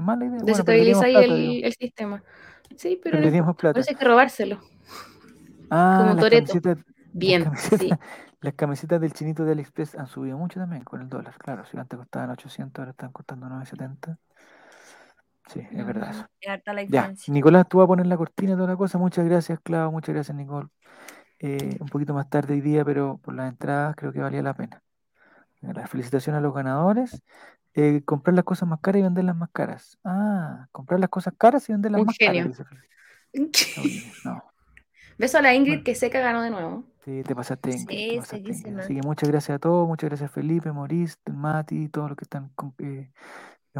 Speaker 1: Es mala idea. Bueno,
Speaker 2: Desestabiliza ahí
Speaker 1: plata,
Speaker 2: el, el sistema. Sí, pero no
Speaker 1: plata.
Speaker 2: hay que robárselo.
Speaker 1: Ah,
Speaker 2: como
Speaker 1: camisetas,
Speaker 2: Bien,
Speaker 1: las camisetas,
Speaker 2: sí.
Speaker 1: las camisetas del chinito de AliExpress han subido mucho también con el dólar. Claro, si antes costaban 800, ahora están costando 970. Sí, es verdad eso. Ya. Nicolás, tú vas a poner la cortina y toda la cosa. Muchas gracias, Clau. Muchas gracias, Nicole. Eh, un poquito más tarde hoy día, pero por las entradas creo que valía la pena. Las felicitaciones a los ganadores. Eh, comprar las cosas más caras y venderlas más caras. Ah, comprar las cosas caras y venderlas
Speaker 2: Un
Speaker 1: más
Speaker 2: genio.
Speaker 1: caras. dice Felipe. No, Olivia, no.
Speaker 2: Beso a la Ingrid
Speaker 1: Bueno.
Speaker 2: que seca ganó de nuevo.
Speaker 1: Sí, te pasaste, Ingrid, te
Speaker 4: Sí,
Speaker 1: pasaste, Ingrid.
Speaker 4: seguísima.
Speaker 1: Así que muchas gracias a todos, muchas gracias Felipe, Maurice, Mati, todos los que están eh,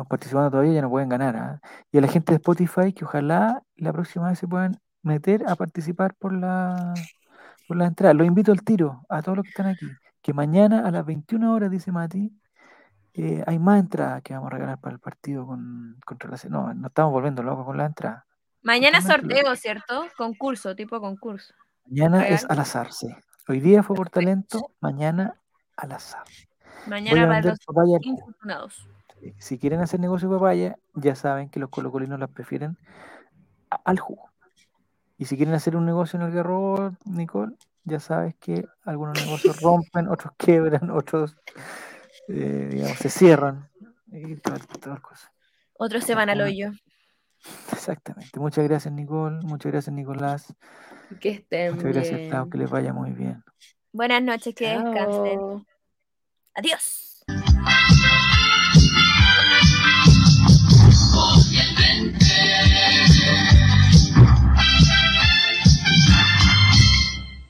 Speaker 1: participando todavía, ya no pueden ganar. ¿ah? Y a la gente de Spotify, que ojalá la próxima vez se puedan meter a participar por la por la entrada. Los invito al tiro, a todos los que están aquí, que mañana a las 21 horas, dice Mati, eh, hay más entradas que vamos a regalar para el partido con, contra la... No, no estamos volviendo locos con la entrada.
Speaker 4: Mañana sorteo, ¿cierto? Concurso, tipo concurso.
Speaker 1: Mañana es al azar, sí. Hoy día fue por talento, mañana al azar.
Speaker 4: Mañana
Speaker 1: a
Speaker 4: para los
Speaker 1: papaya
Speaker 4: infortunados.
Speaker 1: Si quieren hacer negocio de papaya, ya saben que los colocolinos las prefieren al jugo. Y si quieren hacer un negocio en el Garrobo, Nicole, ya sabes que algunos negocios rompen, otros quebran, otros eh, digamos, se cierran y todas todas las cosas.
Speaker 4: Otros se van al hoyo.
Speaker 1: Exactamente. Muchas gracias, Nicole. Muchas gracias, Nicolás.
Speaker 2: Que estén
Speaker 1: Muchas gracias,
Speaker 2: bien.
Speaker 1: Que les vaya muy bien.
Speaker 4: Buenas noches, que descansen. Adiós.